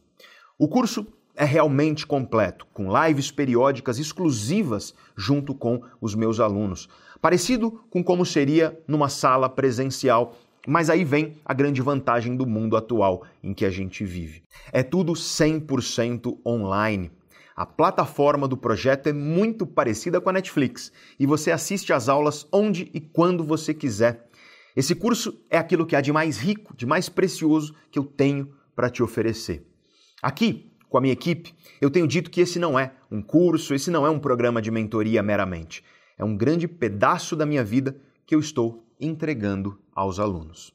O curso é realmente completo, com lives periódicas exclusivas junto com os meus alunos, parecido com como seria numa sala presencial. Mas aí vem a grande vantagem do mundo atual em que a gente vive. É tudo 100% online. A plataforma do projeto é muito parecida com a Netflix e você assiste às aulas onde e quando você quiser. Esse curso é aquilo que há de mais rico, de mais precioso que eu tenho para te oferecer. Aqui, com a minha equipe, eu tenho dito que esse não é um curso, esse não é um programa de mentoria meramente. É um grande pedaço da minha vida que eu estou entregando aos alunos.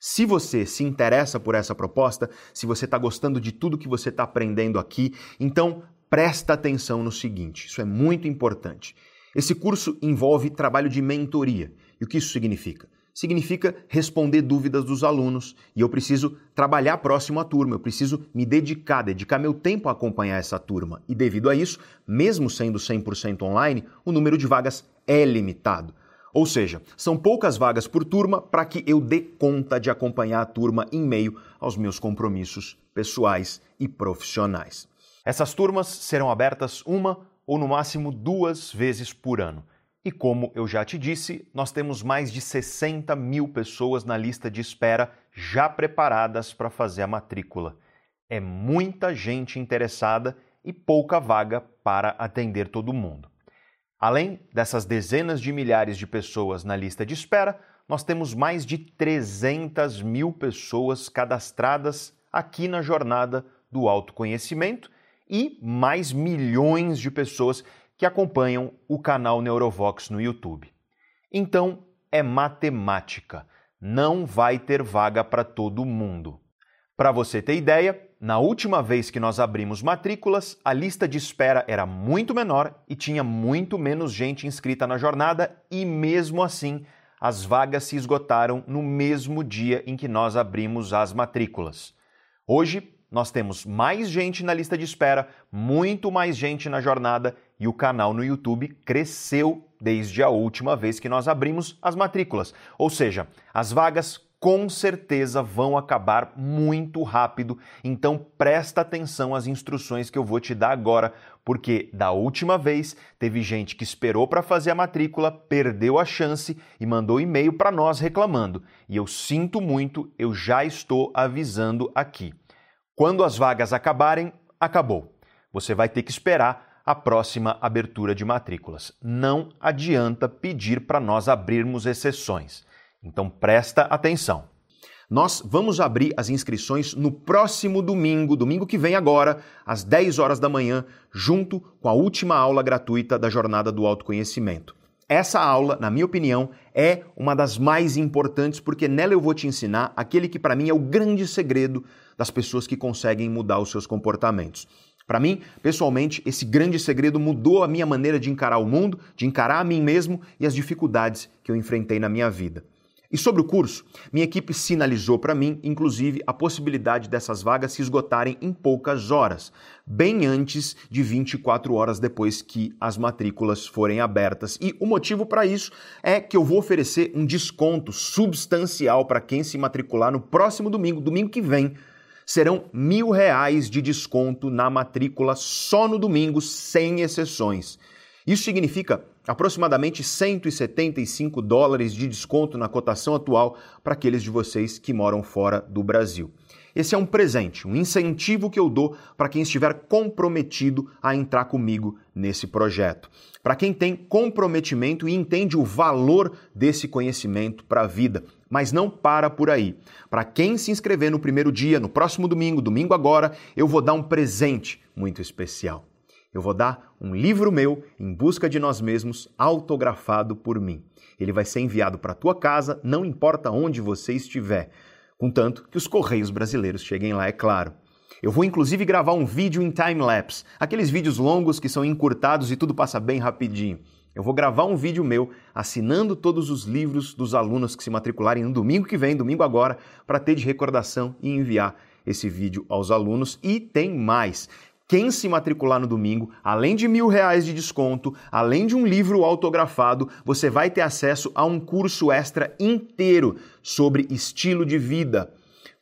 Se você se interessa por essa proposta, se você está gostando de tudo que você está aprendendo aqui, então presta atenção no seguinte: isso é muito importante. Esse curso envolve trabalho de mentoria. E o que isso significa? Significa responder dúvidas dos alunos e eu preciso trabalhar próximo à turma, eu preciso me dedicar, dedicar meu tempo a acompanhar essa turma. E devido a isso, mesmo sendo 100% online, o número de vagas é limitado. Ou seja, são poucas vagas por turma para que eu dê conta de acompanhar a turma em meio aos meus compromissos pessoais e profissionais. Essas turmas serão abertas uma ou no máximo duas vezes por ano. E como eu já te disse, nós temos mais de 60 mil pessoas na lista de espera já preparadas para fazer a matrícula. É muita gente interessada e pouca vaga para atender todo mundo. Além dessas dezenas de milhares de pessoas na lista de espera, nós temos mais de 300 mil pessoas cadastradas aqui na jornada do autoconhecimento e mais milhões de pessoas que acompanham o canal Neurovox no YouTube. Então, é matemática. Não vai ter vaga para todo mundo. Para você ter ideia, na última vez que nós abrimos matrículas, a lista de espera era muito menor e tinha muito menos gente inscrita na jornada, e mesmo assim, as vagas se esgotaram no mesmo dia em que nós abrimos as matrículas. Hoje, nós temos mais gente na lista de espera, muito mais gente na jornada e o canal no YouTube cresceu desde a última vez que nós abrimos as matrículas. Ou seja, as vagas com certeza vão acabar muito rápido, então presta atenção às instruções que eu vou te dar agora, porque da última vez teve gente que esperou para fazer a matrícula, perdeu a chance e mandou e-mail para nós reclamando. E eu sinto muito, eu já estou avisando aqui. Quando as vagas acabarem, acabou. Você vai ter que esperar a próxima abertura de matrículas. Não adianta pedir para nós abrirmos exceções. Então presta atenção. Nós vamos abrir as inscrições no próximo domingo, domingo que vem agora, às 10 horas da manhã, junto com a última aula gratuita da Jornada do Autoconhecimento. Essa aula, na minha opinião, é uma das mais importantes porque nela eu vou te ensinar aquele que para mim é o grande segredo das pessoas que conseguem mudar os seus comportamentos. Para mim, pessoalmente, esse grande segredo mudou a minha maneira de encarar o mundo, de encarar a mim mesmo e as dificuldades que eu enfrentei na minha vida. E sobre o curso, minha equipe sinalizou para mim, inclusive, a possibilidade dessas vagas se esgotarem em poucas horas, bem antes de 24 horas depois que as matrículas forem abertas. E o motivo para isso é que eu vou oferecer um desconto substancial para quem se matricular no próximo domingo, domingo que vem. Serão mil reais de desconto na matrícula só no domingo, sem exceções. Isso significa aproximadamente 175 dólares de desconto na cotação atual para aqueles de vocês que moram fora do Brasil. Esse é um presente, um incentivo que eu dou para quem estiver comprometido a entrar comigo nesse projeto. Para quem tem comprometimento e entende o valor desse conhecimento para a vida. Mas não para por aí. Para quem se inscrever no primeiro dia, no próximo domingo, domingo agora, eu vou dar um presente muito especial eu vou dar um livro meu, Em Busca de Nós Mesmos, autografado por mim. Ele vai ser enviado para a tua casa, não importa onde você estiver, contanto que os correios brasileiros cheguem lá, é claro. Eu vou inclusive gravar um vídeo em time-lapse, aqueles vídeos longos que são encurtados e tudo passa bem rapidinho. Eu vou gravar um vídeo meu assinando todos os livros dos alunos que se matricularem no domingo que vem, domingo agora, para ter de recordação e enviar esse vídeo aos alunos. E tem mais. Quem se matricular no domingo, além de mil reais de desconto, além de um livro autografado, você vai ter acesso a um curso extra inteiro sobre estilo de vida.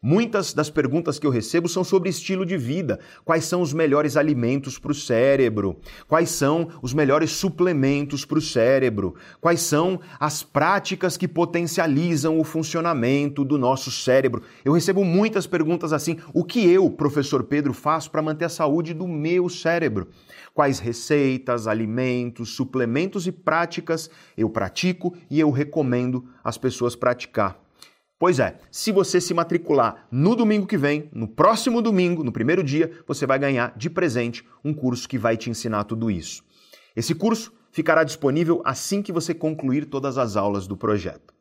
Muitas das perguntas que eu recebo são sobre estilo de vida. Quais são os melhores alimentos para o cérebro? Quais são os melhores suplementos para o cérebro? Quais são as práticas que potencializam o funcionamento do nosso cérebro? Eu recebo muitas perguntas assim: o que eu, professor Pedro, faço para manter a saúde do meu cérebro? Quais receitas, alimentos, suplementos e práticas eu pratico e eu recomendo as pessoas praticar? Pois é, se você se matricular no domingo que vem, no próximo domingo, no primeiro dia, você vai ganhar de presente um curso que vai te ensinar tudo isso. Esse curso ficará disponível assim que você concluir todas as aulas do projeto.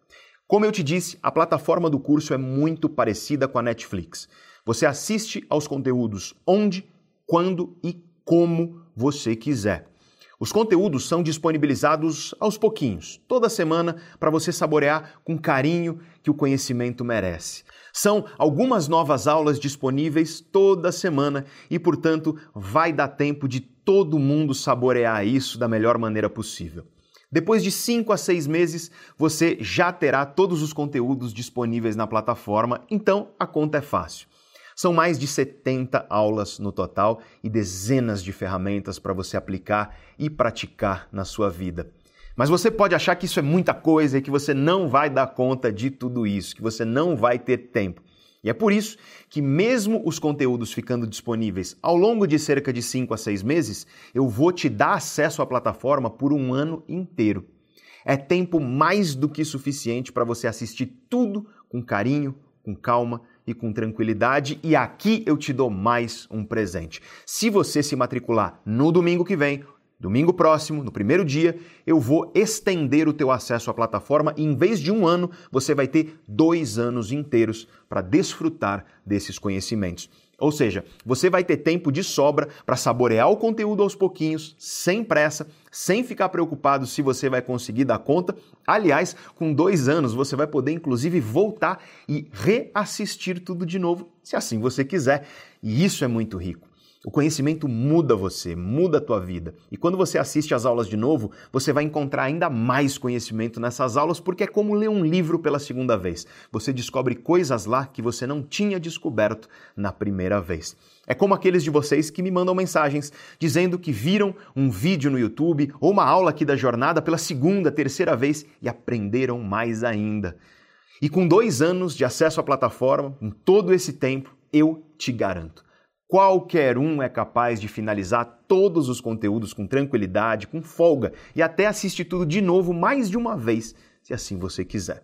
Como eu te disse, a plataforma do curso é muito parecida com a Netflix. Você assiste aos conteúdos onde, quando e como você quiser. Os conteúdos são disponibilizados aos pouquinhos, toda semana, para você saborear com carinho que o conhecimento merece. São algumas novas aulas disponíveis toda semana e, portanto, vai dar tempo de todo mundo saborear isso da melhor maneira possível. Depois de 5 a 6 meses, você já terá todos os conteúdos disponíveis na plataforma, então a conta é fácil. São mais de 70 aulas no total e dezenas de ferramentas para você aplicar e praticar na sua vida. Mas você pode achar que isso é muita coisa e que você não vai dar conta de tudo isso, que você não vai ter tempo. E é por isso que, mesmo os conteúdos ficando disponíveis ao longo de cerca de 5 a 6 meses, eu vou te dar acesso à plataforma por um ano inteiro. É tempo mais do que suficiente para você assistir tudo com carinho, com calma e com tranquilidade. E aqui eu te dou mais um presente. Se você se matricular no domingo que vem, domingo próximo, no primeiro dia, eu vou estender o teu acesso à plataforma e em vez de um ano, você vai ter dois anos inteiros para desfrutar desses conhecimentos. Ou seja, você vai ter tempo de sobra para saborear o conteúdo aos pouquinhos, sem pressa, sem ficar preocupado se você vai conseguir dar conta. Aliás, com dois anos você vai poder inclusive voltar e reassistir tudo de novo, se assim você quiser. E isso é muito rico. O conhecimento muda você, muda a tua vida. E quando você assiste às aulas de novo, você vai encontrar ainda mais conhecimento nessas aulas, porque é como ler um livro pela segunda vez. Você descobre coisas lá que você não tinha descoberto na primeira vez. É como aqueles de vocês que me mandam mensagens dizendo que viram um vídeo no YouTube ou uma aula aqui da jornada pela segunda, terceira vez e aprenderam mais ainda. E com dois anos de acesso à plataforma, em todo esse tempo, eu te garanto Qualquer um é capaz de finalizar todos os conteúdos com tranquilidade, com folga e até assistir tudo de novo mais de uma vez, se assim você quiser.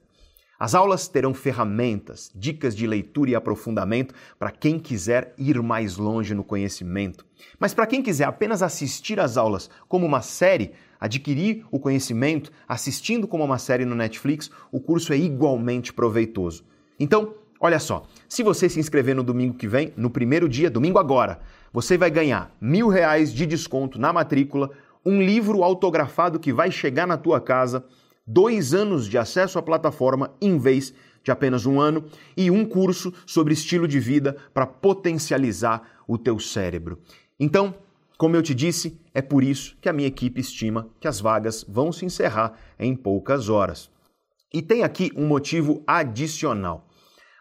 As aulas terão ferramentas, dicas de leitura e aprofundamento para quem quiser ir mais longe no conhecimento. Mas para quem quiser apenas assistir às aulas como uma série, adquirir o conhecimento assistindo como uma série no Netflix, o curso é igualmente proveitoso. Então, olha só, se você se inscrever no domingo que vem, no primeiro dia, domingo agora, você vai ganhar mil reais de desconto na matrícula, um livro autografado que vai chegar na tua casa dois anos de acesso à plataforma em vez de apenas um ano e um curso sobre estilo de vida para potencializar o teu cérebro. Então, como eu te disse, é por isso que a minha equipe estima que as vagas vão se encerrar em poucas horas. E tem aqui um motivo adicional.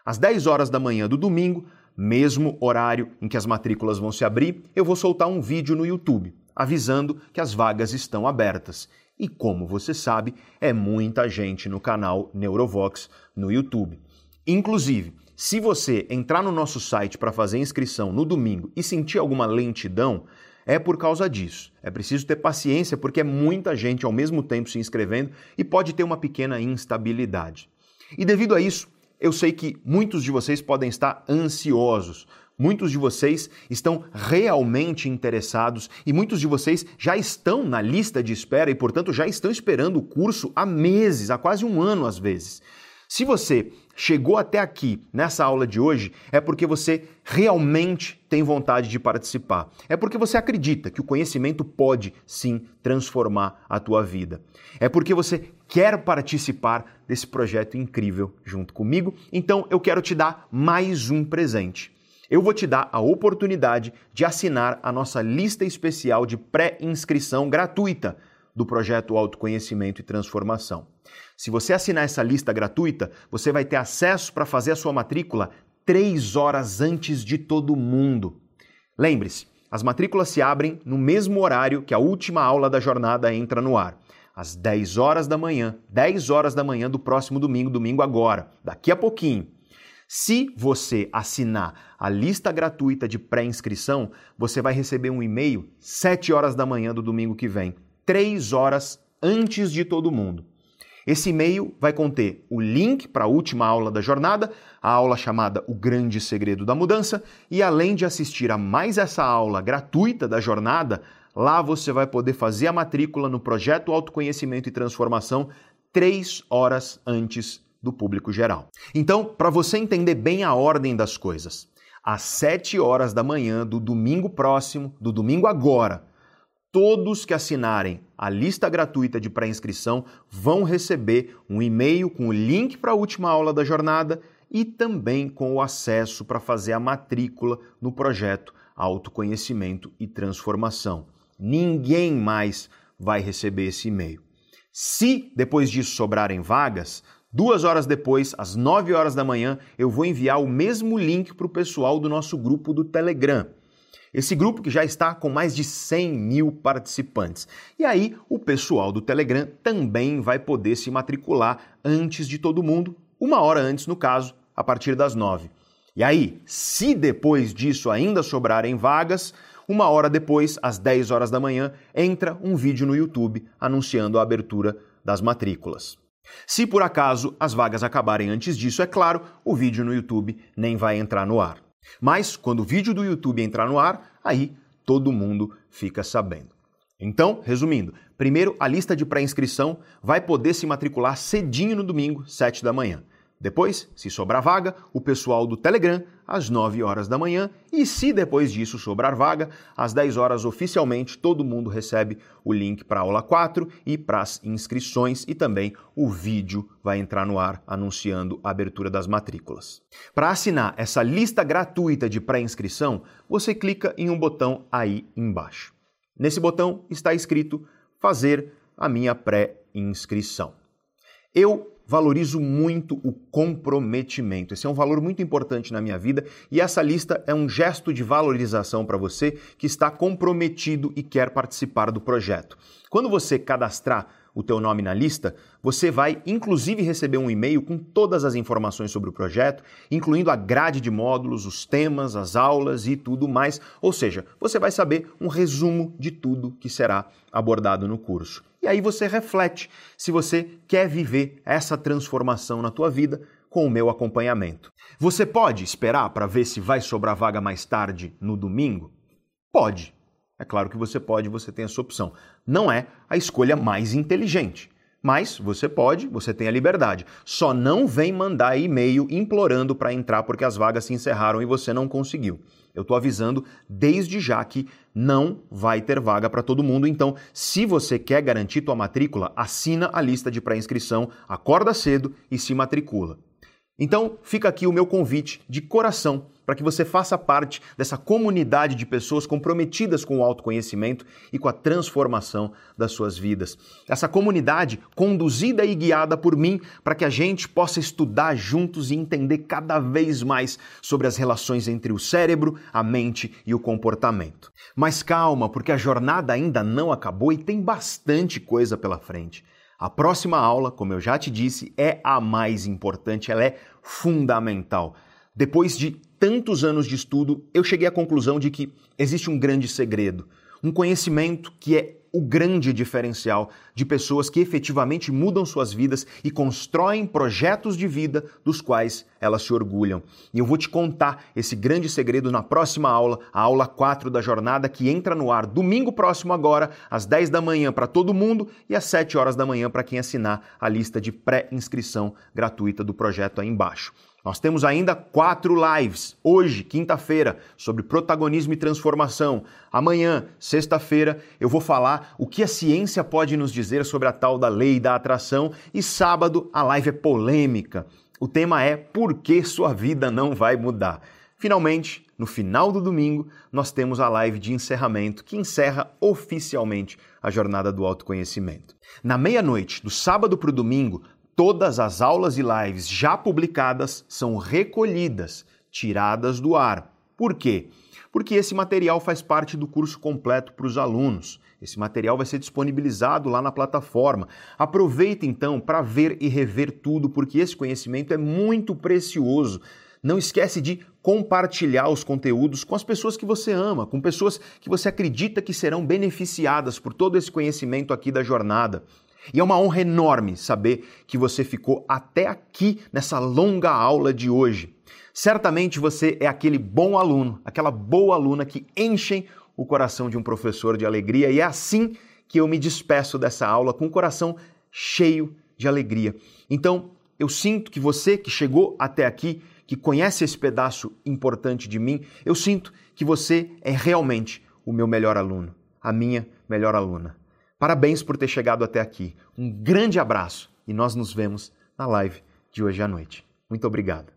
Às 10 horas da manhã do domingo, mesmo horário em que as matrículas vão se abrir, eu vou soltar um vídeo no YouTube avisando que as vagas estão abertas. E como você sabe, é muita gente no canal Neurovox no YouTube. Inclusive, se você entrar no nosso site para fazer inscrição no domingo e sentir alguma lentidão, é por causa disso. É preciso ter paciência porque é muita gente ao mesmo tempo se inscrevendo e pode ter uma pequena instabilidade. E devido a isso, eu sei que muitos de vocês podem estar ansiosos, Muitos de vocês estão realmente interessados e muitos de vocês já estão na lista de espera e, portanto, já estão esperando o curso há meses, há quase um ano às vezes. Se você chegou até aqui nessa aula de hoje, é porque você realmente tem vontade de participar. É porque você acredita que o conhecimento pode sim transformar a tua vida. É porque você quer participar desse projeto incrível junto comigo. Então eu quero te dar mais um presente eu vou te dar a oportunidade de assinar a nossa lista especial de pré-inscrição gratuita do projeto Autoconhecimento e Transformação. Se você assinar essa lista gratuita, você vai ter acesso para fazer a sua matrícula três horas antes de todo mundo. Lembre-se, as matrículas se abrem no mesmo horário que a última aula da jornada entra no ar. Às 10 horas da manhã, 10 horas da manhã do próximo domingo, domingo agora, daqui a pouquinho. Se você assinar a lista gratuita de pré-inscrição, você vai receber um e-mail 7 horas da manhã do domingo que vem, 3 horas antes de todo mundo. Esse e-mail vai conter o link para a última aula da jornada, a aula chamada O Grande Segredo da Mudança, e além de assistir a mais essa aula gratuita da jornada, lá você vai poder fazer a matrícula no projeto Autoconhecimento e Transformação três horas antes do público geral. Então, para você entender bem a ordem das coisas, às 7 horas da manhã do domingo próximo, do domingo agora, todos que assinarem a lista gratuita de pré-inscrição vão receber um e-mail com o link para a última aula da jornada e também com o acesso para fazer a matrícula no projeto Autoconhecimento e Transformação. Ninguém mais vai receber esse e-mail. Se depois disso sobrarem vagas, Duas horas depois, às 9 horas da manhã, eu vou enviar o mesmo link para o pessoal do nosso grupo do Telegram. Esse grupo que já está com mais de 100 mil participantes. E aí, o pessoal do Telegram também vai poder se matricular antes de todo mundo, uma hora antes, no caso, a partir das 9. E aí, se depois disso ainda sobrarem vagas, uma hora depois, às 10 horas da manhã, entra um vídeo no YouTube anunciando a abertura das matrículas. Se por acaso as vagas acabarem antes disso, é claro, o vídeo no YouTube nem vai entrar no ar. Mas quando o vídeo do YouTube entrar no ar, aí todo mundo fica sabendo. Então, resumindo, primeiro a lista de pré-inscrição vai poder se matricular cedinho no domingo, 7 da manhã. Depois, se sobrar vaga, o pessoal do Telegram às 9 horas da manhã e se depois disso sobrar vaga, às 10 horas oficialmente todo mundo recebe o link para a aula 4 e para as inscrições e também o vídeo vai entrar no ar anunciando a abertura das matrículas. Para assinar essa lista gratuita de pré-inscrição, você clica em um botão aí embaixo. Nesse botão está escrito fazer a minha pré-inscrição. Eu valorizo muito o comprometimento. Esse é um valor muito importante na minha vida e essa lista é um gesto de valorização para você que está comprometido e quer participar do projeto. Quando você cadastrar o teu nome na lista, você vai inclusive receber um e-mail com todas as informações sobre o projeto, incluindo a grade de módulos, os temas, as aulas e tudo mais. Ou seja, você vai saber um resumo de tudo que será abordado no curso. E aí você reflete se você quer viver essa transformação na tua vida com o meu acompanhamento. Você pode esperar para ver se vai sobrar vaga mais tarde no domingo? Pode. É claro que você pode, você tem essa opção. Não é a escolha mais inteligente. Mas você pode, você tem a liberdade. Só não vem mandar e-mail implorando para entrar porque as vagas se encerraram e você não conseguiu. Eu estou avisando desde já que não vai ter vaga para todo mundo. Então, se você quer garantir tua matrícula, assina a lista de pré-inscrição, acorda cedo e se matricula. Então, fica aqui o meu convite de coração para que você faça parte dessa comunidade de pessoas comprometidas com o autoconhecimento e com a transformação das suas vidas. Essa comunidade conduzida e guiada por mim para que a gente possa estudar juntos e entender cada vez mais sobre as relações entre o cérebro, a mente e o comportamento. Mas calma, porque a jornada ainda não acabou e tem bastante coisa pela frente. A próxima aula, como eu já te disse, é a mais importante, ela é fundamental. Depois de tantos anos de estudo, eu cheguei à conclusão de que existe um grande segredo, um conhecimento que é o grande diferencial de pessoas que efetivamente mudam suas vidas e constroem projetos de vida dos quais elas se orgulham. E eu vou te contar esse grande segredo na próxima aula, a aula 4 da jornada, que entra no ar domingo próximo agora, às 10 da manhã para todo mundo e às 7 horas da manhã para quem assinar a lista de pré-inscrição gratuita do projeto aí embaixo. Nós temos ainda quatro lives. Hoje, quinta-feira, sobre protagonismo e transformação. Amanhã, sexta-feira, eu vou falar o que a ciência pode nos dizer sobre a tal da lei da atração. E sábado, a live é polêmica. O tema é Por que sua vida não vai mudar? Finalmente, no final do domingo, nós temos a live de encerramento que encerra oficialmente a jornada do autoconhecimento. Na meia-noite, do sábado para o domingo, Todas as aulas e lives já publicadas são recolhidas, tiradas do ar. Por quê? Porque esse material faz parte do curso completo para os alunos. Esse material vai ser disponibilizado lá na plataforma. Aproveita então para ver e rever tudo, porque esse conhecimento é muito precioso. Não esquece de compartilhar os conteúdos com as pessoas que você ama, com pessoas que você acredita que serão beneficiadas por todo esse conhecimento aqui da jornada. E é uma honra enorme saber que você ficou até aqui nessa longa aula de hoje. Certamente você é aquele bom aluno, aquela boa aluna que enchem o coração de um professor de alegria e é assim que eu me despeço dessa aula com o coração cheio de alegria. Então, eu sinto que você que chegou até aqui, que conhece esse pedaço importante de mim, eu sinto que você é realmente o meu melhor aluno, a minha melhor aluna. Parabéns por ter chegado até aqui. Um grande abraço e nós nos vemos na live de hoje à noite. Muito obrigado.